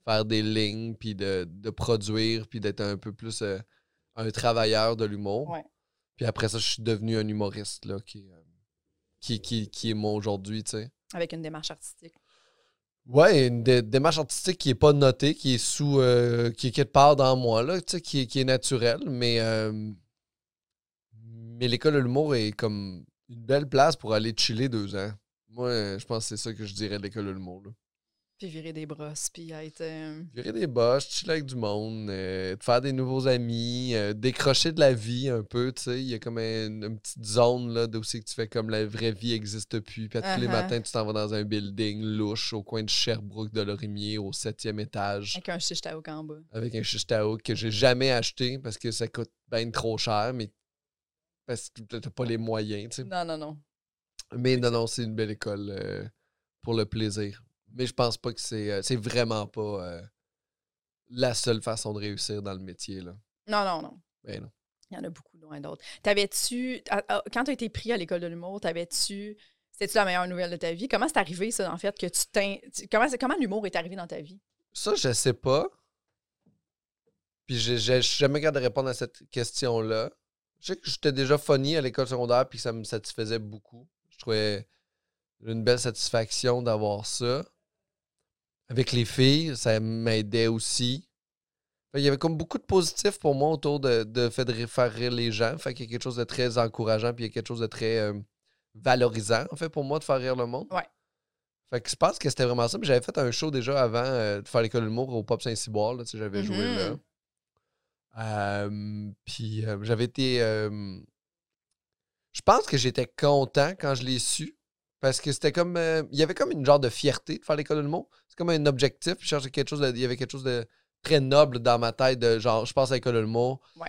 faire des lignes, puis de, de produire, puis d'être un peu plus euh, un travailleur de l'humour. Ouais. Puis après ça, je suis devenu un humoriste là, qui, euh, qui, qui, qui est moi aujourd'hui, tu sais. Avec une démarche artistique. Ouais, une dé- démarche artistique qui est pas notée, qui est sous. qui est quelque part dans moi, là, qui, qui est naturelle, mais. Mais l'école de l'humour est comme une belle place pour aller chiller deux ans. Moi, je pense que c'est ça que je dirais de l'école de l'humour. là. Puis virer des brosses, puis être. euh, Virer des boches, chiller avec du monde, euh, te faire des nouveaux amis, euh, décrocher de la vie un peu, tu sais. Il y a comme un- une petite zone là d'où c'est que tu fais comme la vraie vie n'existe plus. Puis tous les Uh-huh. matins, tu t'en vas dans un building louche au coin de Sherbrooke de Lorimier au septième étage avec un shish taouk en bas. avec un shish taouk que j'ai jamais acheté parce que ça coûte bien trop cher, mais parce que t'as pas les moyens, tu sais. Non, non, non. Mais non, non, c'est une belle école euh, pour le plaisir. Mais je pense pas que c'est euh, c'est vraiment pas euh, la seule façon de réussir dans le métier. Là. Non, non, non. Ben non. Il y en a beaucoup loin d'autres. T'avais-tu. à- à- Quand tu as été pris à l'école de l'humour, t'avais-tu. C'était-tu la meilleure nouvelle de ta vie? Comment c'est arrivé, ça, en fait, que tu t'in. Comment, comment l'humour est arrivé dans ta vie? Ça, je sais pas. Puis j'ai jamais de répondre à cette question-là. Je sais que j'étais déjà funny à l'école secondaire puis que ça me satisfaisait beaucoup. Je trouvais une belle satisfaction d'avoir ça. Avec les filles, ça m'aidait aussi. Il y avait comme beaucoup de positifs pour moi autour de, de fait de faire rire les gens. Fait qu'il y a quelque chose de très encourageant puis il y a quelque chose de très euh, valorisant, en fait, pour moi, de faire rire le monde. Ouais. Fait que je pense que c'était vraiment ça. Puis j'avais fait un show déjà avant euh, de faire l'école de l'humour au Pop Saint-Cyboire. J'avais joué là. Euh, puis euh, j'avais été. euh, je pense que j'étais content quand je l'ai su. Parce que c'était comme. il y avait comme une genre de fierté de faire l'école de l'humour. C'est comme un objectif. Je cherchais quelque chose de- il y avait quelque chose de très noble dans ma tête. De genre, je passe à l'école de l'humour. Ouais.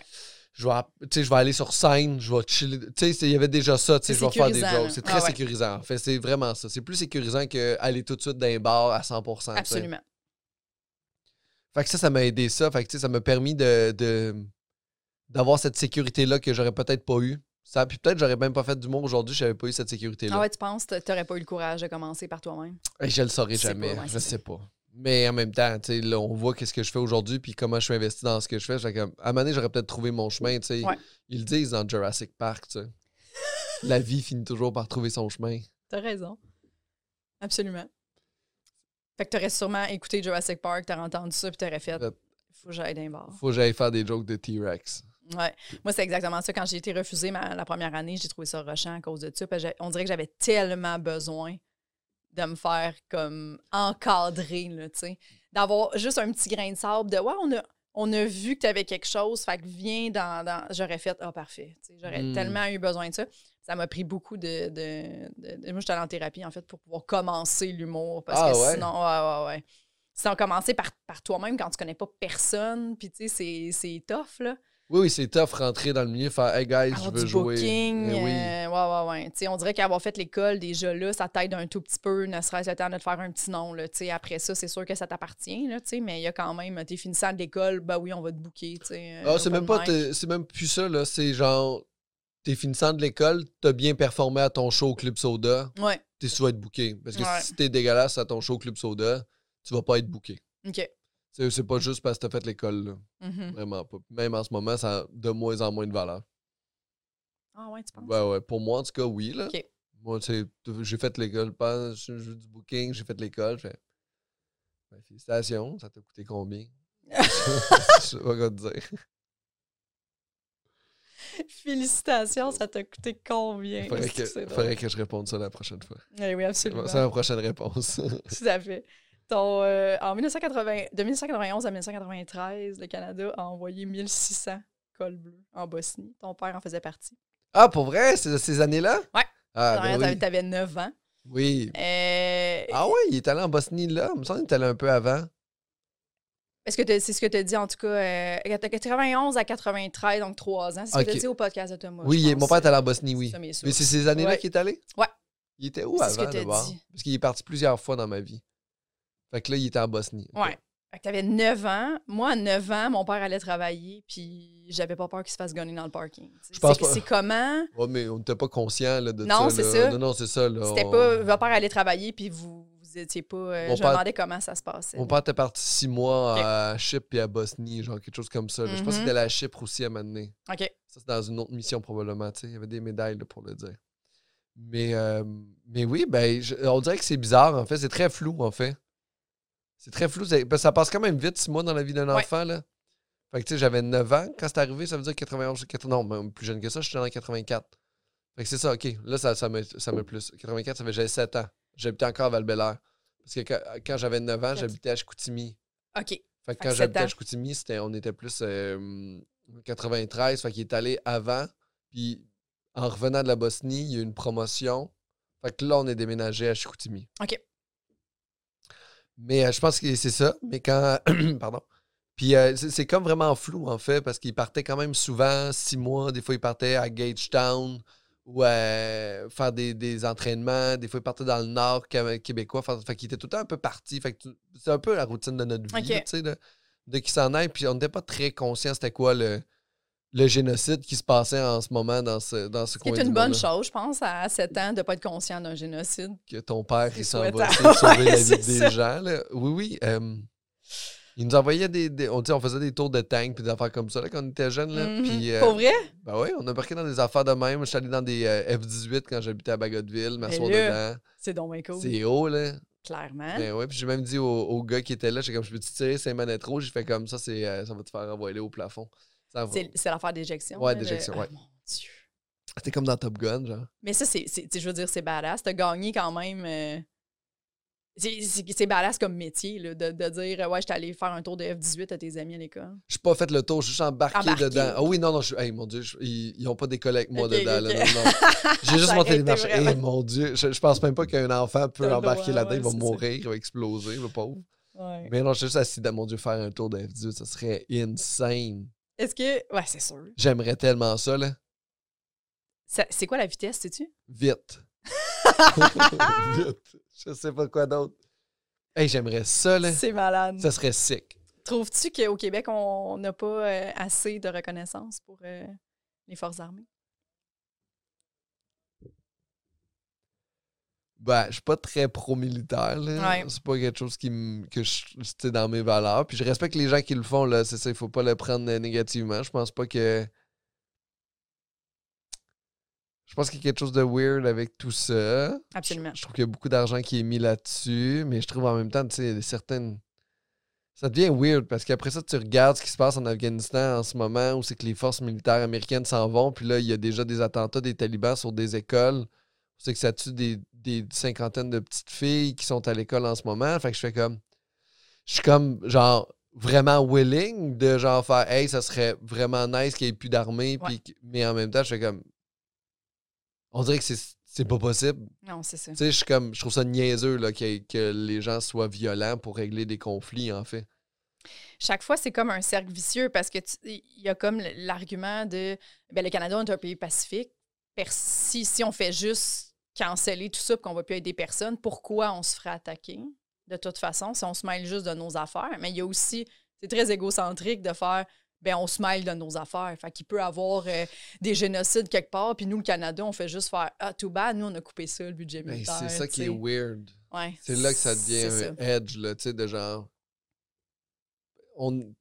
Je vais, app- tu sais, je vais aller sur scène, je vais chiller. Tu sais, c'est- il y avait déjà ça. tu sais, Je vais faire des jokes. C'est très Ah ouais. sécurisant. En fait, c'est vraiment ça. C'est plus sécurisant qu'aller tout de suite dans un bar à 100 tu sais. Fait que ça, ça m'a aidé ça. Fait que, ça m'a permis de, de- d'avoir cette sécurité-là que j'aurais peut-être pas eu. Ça, puis peut-être j'aurais même pas fait d'humour aujourd'hui si j'avais pas eu cette sécurité-là. Ah ouais, tu penses que t'aurais pas eu le courage de commencer par toi-même? Et je le saurais jamais. pas, ouais, je sais pas. Mais en même temps, tu sais, là, on voit qu'est-ce que je fais aujourd'hui puis comment je suis investi dans ce que je fais. Fait que, à un moment donné, j'aurais peut-être trouvé mon chemin. tu sais. Ouais. Ils le disent dans Jurassic Park. <laughs> La vie finit toujours par trouver son chemin. T'as raison. Absolument. Fait que t'aurais sûrement écouté Jurassic Park, t'aurais entendu ça, puis t'aurais fait Fait- faut que j'aille d'un bar. Faut que j'aille faire des jokes de T-Rex. Ouais. Moi, c'est exactement ça. Quand j'ai été refusée ma- la première année, j'ai trouvé ça rushant à cause de ça. parce que j'ai- on dirait que j'avais tellement besoin de me faire comme encadrer, là, tu sais. D'avoir juste un petit grain de sable de Ouais, on a, on a vu que tu avais quelque chose, fait que viens dans. dans- J'aurais fait Ah, parfait. Tu sais, J'aurais Mm. tellement eu besoin de ça. Ça m'a pris beaucoup de. de, de- de- moi, j'étais allée en thérapie, en fait, pour pouvoir commencer l'humour. Parce Ah que ouais? sinon, ouais, ouais, ouais. Sinon, commencer par, par toi-même quand tu connais pas personne, puis tu sais, c'est- tough, là. Oui, oui, c'est tough rentrer dans le milieu, faire Hey guys, je Avoir veux du jouer. booking, Eh oui. euh, ouais, ouais, on dirait qu'avoir fait l'école déjà là, ça t'aide un tout petit peu, ne serait-ce le temps de te faire un petit nom. Là, tu sais. après ça, c'est sûr que ça t'appartient, là, tu sais, mais il y a quand même, t'es finissant de l'école, bah oui, on va te booker. tu sais, Ah, c'est même pas c'est même plus ça là, c'est genre t'es finissant de l'école, t'as bien performé à ton show au Club Soda, Ouais, t'es souvent être booké parce que Ouais. si t'es dégueulasse à ton show au Club Soda, tu vas pas être booké. OK. C'est pas juste parce que t'as fait l'école Mhm. vraiment pas. Même en ce moment, ça a de moins en moins de valeur. Ah ouais, tu penses? Ouais ouais, pour moi en tout cas oui là. OK. Moi tu sais, j'ai fait l'école, je veux du booking, j'ai fait l'école, j'ai fait ben, félicitations, ça t'a coûté combien? <laughs> <laughs> Je sais pas quoi te dire. <laughs> Félicitations, ça t'a coûté combien? Faudrait Est-ce que, faudrait que je réponde ça la prochaine fois. Eh oui, absolument. C'est ma prochaine réponse. <laughs> Tout à fait. Euh, en 1980, de 1991 à 1993, le Canada a envoyé 1600 cols bleus en Bosnie. Ton père en faisait partie. ah, pour vrai, c'est ces années-là? Ouais. Ah, ben oui. t'avais 9 ans. Oui. Euh, Ah ouais, il est allé en Bosnie là. Il me semble qu'il est allé un peu avant. Est-ce que c'est ce que tu as dit, en tout cas, euh, 91 à 93, donc 3 ans. C'est ce que tu as dit au podcast de Thomas. oui, mon père est allé en Bosnie, oui. C'est Mais c'est ces années-là Ouais. qu'il est allé? Ouais. Il était où C'est avant, d'abord? Parce qu'il est parti plusieurs fois dans ma vie. Fait que là, il était en Bosnie. Ok. Ouais. Fait que t'avais 9 ans. Moi, à 9 ans, mon père allait travailler, puis j'avais pas peur qu'il se fasse gonner dans le parking. Je pense C'est- pas. C'est comment? Ouais, mais on n'était pas conscient de Non, ça. c'est là. ça. Non, non, c'est ça. C'était On- pas. Votre père allait travailler, puis vous, vous étiez pas. euh, je me demandais comment ça se passait. Mon père était parti six mois à Chypre et à Bosnie, genre quelque chose comme ça. Je pense Mhm. qu'il était allé à Chypre aussi à un moment donné. OK. Ça, c'est dans une autre mission, probablement. tu sais. Il y avait des médailles là, pour le dire. Mais, euh, mais oui, ben, je- on dirait que c'est bizarre, en fait. C'est très flou, en fait. C'est très flou. que ça passe quand même vite, six mois dans la vie d'un Ouais. enfant. Là. Fait que, tu sais, j'avais 9 ans quand c'est arrivé. Ça veut dire 91, 80, non, même plus jeune que ça. Je suis dans 84. Fait que c'est ça, OK. Là, ça, ça, me, ça me plus. 84, ça fait j'avais 7 ans. J'habitais encore à val Parce que quand, quand j'avais 9 ans, j'habitais à Chicoutimi. OK. Fait que quand j'habitais à. Chicoutimi, on était plus euh, 93. Fait qu'il est allé avant. Puis en revenant de la Bosnie, il y a eu une promotion. Fait que là, on est déménagé à Chicoutimi. OK. Mais euh, je pense que c'est ça. Mais quand. <clears throat> Pardon. Puis euh, c'est, c'est comme vraiment flou, en fait, parce qu'il partait quand même souvent, six mois. Des fois, il partait à Gagetown ou euh, faire des, des entraînements. Des fois, il partait dans le nord qué- québécois. Fait, fait qu'il était tout le temps un peu parti. Fait que c'est un peu la routine de notre vie, Ok. là, tu sais, de, de qu'il s'en aille. Puis on n'était pas très conscient c'était quoi le, le génocide qui se passait en ce moment dans ce, dans ce qui coin est du une bonne chose, je pense, à 7 ans, de ne pas être conscient d'un génocide. Que ton père, C'est il s'en va sauver la <laughs> Ouais, vie c'est des ça. gens. là. Oui, oui. euh, Ils nous envoyaient des. des- on, on faisait des tours de tank puis des affaires comme ça là, quand on était jeunes. Là. Puis, euh, Pour vrai? ben oui, on a embarqué dans des affaires de même. Je suis allé dans des euh, F-18 quand j'habitais à Bagotville, m'asseoir dedans. C'est donc bien cool. C'est haut, là. Clairement. Ben ouais, puis j'ai même dit au, au gars qui était là, j'ai comme, je peux-tu tirer ces manettes rouges? J'ai fait comme ça, c'est, euh, ça va te faire envoyer au plafond. C'est l'affaire d'éjection. Ouais, d'éjection, Ah, ouais. mon Dieu. C'était comme dans Top Gun, genre. Mais ça, c'est, je veux dire, c'est badass. T'as gagné quand même. C'est, badass comme métier, là, de, de dire, ouais, j'étais allé faire un tour de F-18 à tes amis à l'école. J'ai pas fait le tour, je suis juste embarqué, Embarqué. dedans. Ah oui, non, non, je, hey, mon Dieu, je- ils, ils ont pas décollé avec moi dedans. ok, là, ok. non, non. J'ai <laughs> juste été marches. vraiment- Hey, mon Dieu, je, je pense même pas qu'un enfant peut embarquer là-dedans, ouais, il va mourir, il va exploser, le pauvre. Ouais. Mais non, je suis juste assis dans mon Dieu faire un tour de F-18, ça serait insane. Est-ce que. Ouais, c'est sûr. J'aimerais tellement ça, là. Ça- c'est quoi la vitesse, sais-tu? Vite. <laughs> <laughs> Vite. Je sais pas quoi d'autre. Hey, j'aimerais ça, là. C'est malade. Ça serait sick. Trouves-tu qu'au Québec, on n'a pas euh, assez de reconnaissance pour euh, les forces armées? Ben, je suis pas très pro-militaire, là. Ouais. C'est pas quelque chose qui me, que je, dans mes valeurs. Puis je respecte les gens qui le font, là. C'est ça, il faut pas le prendre euh, négativement. Je pense pas que. Je pense qu'il y a quelque chose de weird avec tout ça. Absolument. Je, je trouve qu'il y a beaucoup d'argent qui est mis là-dessus, mais je trouve en même temps, tu sais, certaines. Ça devient weird parce qu'après ça, tu regardes ce qui se passe en Afghanistan en ce moment où c'est que les forces militaires américaines s'en vont, puis là, il y a déjà des attentats des talibans sur des écoles. C'est que ça tue des, des cinquantaines de petites filles qui sont à l'école en ce moment. Fait que je fais comme. Je suis comme, genre, vraiment willing de genre faire, hey, ça serait vraiment nice qu'il n'y ait plus d'armée, que- mais en même temps, je fais comme. On dirait que c'est pas possible. Non, c'est ça. Tu sais, je suis comme, je trouve ça niaiseux là, que, que les gens soient violents pour régler des conflits, en fait. Chaque fois, c'est comme un cercle vicieux parce que tu- il y a comme l'argument de ben, le Canada est un pays pacifique. Si, si on fait juste canceller tout ça et qu'on va plus aider personne, pourquoi on se ferait attaquer? De toute façon, si on se mêle juste de nos affaires. Mais il y a aussi, c'est très égocentrique de faire ben on se mêle de nos affaires. Fait qu'il peut y avoir euh, des génocides quelque part, puis nous, le Canada, on fait juste faire Ah, tout bad, nous, on a coupé ça, le budget Ben, militaire. c'est ça qui est weird. Ouais, C'est là que ça devient un ça. edge, là, tu sais, de genre. On.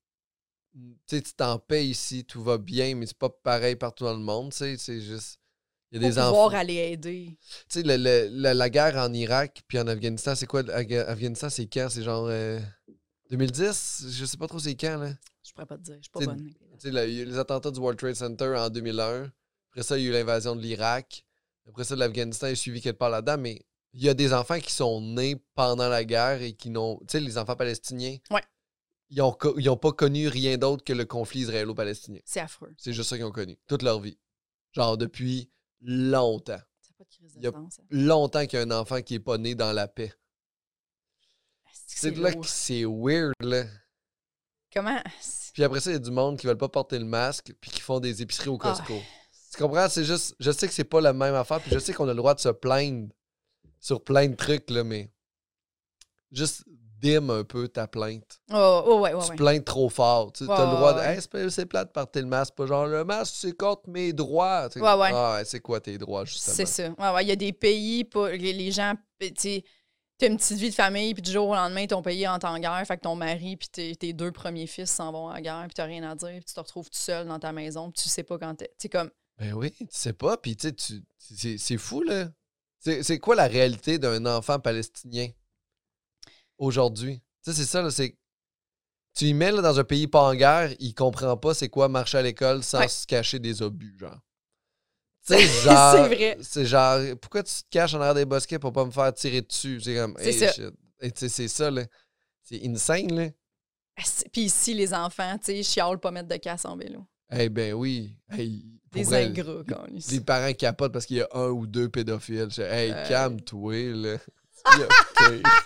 Tu sais, tu t'en payes ici, tout va bien, mais c'est pas pareil partout dans le monde, tu sais. C'est juste. Il y a des pouvoir enfants. aller aider. Tu sais, la, la guerre en Irak puis en Afghanistan, c'est quoi? Afghanistan, c'est quand? C'est genre. euh, 2010? Je sais pas trop c'est quand, là. Je pourrais pas te dire, je suis pas T'sais, bonne. Tu sais, là, il y a eu les attentats du World Trade Center en 2001. Après ça, il y a eu l'invasion de l'Irak. Après ça, l'Afghanistan est suivi quelque part là-dedans. Mais il y a des enfants qui sont nés pendant la guerre et qui n'ont. Tu sais, les enfants palestiniens. Ouais. Ils ont, co- ils ont pas connu rien d'autre que le conflit israélo-palestinien. C'est affreux. C'est juste ça qu'ils ont connu. Toute leur vie. Genre depuis longtemps. Pas de crise de Il y a- sens, ça. Longtemps qu'il y a un enfant qui est pas né dans la paix. C'est là que c'est weird, là. Comment? Puis après ça, il y a du monde qui veulent pas porter le masque puis qui font des épiceries au Ah. Costco. Tu comprends? C'est juste. Je sais que c'est pas la même affaire, puis je sais qu'on a le droit de se plaindre sur plein de trucs, là, mais. Juste dim un peu ta plainte. Oh, oh, ouais, ouais, tu ouais. plains trop fort. Tu as le droit de. Hey, c'est plate de porter le masque. Pas genre le masque, c'est contre mes droits. Tu sais, Ouais, ouais. Ah, ouais, c'est quoi tes droits, justement? C'est ça. Ouais, ouais. Il y a des pays, pas, les, les gens, t'as une petite vie de famille, puis du jour au lendemain, ton pays entre en guerre, fait que ton mari puis tes, tes deux premiers fils s'en vont à la guerre, puis t'as rien à dire, puis tu te retrouves tout seul dans ta maison, puis tu sais pas quand t'es. Tu comme. Ben oui, tu sais pas, puis tu sais, tu- c'est fou, là. C'est quoi la réalité d'un enfant palestinien aujourd'hui? Tu sais, c'est ça, là, c'est... Tu y mets là, dans un pays pas en guerre, il comprend pas c'est quoi marcher à l'école sans Ouais. se cacher des obus, genre. Tu sais, <laughs> genre... C'est genre, pourquoi tu te caches en arrière des bosquets pour pas me faire tirer dessus? C'est comme, C'est hey, ça. shit. Et tu sais, c'est ça, là. C'est insane, là. asti- Puis ici, les enfants, tu sais, chialent pas mettre de casse en vélo. Eh ben oui. Hey, Des ingrats, quand Les parents capotent parce qu'il y a un ou deux pédophiles. Je hey, Euh. calme-toi, là. <laughs>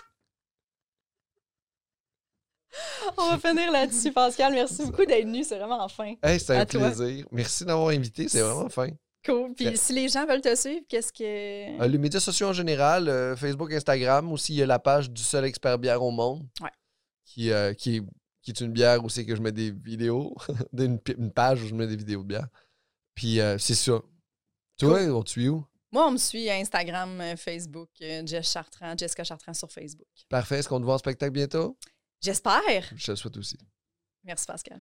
On va finir là-dessus, Pascal. Merci <laughs> beaucoup d'être venu. C'est vraiment fin. hey, c'était un toi. plaisir. Merci d'avoir invité, c'est vraiment fin. Cool. Puis si les gens veulent te suivre, qu'est-ce que. Euh, les médias sociaux en général, euh, Facebook, Instagram, aussi, il y a la page du seul expert bière au monde. Ouais. Qui, euh, qui, est, qui est une bière où c'est que je mets des vidéos. <laughs> une, page où je mets des vidéos de bière. Puis c'est ça. Toi, on te suit où? Moi, on me suit à Instagram, Facebook, Jess Chartrand, Jessica Chartrand sur Facebook. Parfait. Est-ce qu'on te voit en spectacle bientôt? J'espère. Je te le souhaite aussi. Merci, Pascal.